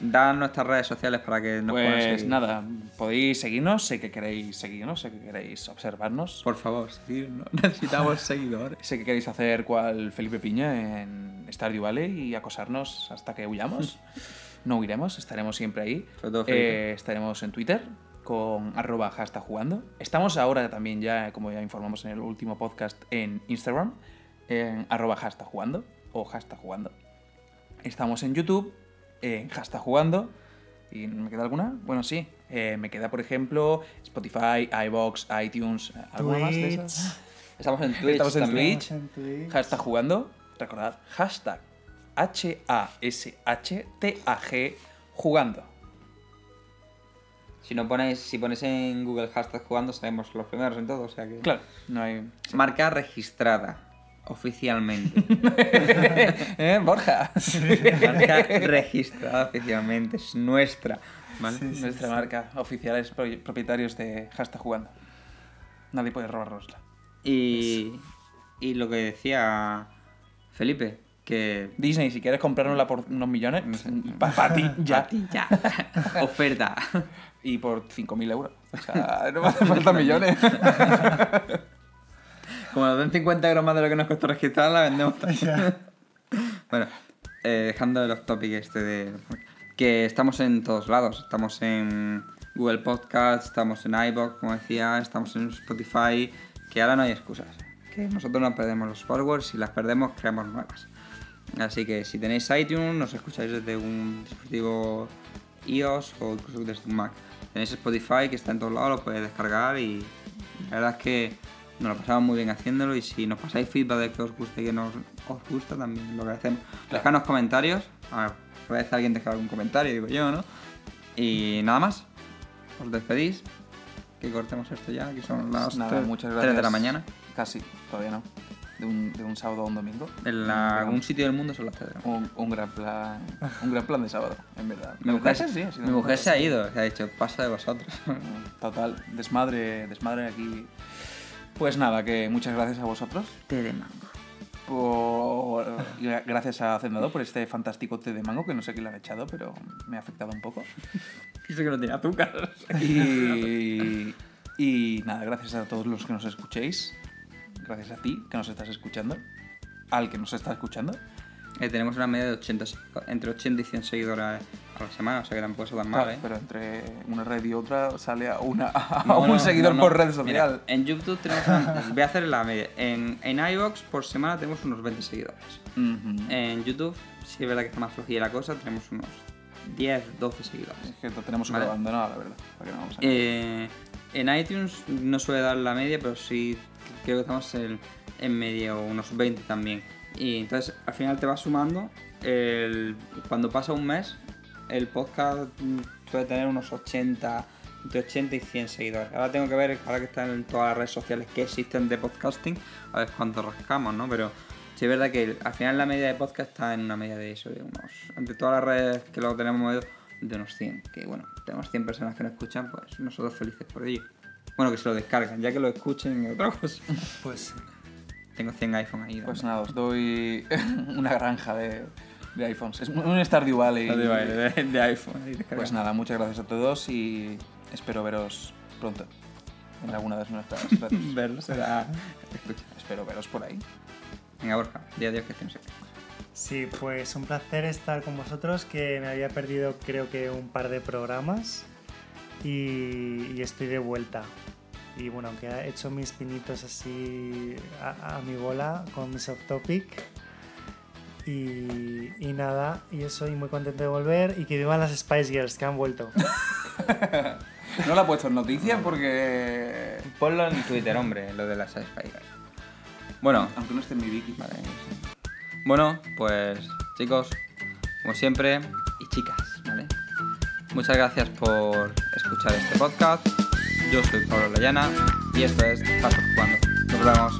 B: da nuestras redes sociales para que nos puedan
D: Pues
B: seguir.
D: nada, podéis seguirnos, sé que queréis seguirnos, sé que queréis observarnos,
B: Por favor, seguirnos. (laughs) Necesitamos seguidores.
D: sé que queréis hacer cual Felipe Piña en Stardew Valley y acosarnos hasta que huyamos. (laughs) No huiremos, estaremos siempre ahí.
B: Sobre todo Felipe.
D: Eh, estaremos en Twitter con arroba hashtag jugando. Estamos ahora también ya, como ya informamos en el último podcast, en Instagram, en arroba hashtag jugando o hashtag jugando. Estamos en YouTube, en hashtag jugando. ¿Y me queda alguna? Bueno, sí. Eh, me queda, por ejemplo, Spotify, iBox, iTunes. ¿Alguna más de esas? (laughs)
B: Estamos en Twitch
D: Estamos en
B: también.
D: Twitch.
C: En Twitch.
D: Hashtag jugando. Recordad, hashtag H-A-S-H-T-A-G jugando.
B: Si no ponéis, si ponéis en Google hashtag jugando, sabemos los primeros en todo, o sea que.
D: Claro, no hay.
B: Marca registrada. Oficialmente. (laughs)
D: ¿Eh, Borja?
B: Marca registrada oficialmente. Es nuestra. ¿Vale?
C: Sí, sí,
D: Nuestra
C: sí.
D: marca, oficiales pro- propietarios de hashtag jugando. Nadie puede robárnosla.
B: Y, y lo que decía Felipe, que
D: Disney, si quieres comprárnosla por unos millones, para ti ya.
B: A ti ya. (laughs) Oferta.
D: Y por 5.000 euros. O sea, (laughs) no me hace falta millones. (laughs)
B: Como nos den 50 euros más de lo que nos costó registrarla, vendemos. (laughs) Bueno, eh, dejando el off topic este de. Que estamos en todos lados. Estamos en Google Podcast, estamos en iBox, como decía, estamos en Spotify. Que ahora no hay excusas. Que nosotros no perdemos los followers, si las perdemos, creamos nuevas. Así que si tenéis iTunes, nos escucháis desde un dispositivo iOS o incluso desde un Mac. Tenéis Spotify que está en todos lados, lo podéis descargar y la verdad es que nos lo pasamos muy bien haciéndolo y si nos pasáis feedback de que os guste y que nos os gusta también lo hacemos. Dejadnos comentarios, a ver, veces alguien deja algún comentario, digo yo, ¿no? Y nada más, os despedís, que cortemos esto ya, que son las
D: Nada,
B: tres-
D: muchas
B: 3 de la mañana.
D: Casi, todavía no. De un, de un sábado a un domingo.
B: En la- algún sitio del mundo son las 3 de la mañana.
D: Un, un gran plan. Un gran plan de sábado, en verdad.
B: Mi mujer,
D: sí, ha sido
B: mi mujer se ha ido, se ha dicho, pasa de vosotros. (laughs)
D: Total, desmadre, desmadre aquí. Pues nada, que muchas gracias a vosotros.
B: Té de mango.
D: Por... Gracias a Hacendado por este fantástico té de mango que no sé qué le han echado, pero me ha afectado un poco. (laughs)
B: Dice que no tiene azúcar.
D: Y, y nada, gracias a todos los que nos escuchéis. Gracias a ti que nos estás escuchando. Al que nos está escuchando.
B: Eh, tenemos una media de 80, se- entre 80 y 100 seguidores a la semana, o sea que tampoco está tan mal, ¿eh?
D: Pero entre una red y otra sale a, una, (laughs) a
B: No,
D: un
B: no,
D: seguidor
B: no,
D: por red
B: Mira,
D: social.
B: en YouTube tenemos. una- voy a hacer la media. En, en iVoox por semana tenemos unos 20 seguidores.
D: Ujú.
B: En YouTube sí es verdad que está más flojilla la cosa, tenemos unos 10, 12 seguidores.
D: Es que tenemos un
B: Vale.
D: la verdad. para que no vamos a-
B: Eh, en iTunes no suele dar la media, pero sí creo que estamos en, en medio, unos 20 también. Y entonces al final te vas sumando. el- cuando pasa un mes, el podcast suele tener unos 80, entre 80 y 100 seguidores. Ahora tengo que ver, ahora que están en todas las redes sociales que existen de podcasting, a ver cuánto rascamos, ¿no? Pero sí es verdad que al final la media de podcast está en una media de eso, de unos, entre todas las redes que lo tenemos de unos 100. Que bueno, tenemos 100 personas que nos escuchan, pues nosotros felices por ello. Bueno, que se lo descargan, ya que lo escuchen es otra cosa.
C: Pues.
B: Tengo 100 iPhone ahí.
D: Pues nada, os doy (laughs) una granja de, de iPhones. Es un Stardew Valley.
B: De baile, de, de iPhone. ahí.
D: Pues nada, muchas gracias a todos y espero veros pronto en alguna de nuestras (laughs) redes.
B: Verlo será. Escucha.
D: espero veros por ahí.
B: Venga, Borja, día a Dios que estemos aquí.
C: Sí, pues un placer estar con vosotros, que me había perdido creo que un par de programas y, y estoy de vuelta. Y bueno, aunque he hecho mis pinitos así a, a mi bola con mi soft topic. Y, y nada, y eso, y muy contento de volver y que vivan las Spice Girls que han vuelto. (laughs)
D: No la he puesto en noticias porque.
B: Ponlo en Twitter, hombre, lo de las Spice Girls. Bueno,
D: Aunque no esté en mi wiki.
B: vale. sí. Bueno, pues chicos, como siempre, y chicas, ¿vale? Muchas gracias por escuchar este podcast. Yo soy Pablo Layana y esto es Paso Jugando. Nos vemos.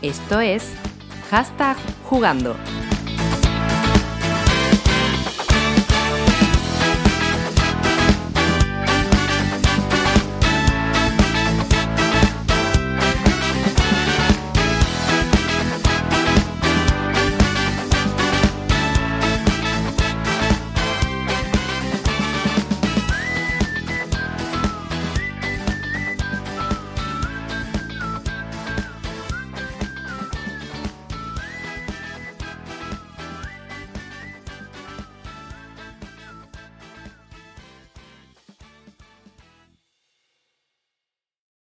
A: Esto es hashtag jugando.